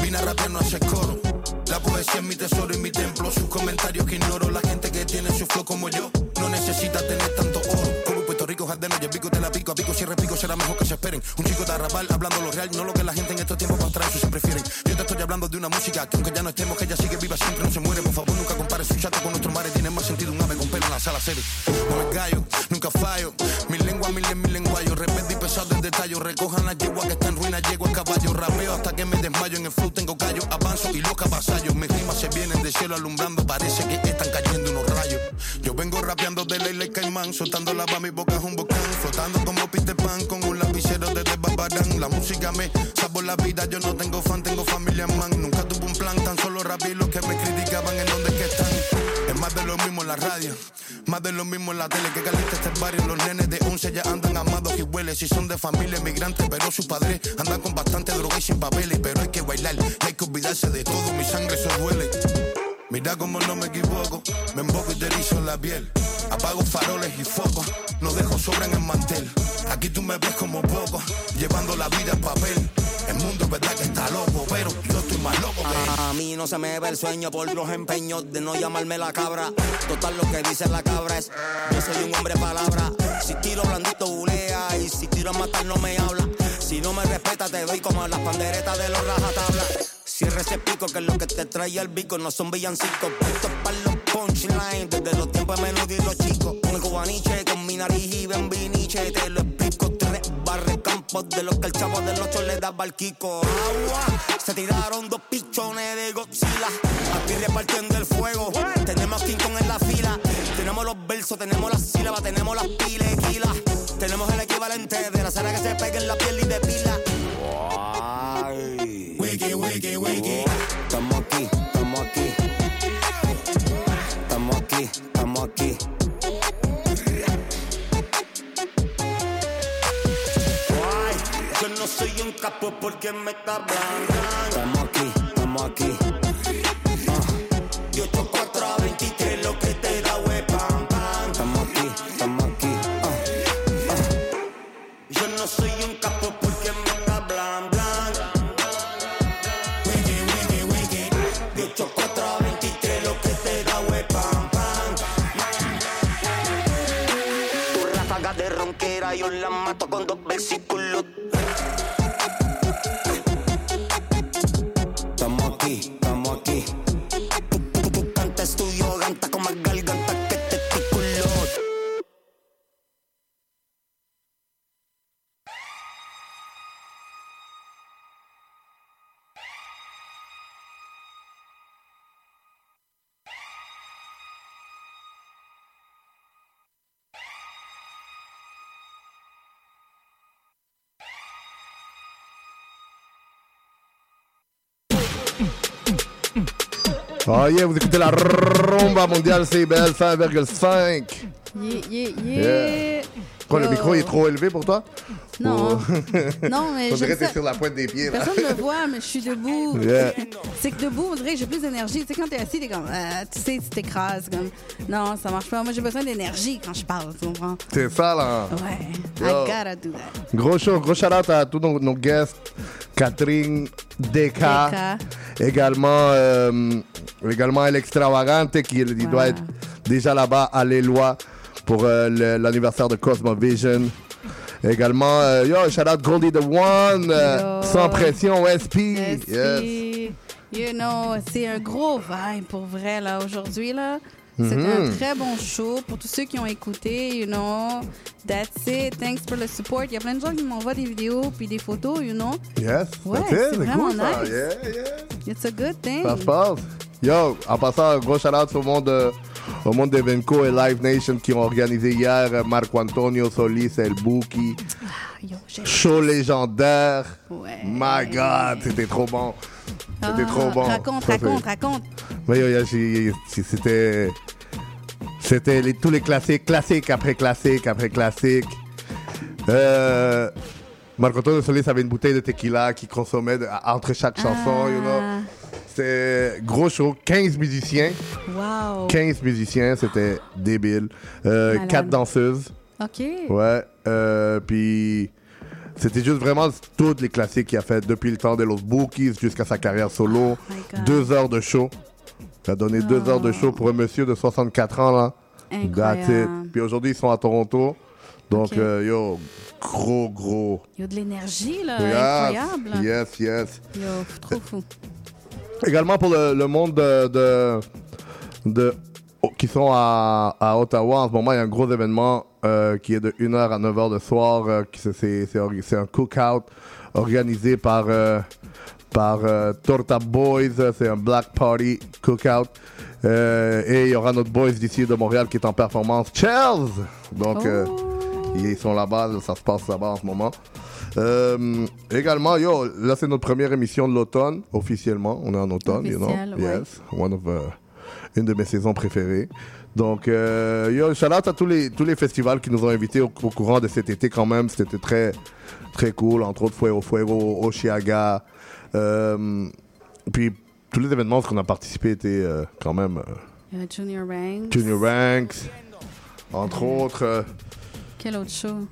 Vine a no hacer coro. La poesía es mi tesoro y mi templo. Sus comentarios que ignoro. La gente que tiene su flow como yo. No necesita tener tanto oro. Como en Puerto Rico, jardeno, y el pico te la pico. A pico, si repico, será mejor que Un chico de arrabal hablando lo real, no lo que la gente en estos tiempos para eso se prefieren. Yo te estoy hablando de una música que aunque ya no estemos, que ella sigue viva siempre, no se muere. Por favor, nunca compares su chato con nuestro mar. Tiene más sentido un ave con pelo en la sala serie. No me gallo, nunca fallo. Mi lengua, mi lengua, mi lenguayo. Repente y pesado en detalle. Recojan la yegua que está en ruina, llego a caballo. Rapeo hasta que me desmayo. En el flow tengo callo, avanzo y loca vasallos. Mis rimas se vienen de cielo alumbrando. Parece que están cayendo unos rayos. Yo vengo rapeando de Leila y Caimán. Soltando la mi boca es un volcán. Flotando como Peter Pan con un La música me salvó la vida. Yo no tengo fan, tengo familia man. Nunca tuve un plan, tan solo rapé y los que me criticaban en donde que están. Es más de lo mismo en la radio, más de lo mismo en la tele. Que caliente este barrio. Los nenes de 11 ya andan amados y hueles. Si son de familia inmigrante, pero sus padres andan con bastante droga y sin papeles. Pero hay que bailar, hay que olvidarse de todo. Mi sangre eso duele. Mira como no me equivoco, me emboco y te erizo la piel. Apago faroles y focos, no dejo sobra en el mantel. Aquí tú me ves como poco, llevando la vida en papel. El mundo es verdad que está loco, pero yo estoy más loco que él. A mí no se me ve el sueño por los empeños de no llamarme la cabra. Total, lo que dice la cabra es: Yo soy un hombre palabra. Si tiro blandito, bulea. Y si tiro a matar, no me habla. Si no me respeta, te doy como las panderetas de los rajatablas. Cierra ese pico que lo que te trae el bico. No son villancicos, puestos para los punchlines. Desde los tiempos menudo y los chicos. Con el cubaniche, con mi nariz y bambiniche. Te lo explico. Tres barres campos de los que el chavo del ocho le daba al Kiko. Agua, se tiraron dos pichones de Godzilla. Aquí repartiendo el fuego. Tenemos King Kong en la fila. Tenemos los versos, tenemos las sílabas, tenemos las kilas. Tenemos el equivalente de la cera que se pega en la piel y de pila. Wiki, wiki. Estamos aquí, estamos aquí. Estamos aquí, estamos aquí. Guay, yo no soy un capo porque me cabran. Estamos aquí, estamos aquí. canto con dos versículos. Oh yeah, vous écoutez la rumba mondiale CBL 5,5. Yeah, yeah, yeah. Yeah. Quoi, le micro il est trop élevé pour toi? Non. Ou- Non, mais On dirait que t'es sur la pointe des pieds. Là. Personne ne me voit, mais je suis debout. Yeah. C'est que debout, on dirait que j'ai plus d'énergie. Tu sais, quand t'es assis, t'es comme, euh, tu sais, tu t'écrases. Comme... Non, ça marche pas. Moi, j'ai besoin d'énergie quand je parle, tu comprends? C'est ça, là. Ouais. Yo. I gotta do that. Gros show, gros shout out à tous nos, nos guests. Catherine Deka. Également, euh, également El Extravagante qui il doit être déjà là-bas à l'Éloi pour euh, l'anniversaire de Cosmovision. Également, euh, yo, shout out Goldie the One. euh, sans pression, SP. Merci. Yes. You know, c'est un gros vibe pour vrai, là, aujourd'hui, là. C'était Mhm. un très bon show pour tous ceux qui ont écouté, you know. That's it. Thanks for the support. Il y a plein de gens qui m'envoient des vidéos puis des photos, you know. Yes, Ouais, c'est vraiment cool, nice. Yeah, yeah. It's a good thing. Ça se passe. Yo, en passant, un gros shout-out au monde, euh, au monde d'Evenco et Live Nation qui ont organisé hier euh, Marco Antonio Solis, El Buki. Show légendaire. My God, c'était trop bon. C'était Ah, trop bon. Raconte, Ça, raconte, raconte. Mais c'était. C'était les- tous les classiques, classiques après classique après classique. Euh, Marco Antonio Solís avait une bouteille de tequila qu'il consommait de- entre chaque chanson, you know. C'était gros show, 15 musiciens. Wow. 15 musiciens, c'était débile. Euh, Malade. 4 danseuses. OK. Ouais. euh, puis c'était juste vraiment tous les classiques qu'il a fait depuis le temps de Los Bookies jusqu'à sa carrière solo. God. deux heures de show. Il a donné deux heures de show pour un monsieur de 64 ans, là. Incroyable. That's it. Puis aujourd'hui, ils sont à Toronto. Donc, euh, yo, gros, gros. Il y a de l'énergie, là. Yes, Incroyable. Yes, yes. Yo, trop fou. Également pour le, le monde de, de, de- oh, qui sont à, à Ottawa en ce moment, il y a un gros événement euh, qui est de 1h à 9h le soir. euh, c'est- c'est c'est orga- c'est un cookout organisé par, euh, par euh, Torta Boys. C'est un Black Party cookout. Euh, et il y aura notre boys d'ici de Montréal qui est en performance, Chels. Donc, euh, ils sont là-bas, ça se passe là-bas en ce moment. Euh, également, yo, là c'est notre première émission de l'automne, officiellement. On est en automne, you know. Ouais. Yes, one of, euh, une de mes saisons préférées. Donc, euh, yo, shout out à tous les, tous les festivals qui nous ont invités au, au courant de cet été quand même. C'était très, très cool. Entre autres, Fuego Fuego, Oshiaga. Euh, puis, tous les événements qu'on a participé étaient euh, quand même euh, Junior Ranks. Junior Ranks, entre autres. Quel autre show?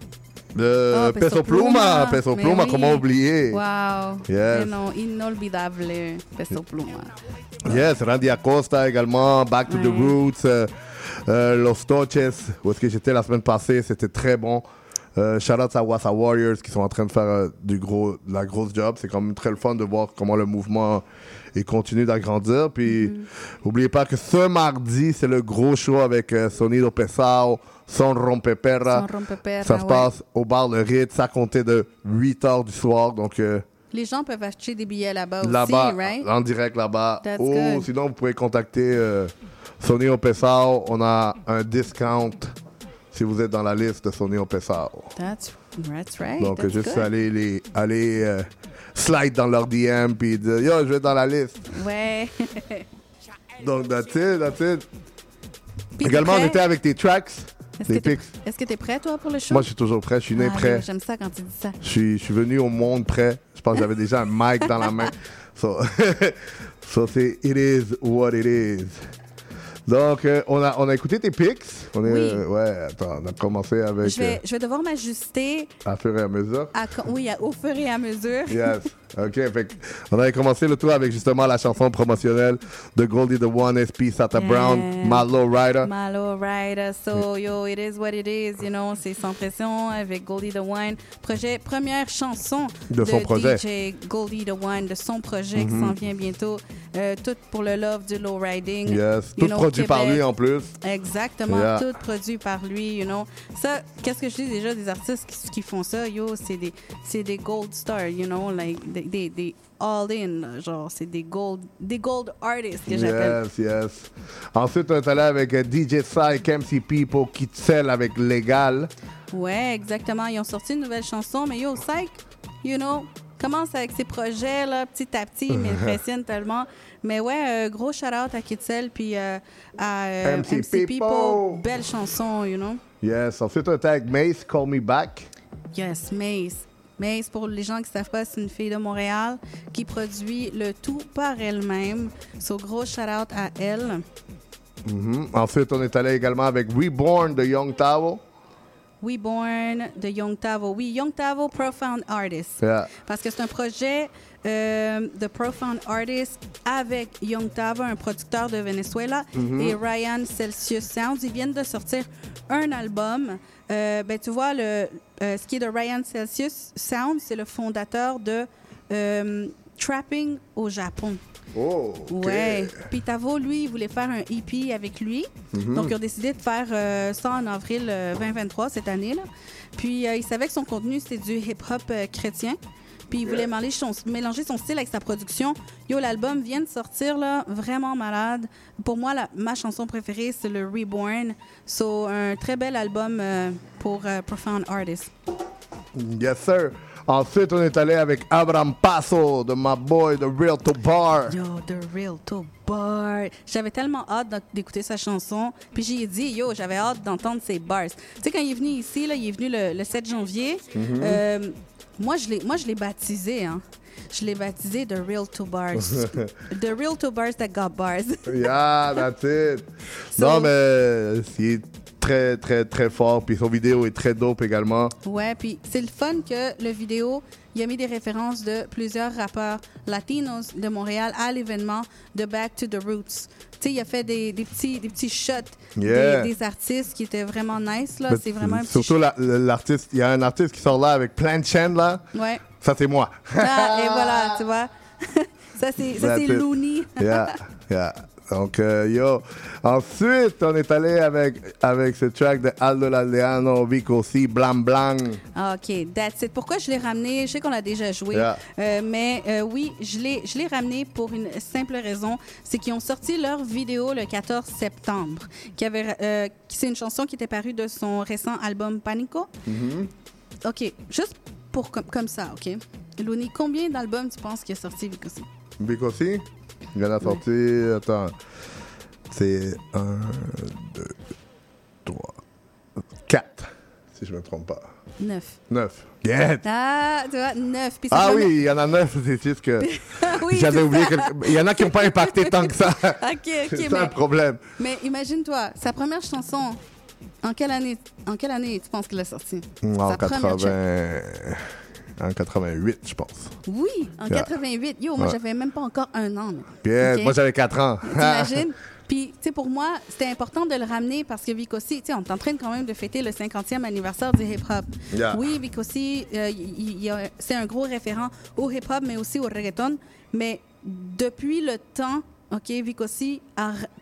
Ah, Peso Pluma, Peso Pluma, comment oublier? Wow. Yes. Non, inolvidable, Peso Pluma. Yes, Randy Acosta également, Back to the Roots, euh, euh, Los Toches, où est-ce que j'étais la semaine passée, c'était très bon. Euh, shout out à Wassa Warriors qui sont en train de faire euh, du gros, de la grosse job. C'est quand même très le fun de voir comment le mouvement continue d'agrandir. Puis, oubliez pas que ce mardi, c'est le gros show avec euh, Sonido Pesao, Son Rompeperra. Son Rompeperra, Ça se ouais. passe au bar Le Ritz. Ça comptait de 8 heures du soir. Donc, euh, Les gens peuvent acheter des billets là-bas aussi, là-bas, right? en direct là-bas. Ou good. sinon, vous pouvez contacter euh, Sony Opessao. On a un discount si vous êtes dans la liste de Sony Opessao. That's, that's right. Donc, that's juste good. aller, les, aller euh, slide dans leur DM puis dire Yo, je vais être dans la liste. Ouais. Donc, that's it, that's it. Également, t'es on était avec tes tracks, Est-ce que t'es- pics. Est-ce que tu es prêt, toi, pour le show? Moi, je suis toujours prêt. Je suis né Ah, prêt. J'aime ça quand tu dis ça. Je suis, je suis venu au monde prêt. Je pense que j'avais déjà un mic dans la main. So, so c'est It is what it is. Donc, euh, on, a, on a écouté tes pics. On est, Oui. euh, ouais, attends, on a commencé avec. Je vais, je vais devoir m'ajuster euh, à fur et à mesure. à, oui, à- au fur et à mesure. Yes. OK. Fait on avait commencé le tour avec justement la chanson promotionnelle de Goldie the One, SP, Sata Yeah. Brown, My Low Rider. Malo Rider, so yo, it is what it is, you know, c'est sans pression avec Goldie the Wine. Projet, première chanson De son projet. DJ Goldie the Wine, de son projet qui Mhm. s'en vient bientôt. Euh, tout pour le love du low riding. Yes. Tout know, produit par lui en plus. Exactement, Yeah. tout produit par lui, you know. Ça, qu'est-ce que je dis déjà des artistes qui, qui font ça, yo, c'est des, des gold stars, you know, like des, des, des all in, là, genre, c'est des gold, des gold artists que j'appelle. Yes, yes. Ensuite, on est allé avec euh, DJ Psych, MC People, qui scelle avec Légal. Ouais, exactement. Ils ont sorti une nouvelle chanson, mais yo, Psych, you know, commence avec ses projets, là, petit à petit, il m'impressionne tellement. Mais ouais, euh, gros shout-out à Kitzel, puis euh, à euh, MC MC, People. People. Belle chanson, you know. Yes. Ensuite, on était avec Mace, Call Me Back. Yes, Mace. Mace, pour les gens qui ne savent pas, c'est une fille de Montréal qui produit le tout par elle-même. So, gros shout-out à elle. Mhm. Ensuite, on est allé également avec Reborn de Young Tavo. We Born de Young Tavo. Oui, Young Tavo, Profound Artist. Yeah. Parce que c'est un projet euh, de Profound Artist avec Young Tavo, un producteur de Venezuela, Mhm. et Ryan Celsius Sounds. Ils viennent de sortir un album. Euh, ben, tu vois, le, euh, ce qui est de Ryan Celsius Sounds, c'est le fondateur de euh, Trapping au Japon. Oh, ok. Ouais. Puis Tavo, lui, il voulait faire un EP avec lui. Mhm. Donc, ils ont décidé de faire euh, ça en avril euh, 2023, cette année. là Puis, euh, il savait que son contenu, c'était du hip-hop chrétien. Puis, il voulait mélanger son, mélanger son style avec sa production. Yo, l'album vient de sortir, là, vraiment malade. Pour moi, la- ma chanson préférée, c'est le Reborn. So, un très bel album euh, pour euh, Profound Artist. Yes, sir. Ensuite, on est allé avec Abraham Paso de My Boy, The Real to Bar. Yo, The Real to Bar. J'avais tellement hâte d'écouter sa chanson. Puis j'ai dit, yo, j'avais hâte d'entendre ses bars. Tu sais, quand il est venu ici, là, il est venu le, le 7 janvier. Mhm. euh, moi, je l'ai, moi, je l'ai baptisé, hein. Je l'ai baptisé The Real Two Bars. the Real Two Bars that got bars. Yeah, that's it. So- non, mais c'est très, très, très fort. Puis son vidéo est très dope également. Ouais, puis c'est le fun que le vidéo, il a mis des références de plusieurs rappeurs latinos de Montréal à l'événement de Back to the Roots. Tu sais, il a fait des, des petits, des petits shots Yeah. des, des artistes qui étaient vraiment nice, là. C'est vraiment un petit Surtout la- l'artiste. Il y a un artiste qui sort là avec plein de chaînes, là. Ouais. Ça, c'est moi. Ah, et voilà, tu vois. ça, c'est. Looney. yeah, yeah. Donc, euh, yo. Ensuite, on est allé avec, avec ce track de Aldo Laldeano, Vico C, Blam. Ah, OK, that's it. Pourquoi je l'ai ramené? Je sais qu'on l'a déjà joué, Yeah. euh, mais euh, oui, je l'ai je l'ai ramené pour une simple raison, c'est qu'ils ont sorti leur vidéo le 14 septembre, qui avait, c'est une chanson qui était parue de son récent album Panico. OK, juste pour comme, comme ça, OK? Looney, combien d'albums tu penses qu'il a sorti, Vico C? Vico C, il en a sorti. Attends. C'est un, deux, trois, quatre, si je me trompe pas. Neuf. Neuf. Get! Ah, tu vois, neuf. Puis sa Ah première- oui, il y en a neuf, c'est juste que Oui, j'avais oublié. quelque- Il y en a qui n'ont pas impacté tant que ça. OK, OK, c'est ça mais- le problème. Mais imagine-toi, sa première chanson, en quelle année, en quelle année tu penses qu'il a sorti? En, Sa première 80... en 88, je pense. Oui, en Yeah. 88. Yo, moi, Ouais. j'avais même pas encore un an. OK? moi j'avais 4 ans. T'imagines? Puis, tu sais, pour moi, c'était important de le ramener parce que Vicosi, tu sais, on est en train quand même de fêter le 50e anniversaire du hip-hop. Yeah. Oui, Vicosi, euh, c'est un gros référent au hip-hop, mais aussi au reggaeton. Mais depuis le temps, OK,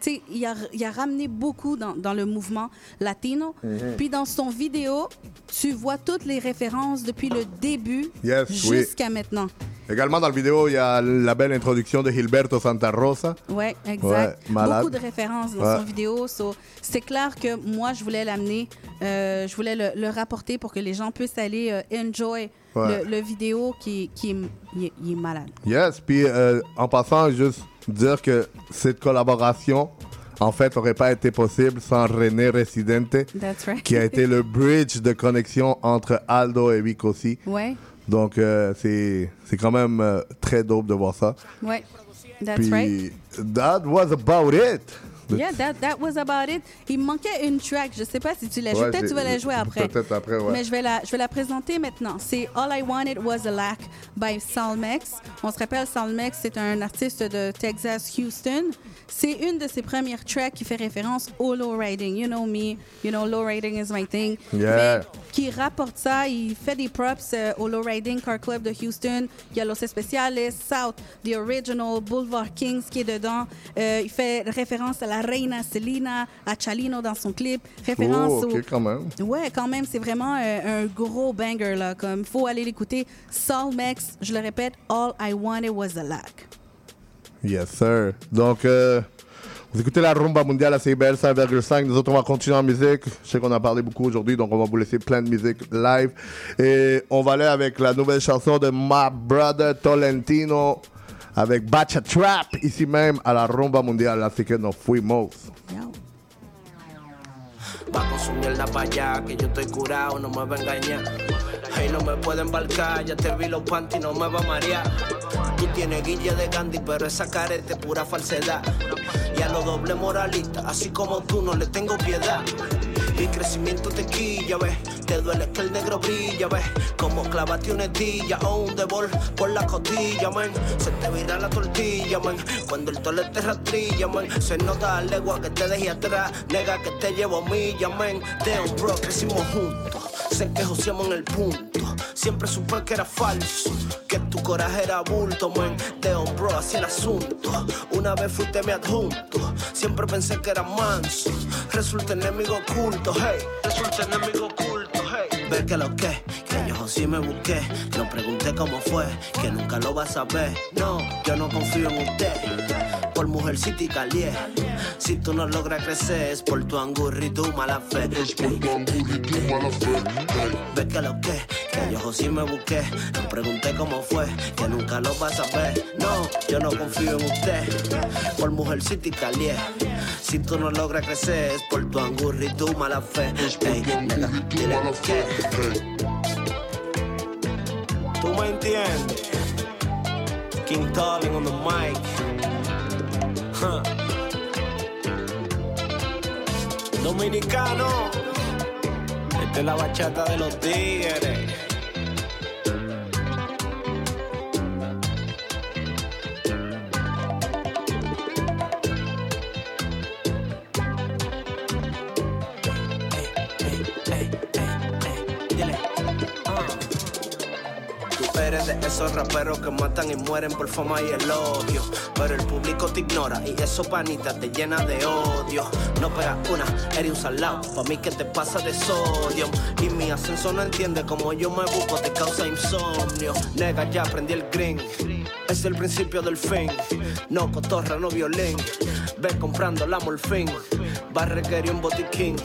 sais, il a, il a ramené beaucoup dans, dans le mouvement latino. Mhm. Puis dans son vidéo, tu vois toutes les références depuis le début Yes, oui. jusqu'à maintenant. Également dans la vidéo, il y a la belle introduction de Gilberto Santa Rosa. Ouais, exact. Ouais. Beaucoup de références dans Ouais. son vidéo. So, c'est clair que moi, je voulais l'amener, euh, je voulais le, le rapporter pour que les gens puissent aller euh, enjoy Ouais. le, le vidéo qui, est malade. Yes, puis euh, en passant, juste dire que cette collaboration, en fait, n'aurait pas été possible sans René Residente, That's right. qui a été le bridge de connexion entre Aldo et Vicosi. Ouais, Donc, euh, c'est c'est quand même euh, très dope de voir ça. ouais. That's Puis, right. that was about it. Yeah, that, that was about it. Il me manquait une track. Je sais pas si tu l'as jouée. Peut-être tu vas la jouer après. peut-être après, ouais. Mais je vais, la, je vais la présenter maintenant. C'est All I Wanted Was a Lack by Salmex. On se rappelle, Salmex, c'est un artiste de Texas, Houston. C'est une de ses premières tracks qui fait référence au low riding. You know me, you know, low riding is my thing. Yeah. Mais qui rapporte ça, il fait des props euh, au low riding car club de Houston. Il y a Los Especiales, South, The Original, Boulevard Kings qui est dedans. Euh, il fait référence à la Reina Selena, à Chalino dans son clip. Référence Oh, au... quand même. Ouais, quand même, c'est vraiment euh, un gros banger là. Comme faut aller l'écouter. Saul Mex, je le répète, All I Wanted Was a Lack. Yes, sir. Donc, euh, vous écoutez la rumba mondiale à CBL 5,5. Nous autres, on va continuer en musique. Je sais qu'on a parlé beaucoup aujourd'hui, donc on va vous laisser plein de musique live. Et on va aller avec la nouvelle chanson de My Brother Tolentino avec Bacha Trap, ici même à la rumba mondiale. Así que nos fuimos. Va con su mierda para allá, que yo estoy curado, no me va a engañar. Hey, no me puede embarcar, ya te vi los panty, no me va a marear. Tú tienes guilla de Gandhi, pero esa careta es pura falsedad. Y a los doble moralistas, así como tú, no le tengo piedad. Y crecimiento te quilla, ves. Te duele que el negro brilla, ves. Como clavate una estilla o un devol por la costilla, man. Se te vira la tortilla, man. Cuando el tole te rastrilla, man. Se nota la legua que te dejé atrás. Nega que te llevo milla, man. Damn, bro, crecimos juntos. Sé que joseamos en el punto. Siempre supe que era falso. Que tu coraje era bulto, man. Damn, bro, así el asunto. Una vez fuiste mi adjunto. Siempre pensé que era manso. Resulta enemigo oculto, hey. Resulta enemigo oculto, hey. Ver que lo que, que yo sí me busqué. No pregunté cómo fue, que nunca lo vas a ver. No, yo no confío en usted. Por mujercita y calié. Si tú no logras crecer, es por tu angurri y tu mala fe. Es por tu angurri y tu mala fe. Ve que lo que, que yo sí me busqué. No pregunté cómo fue, que nunca lo vas a ver. No, yo no confío en usted. Por mujercita y calié. Si tú no logras crecer, es por tu angurri y tu mala fe. Ey, nega, dile que. entiendes? King Tolling on the mic. Dominicano. Esta es la bachata de los tigres. Esos raperos que matan y mueren por fama y elogio. Pero el público te ignora y eso panita te llena de odio. No pegas una, eres un salado. Pa' mí que te pasa de sodio. Y mi ascenso no entiende como yo me busco, te causa insomnio. Nega, ya aprendí el green. Es el principio del fin. No cotorra, no violín. Ve comprando la morfín. Va a requerir un botiquín.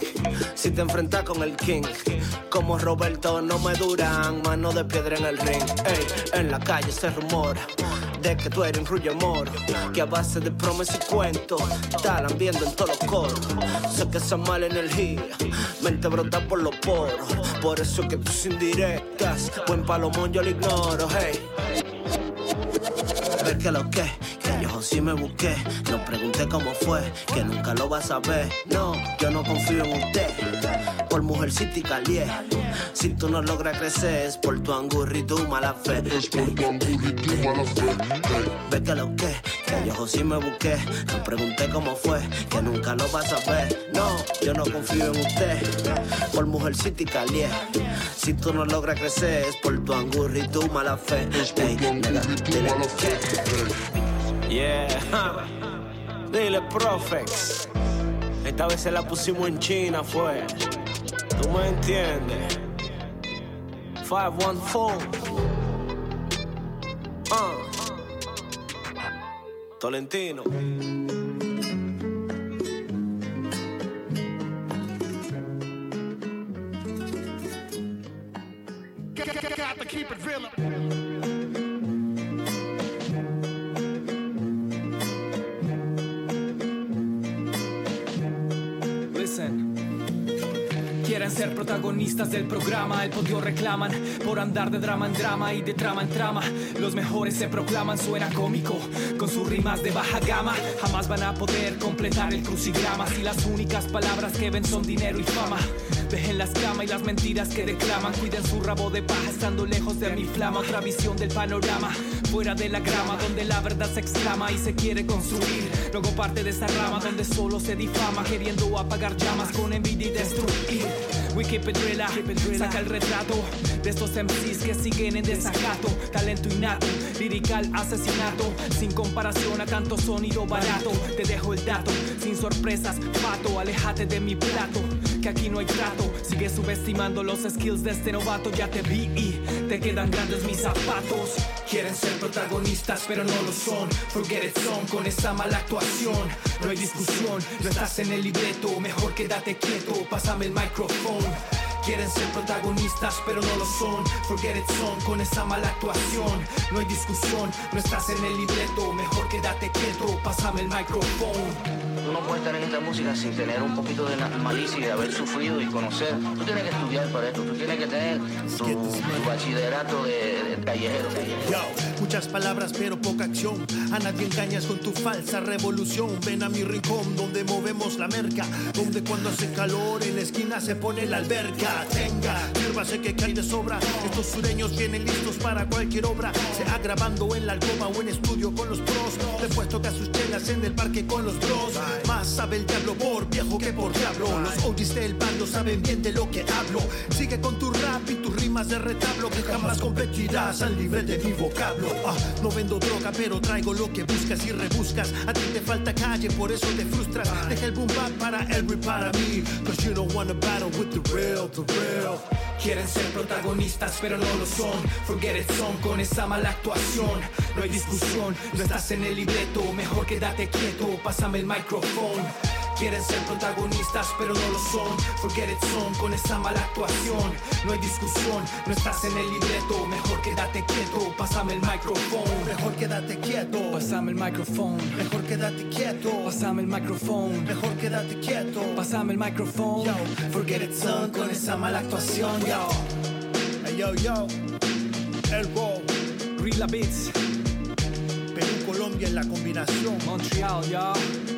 Si te enfrentas con el king. Como Roberto, no me duran. Mano de piedra en el ring. Ey, en la calle se rumora de que tú eres un rullo moro. Que a base de promesas y cuentos. Talan viendo en todos los coros. Sé que esa mala energía. Mente brota por los poros. Por eso es que tus indirectas. Buen palomón yo lo ignoro. Hey. Ver que lo que, que yo sí me busqué. No pregunté cómo fue, que nunca lo vas a ver. No, yo no confío en usted. Por mujercita y calié. Si tú no logras crecer, es por tu angurri y tu mala fe. Es por tu angurri y tu mala fe. Ve que lo que, que yo sí me busqué. No pregunté cómo fue, que nunca lo vas a ver. No, yo no confío en usted. Por mujercita y calié. Si tú no logras crecer, es por tu angurri y tu mala fe. Ey, nega, dile que- Yeah. Dile, Profex. Esta vez se la pusimos en China, fue. ¿Tú me entiendes? 514. Ah. Tolentino. Got to keep it real. Ser protagonistas del programa, el podio reclaman por andar de drama en drama y de trama en trama. Los mejores se proclaman, suena cómico, con sus rimas de baja gama. Jamás van a poder completar el crucigrama si las únicas palabras que ven son dinero y fama. Dejen las camas y las mentiras que declaman, cuiden su rabo de paja estando lejos de mi flama. Otra visión del panorama, fuera de la grama, donde la verdad se exclama y se quiere construir. Luego parte de esa rama donde solo se difama, queriendo apagar llamas con envidia y destruir. We keep it real, saca el retrato de estos MCs que siguen en desacato. Talento innato, lirical asesinato, sin comparación a tanto sonido barato. Te dejo el dato, sin sorpresas, pato, aléjate de mi plato. Que aquí no hay trato, sigue subestimando los skills de este novato. Ya te vi y te quedan grandes mis zapatos. Quieren ser protagonistas, pero no lo son. Forget it son con esa mala actuación. No hay discusión, no estás en el libreto. Mejor quédate quieto, pásame el micrófono. Quieren ser protagonistas, pero no lo son. Forget it son con esa mala actuación. No hay discusión, no estás en el libreto. Mejor quédate quieto, pásame el micrófono. No puedes estar en esta música sin tener un poquito de malicia y de haber sufrido y conocer. Tú tienes que estudiar para esto, tú tienes que tener tu, tu bachillerato de, de callejero. Yo, muchas palabras pero poca acción. A nadie engañas con tu falsa revolución. Ven a mi rincón donde movemos la merca. Donde cuando hace calor en la esquina se pone la alberca. Tenga, sírvase que cae de sobra. Estos sureños vienen listos para cualquier obra. Sea grabando en la alcoba o en estudio con los pros. Te puesto que a sus chelas en el parque con los bros. Más sabe el diablo por viejo que por diablo. Los OGs del bando saben bien de lo que hablo. Sigue con tu rap y tus rimas de retablo que jamás competirás al nivel de mi vocablo. Ah, no vendo droga, pero traigo lo que buscas y rebuscas. A ti te falta calle, por eso te frustras. Deja el boom bap para él y para mí. Cause you don't wanna battle with the real, the real. Quieren ser protagonistas, pero no lo son. Forget it son con esa mala actuación. No hay discusión, no estás en el libreto. Mejor quédate quieto, pásame el micrófono. Quieren ser protagonistas, pero no lo son. Forget it son con esa mala actuación. No hay discusión, no estás en el libreto. Mejor quédate quieto, pásame el micrófono. Mejor quédate quieto, pásame el micrófono. Mejor quédate quieto, pásame el micrófono. Mejor quédate quieto, pásame el micrófono. forget it son con esa mala actuación, yo. Hey, yo, yo. El Wow, Rila Beats. Perú, Colombia en la combinación. Montreal, yo.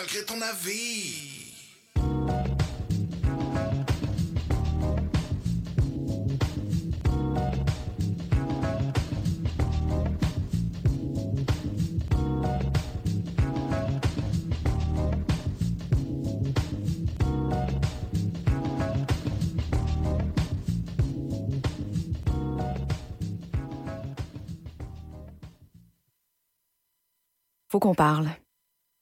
malgré ton avis. faut qu'on parle.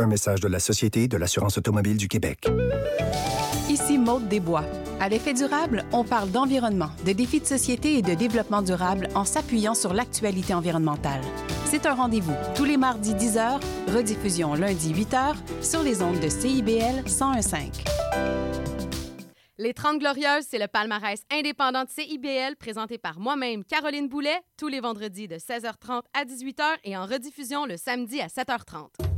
Un message de la Société de l'assurance automobile du Québec. Ici Maude Desbois. À l'effet durable, on parle d'environnement, de défis de société et de développement durable en s'appuyant sur l'actualité environnementale. C'est un rendez-vous tous les mardis 10h, rediffusion lundi 8h sur les ondes de CIBL 1015. Les 30 Glorieuses, c'est le palmarès indépendant de CIBL présenté par moi-même, Caroline Boulet, tous les vendredis de 16h30 à 18h et en rediffusion le samedi à 7h30.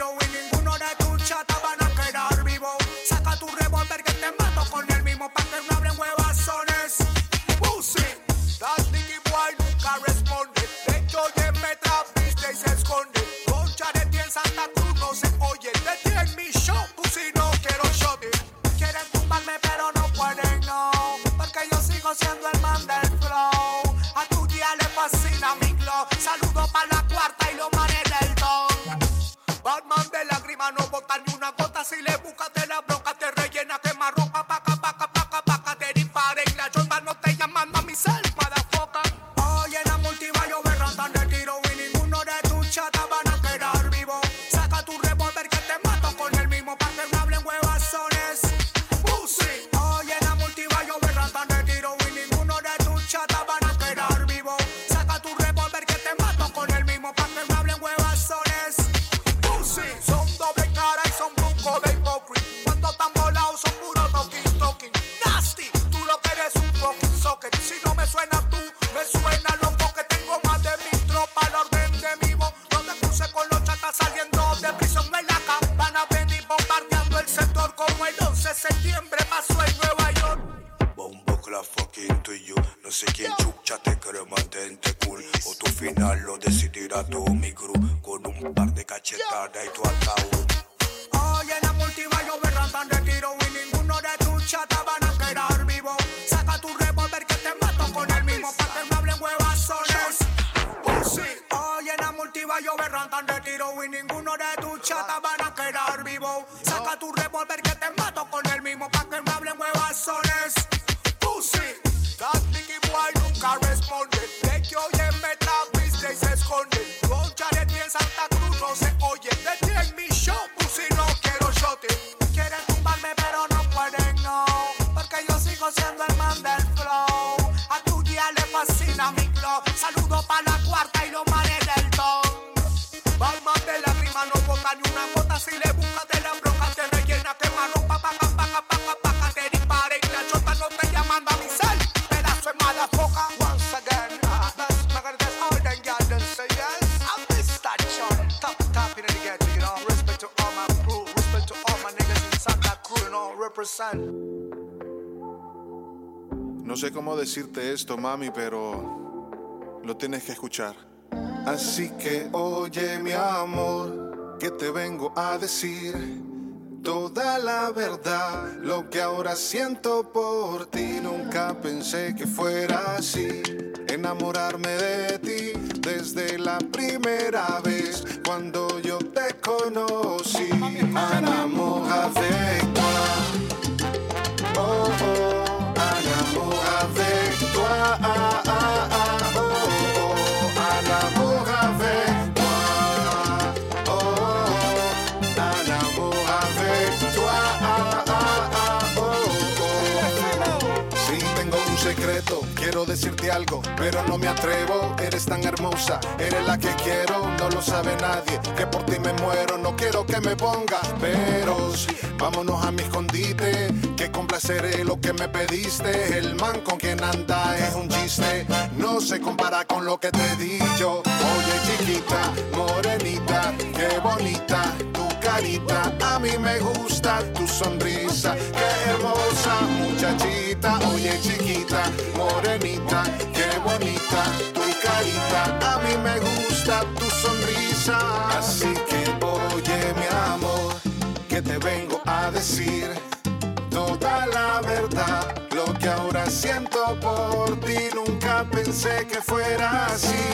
y ninguno de tus chatas van a quedar vivo. Saca tu revólver que te mato con el mismo pa' que no abren huevazones. Pussy, that Nicky Boy nunca responde. De hecho, de me trapiste y se esconde. Concha de ti en Santa cómo decirte esto, mami, pero lo tienes que escuchar. Así que oye, mi amor, que te vengo a decir toda la verdad. Lo que ahora siento por ti, nunca pensé que fuera así. Enamorarme de ti desde la decirte algo, pero no me atrevo. Eres tan hermosa, eres la que quiero, no lo sabe nadie. Que por ti me muero, no quiero que me ponga peros. Vámonos a mi escondite, que complaceré lo que me pediste. El man con quien anda es un chiste, no se compara con lo que te he dicho. Oye, chiquita, morenita, qué bonita tu carita. A mí me gusta tu sonrisa, qué hermosa muchachita. Oye, chiquita, morenita, qué bonita tu carita. A mí me gusta tu sonrisa. Así que oye, mi amor, que te vengo a decir toda la verdad. Lo que ahora siento por ti, nunca pensé que fuera así.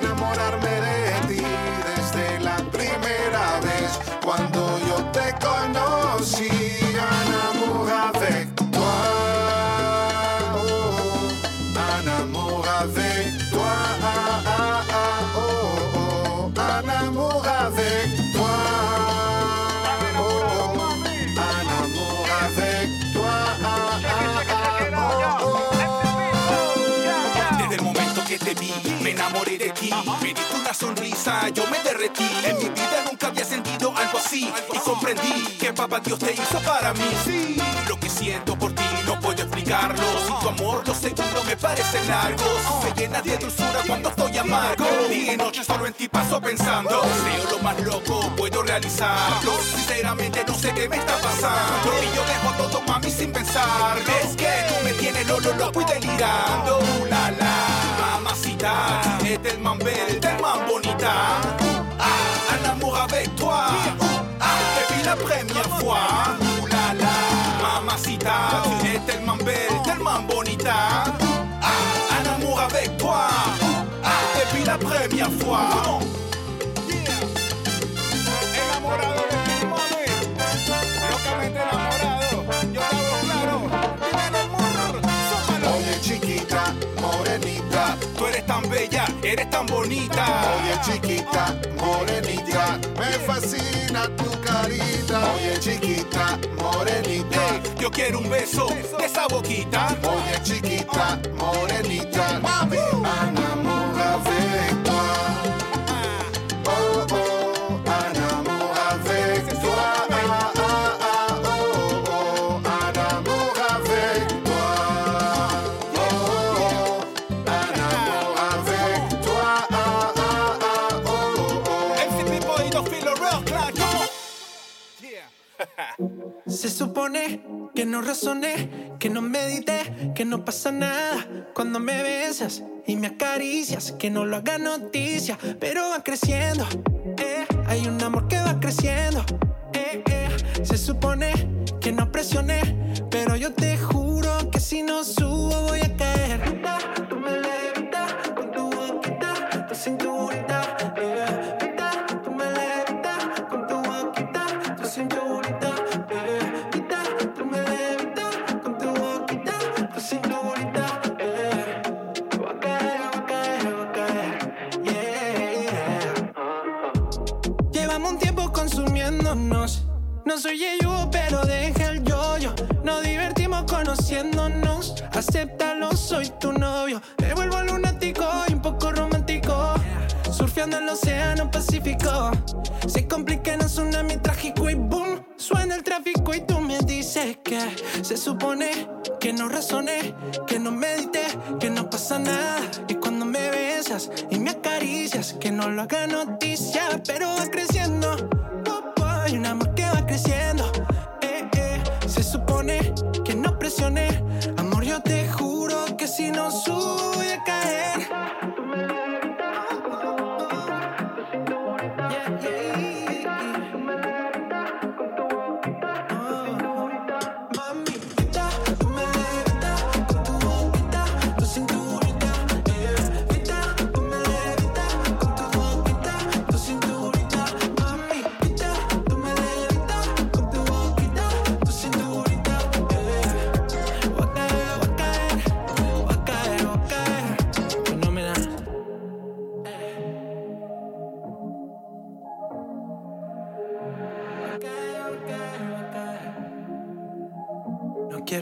Enamorarme de ti desde la primera vez cuando yo te conocí. Ti. Me diste una sonrisa, yo me derretí. En mi vida nunca había sentido algo así. Y comprendí que papá Dios te hizo para mí. Sí, lo que siento por ti no puedo explicarlo. Sin tu amor, los segundos me parecen largos. Me llena de dulzura cuando estoy amargo. Día y noche solo en ti paso pensando. Deseo lo más loco, puedo realizarlo. Sinceramente no sé qué me está pasando. Y yo dejo todo, mami, sin pensar. Es que tú me tienes lolo, loco y delirando. Uh, la la, mamacita, tellement belle, tellement bonita. Ah, un amour avec toi. Ah, depuis la première fois. Ouh la la, mamacita, tu es tellement belle, tellement bonita. Ah, un amour avec toi. Ah, depuis la première fois. Eres tan bonita. Oye chiquita, morenita, me fascina tu carita. Oye chiquita, morenita, Hey, yo quiero un beso de esa boquita. oye chiquita, morenita, mami, Se supone que no razoné, que no medité, que no pasa nada cuando me besas y me acaricias, que no lo haga noticia, pero va creciendo. eh, hay un amor que va creciendo. eh, eh, se supone que no presioné, pero yo te juro que si no subo voy a caer. Me vuelvo lunático y un poco romántico. Surfeando el océano Pacífico. Se complica en un tsunami trágico y boom. Suena el tráfico y tú me dices que se supone que no razoné, que no medité, que no pasa nada. Y cuando me besas y me acaricias, que no lo haga noticia, pero va creciendo. Oh, oh, hay un não sua.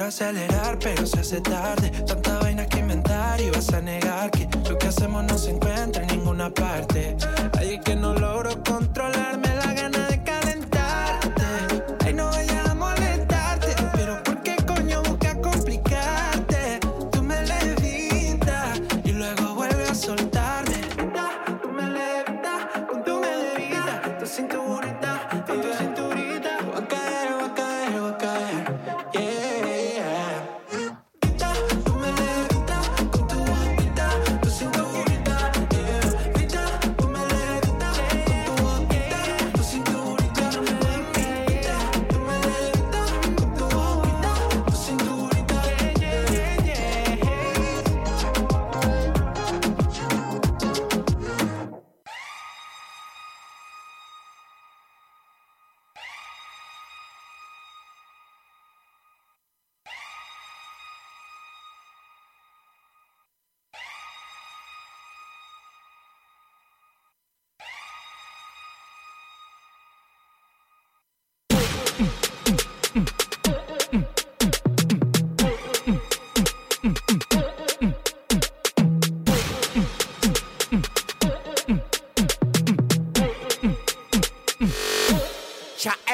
Acelerar, pero se hace tarde. Tanta vaina que inventar y vas a negar que lo que hacemos no se encuentra en ninguna parte.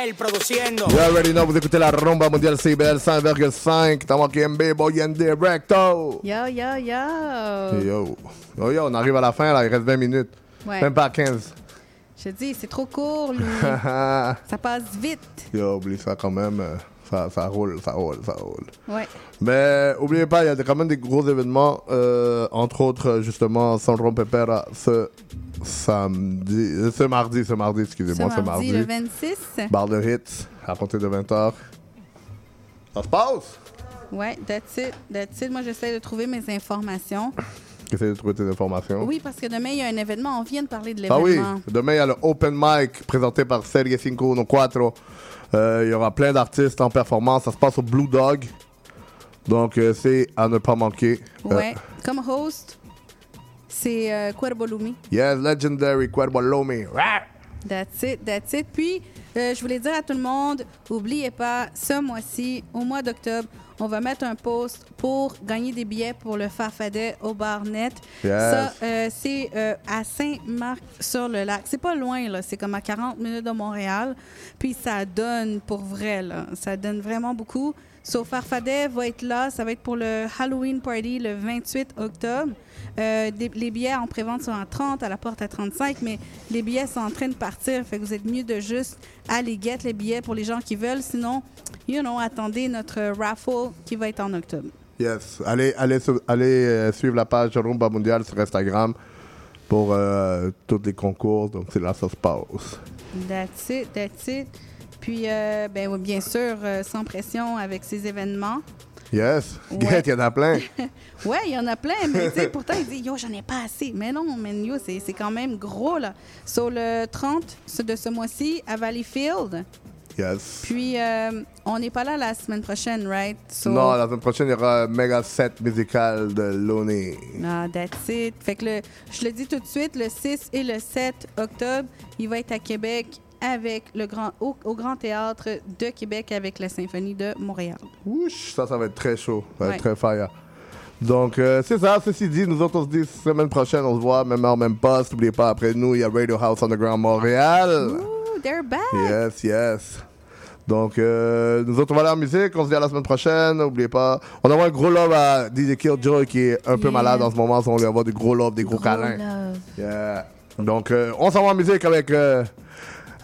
Chael produciendo. You already know, vous écoutez la rumba mondiale CBL 100,5. Estamos aquí en B-Boy en directo. Yo, yo, yo. Yo. Yo, yo, on arrive à la fin, là, il reste 20 minutes. Ouais. Même pas 15. Je te dis, c'est trop court, Louis. ça passe vite. Yo, oublie ça quand même. euh, Ça, ça roule, ça roule, ça roule. Ouais. Mais oubliez pas, il y a quand même des gros événements, euh, entre autres, justement, Sandro Pepera ce samedi, euh, ce mardi, ce mardi, excusez-moi, Ce ce mardi, le 26. Bar de Hits, à compter de 20h. Ça se passe? Ouais, that's it. That's it. Moi, j'essaie de trouver mes informations. J'essaie de trouver tes informations. Oui, parce que demain, il y a un événement. On vient de parler de Ah oui, l'événement. demain il y a le Open Mic présenté par Serie 514. Euh, il y aura plein d'artistes en performance. Ça se passe au Blue Dog. Donc euh, c'est à ne pas manquer. Euh, Ouais. Comme host, C'est euh, Cuervo Lumi. Yes, legendary Cuervo. Rah! That's it, that's it. Puis, euh, je voulais dire à tout le monde, oubliez pas, ce mois-ci, au mois d'octobre, on va mettre un post pour gagner des billets pour le Farfadet au bar net. Yes. Ça, euh, c'est euh, à Saint-Marc-sur-le-Lac. C'est pas loin, là. C'est comme à 40 minutes de Montréal. Puis ça donne pour vrai, là. Ça donne vraiment beaucoup. So, Farfadet va être là. Ça va être pour le Halloween Party le 28 octobre. Euh, des- les billets en prévente sont à 30, à la porte à 35, mais les billets sont en train de partir. Fait que vous êtes mieux de juste aller get les billets pour les gens qui veulent. Sinon, you know, attendez notre raffle qui va être en octobre. Yes. Allez, allez, allez euh, suivre la page Rumba Mondial sur Instagram pour euh, tous les concours. Donc, c'est là que ça se passe. That's it, that's it. Puis, euh, ben, bien sûr, euh, sans pression avec ces événements. Yes. Ouais. Il y en a plein. ouais, il y en a plein, mais pourtant, il dit, yo, j'en ai pas assez. Mais non, man, yo, c'est quand même gros, là. Sur le 30 ce- de ce mois-ci, à Valleyfield. Yes. Puis, euh, on n'est pas là la semaine prochaine, right? So- Non, la semaine prochaine, il y aura un méga set musical de Loney. Ah, that's it. Fait que le, je le dis tout de suite, le 6 et le 7 octobre, il va être à Québec avec le grand, au, au Grand Théâtre de Québec avec la Symphonie de Montréal. Ouch, ça, ça va être très chaud. Ça va Ouais. être très fire. Donc, euh, c'est ça. Ceci dit, nous autres, on se dit semaine prochaine, on se voit, même heure, même poste. N'oubliez pas, après nous, il y a Radio House Underground Montréal. Ooh, they're back! Yes, yes. Donc, euh, nous autres, on va aller en musique. On se dit à la semaine prochaine. N'oubliez pas. On envoie un gros love à DJ Killjoy qui est un peu malade en ce moment. On lui envoie du gros love, des gros, câlins. Yeah. Donc, euh, on s'en va en musique avec,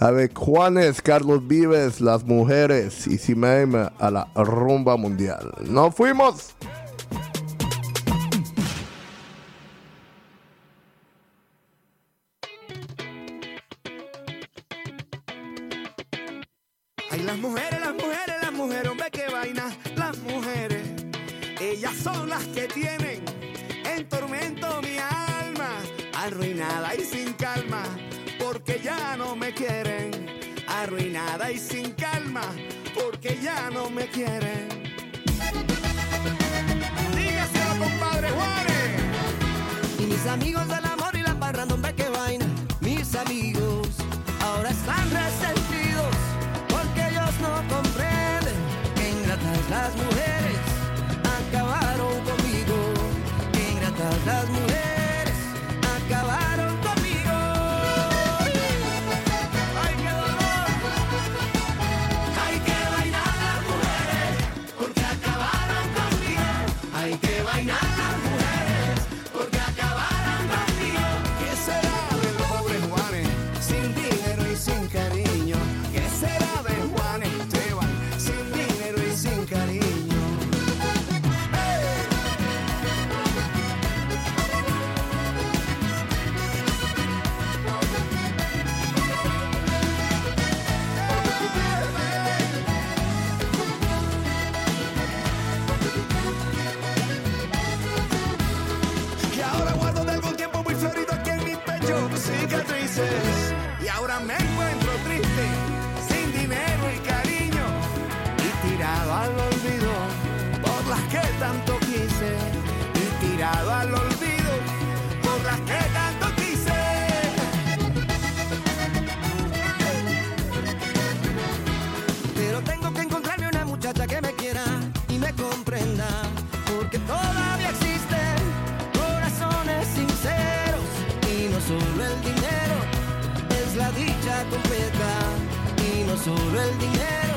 euh, avec Juanes, Carlos Vives, Las Mujeres, ici même à la Rumba Mundial. ¡Nos fuimos! Ay, las mujeres, las mujeres, las mujeres, hombre, qué vaina. Las mujeres, ellas son las que tienen en tormento mi alma, arruinada y Arruinada y sin calma, porque ya no me quieren. Dígaselo, compadre Juárez. Y mis amigos del amor y la parranda, hombre, qué vaina. Mis amigos ahora están resentidos porque ellos no comprenden que ingratas las mujeres acabaron conmigo. Que ingratas las mujeres solo el dinero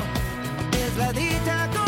es la dicha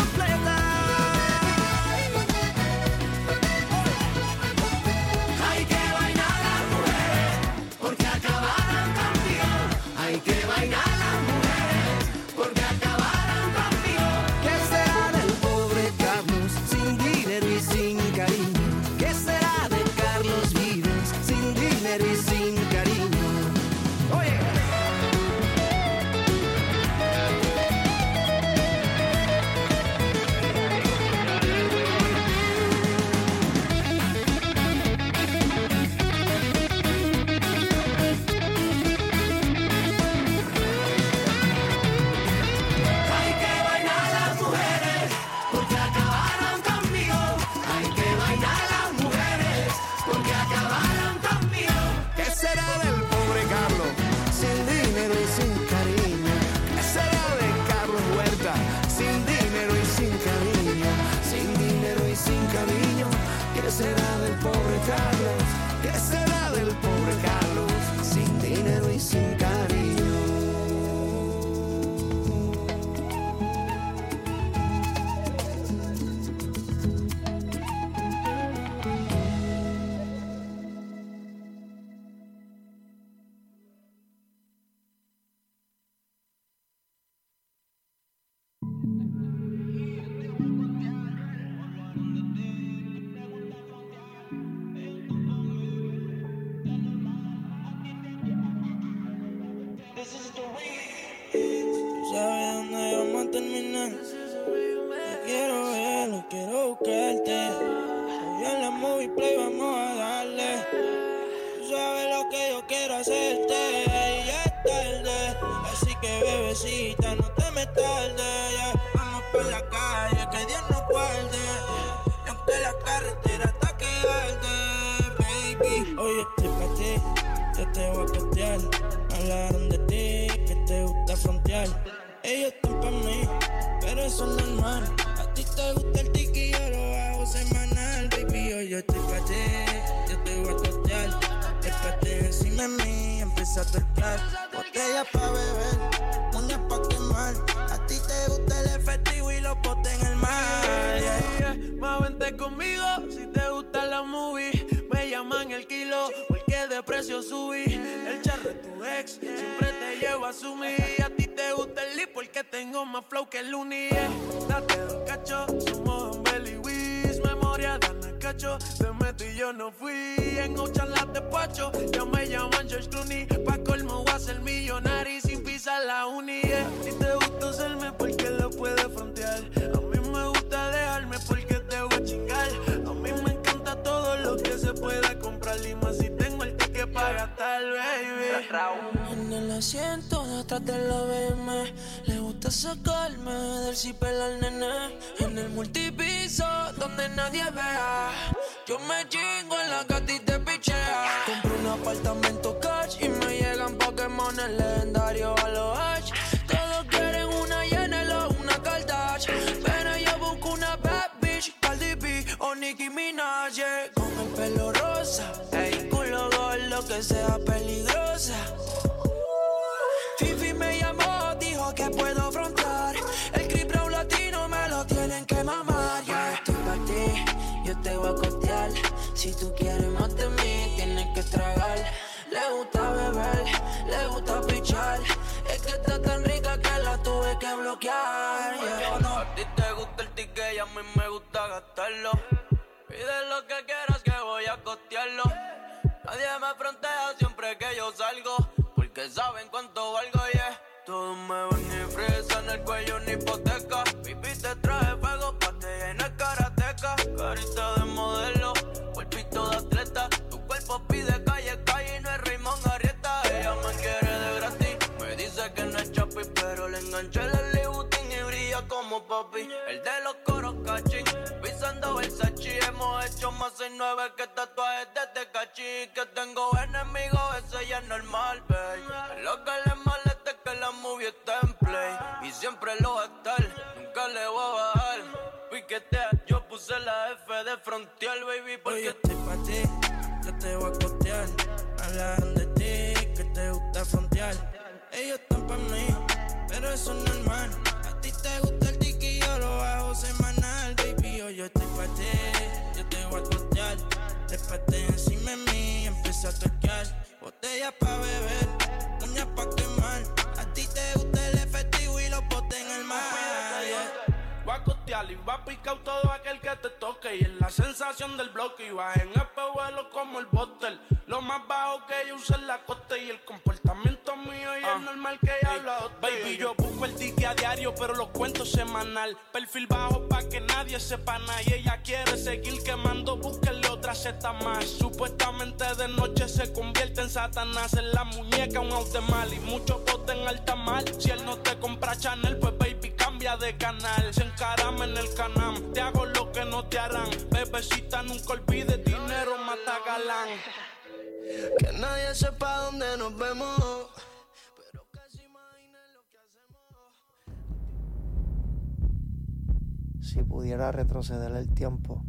retroceder el tiempo,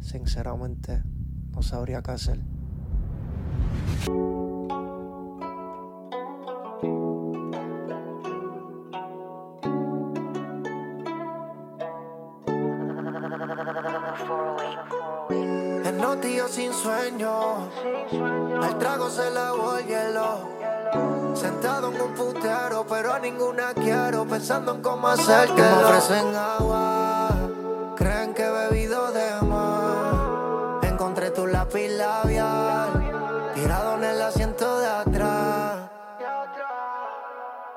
sinceramente no sabría qué hacer. En días sin sueño, al trago se le voy hielo. Sentado en un putero, pero a ninguna quiero, pensando en cómo hacer que me ofrecen agua labial tirado en el asiento de atrás.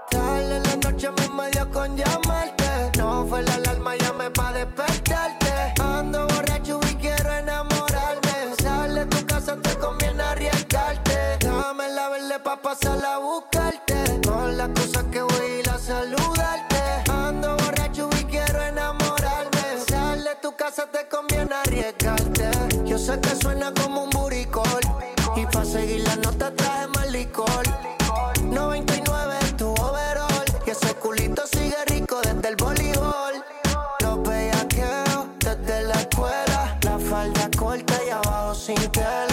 Tarde la noche me dio con llamarte. No fue la alarma, llamé pa' despertarte. Ando borracho y quiero enamorarme. Sale de tu casa, te conviene arriesgarte. Dame la verde pa' pasarla a buscarte. Con las cosas que voy a ir a saludarte. Ando borracho y quiero enamorarme. Sale de tu casa, te conviene sé que suena como un buricol. Y pa' seguir la nota traje más licor. 99 es tu overall. Y ese culito sigue rico desde el voleibol. Los bellaqueos desde la escuela. La falda corta y abajo sin tela.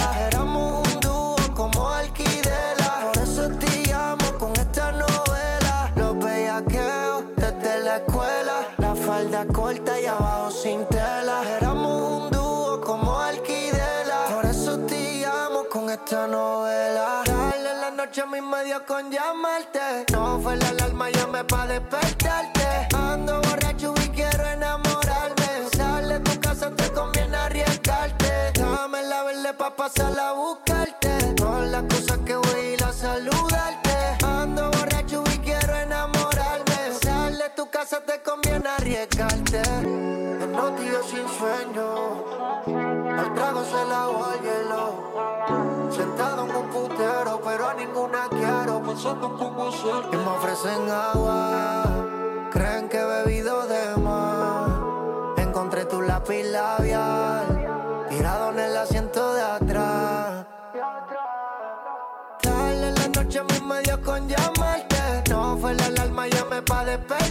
Con llamarte. No fue la alarma, llamé pa' despertarte. Ando borracho y quiero enamorarme. Sale de tu casa, te conviene arriesgarte. Dame la verde pa' pasarla a buscarte. Pero a ninguna quiero. Pensando cómo hacer. Y me ofrecen agua. Creen que he bebido de más. Encontré tu lápiz labial. Tirado en el asiento de atrás. Dale la noche mi medio con llamarte. No fue la alarma, llamé pa' despertarte.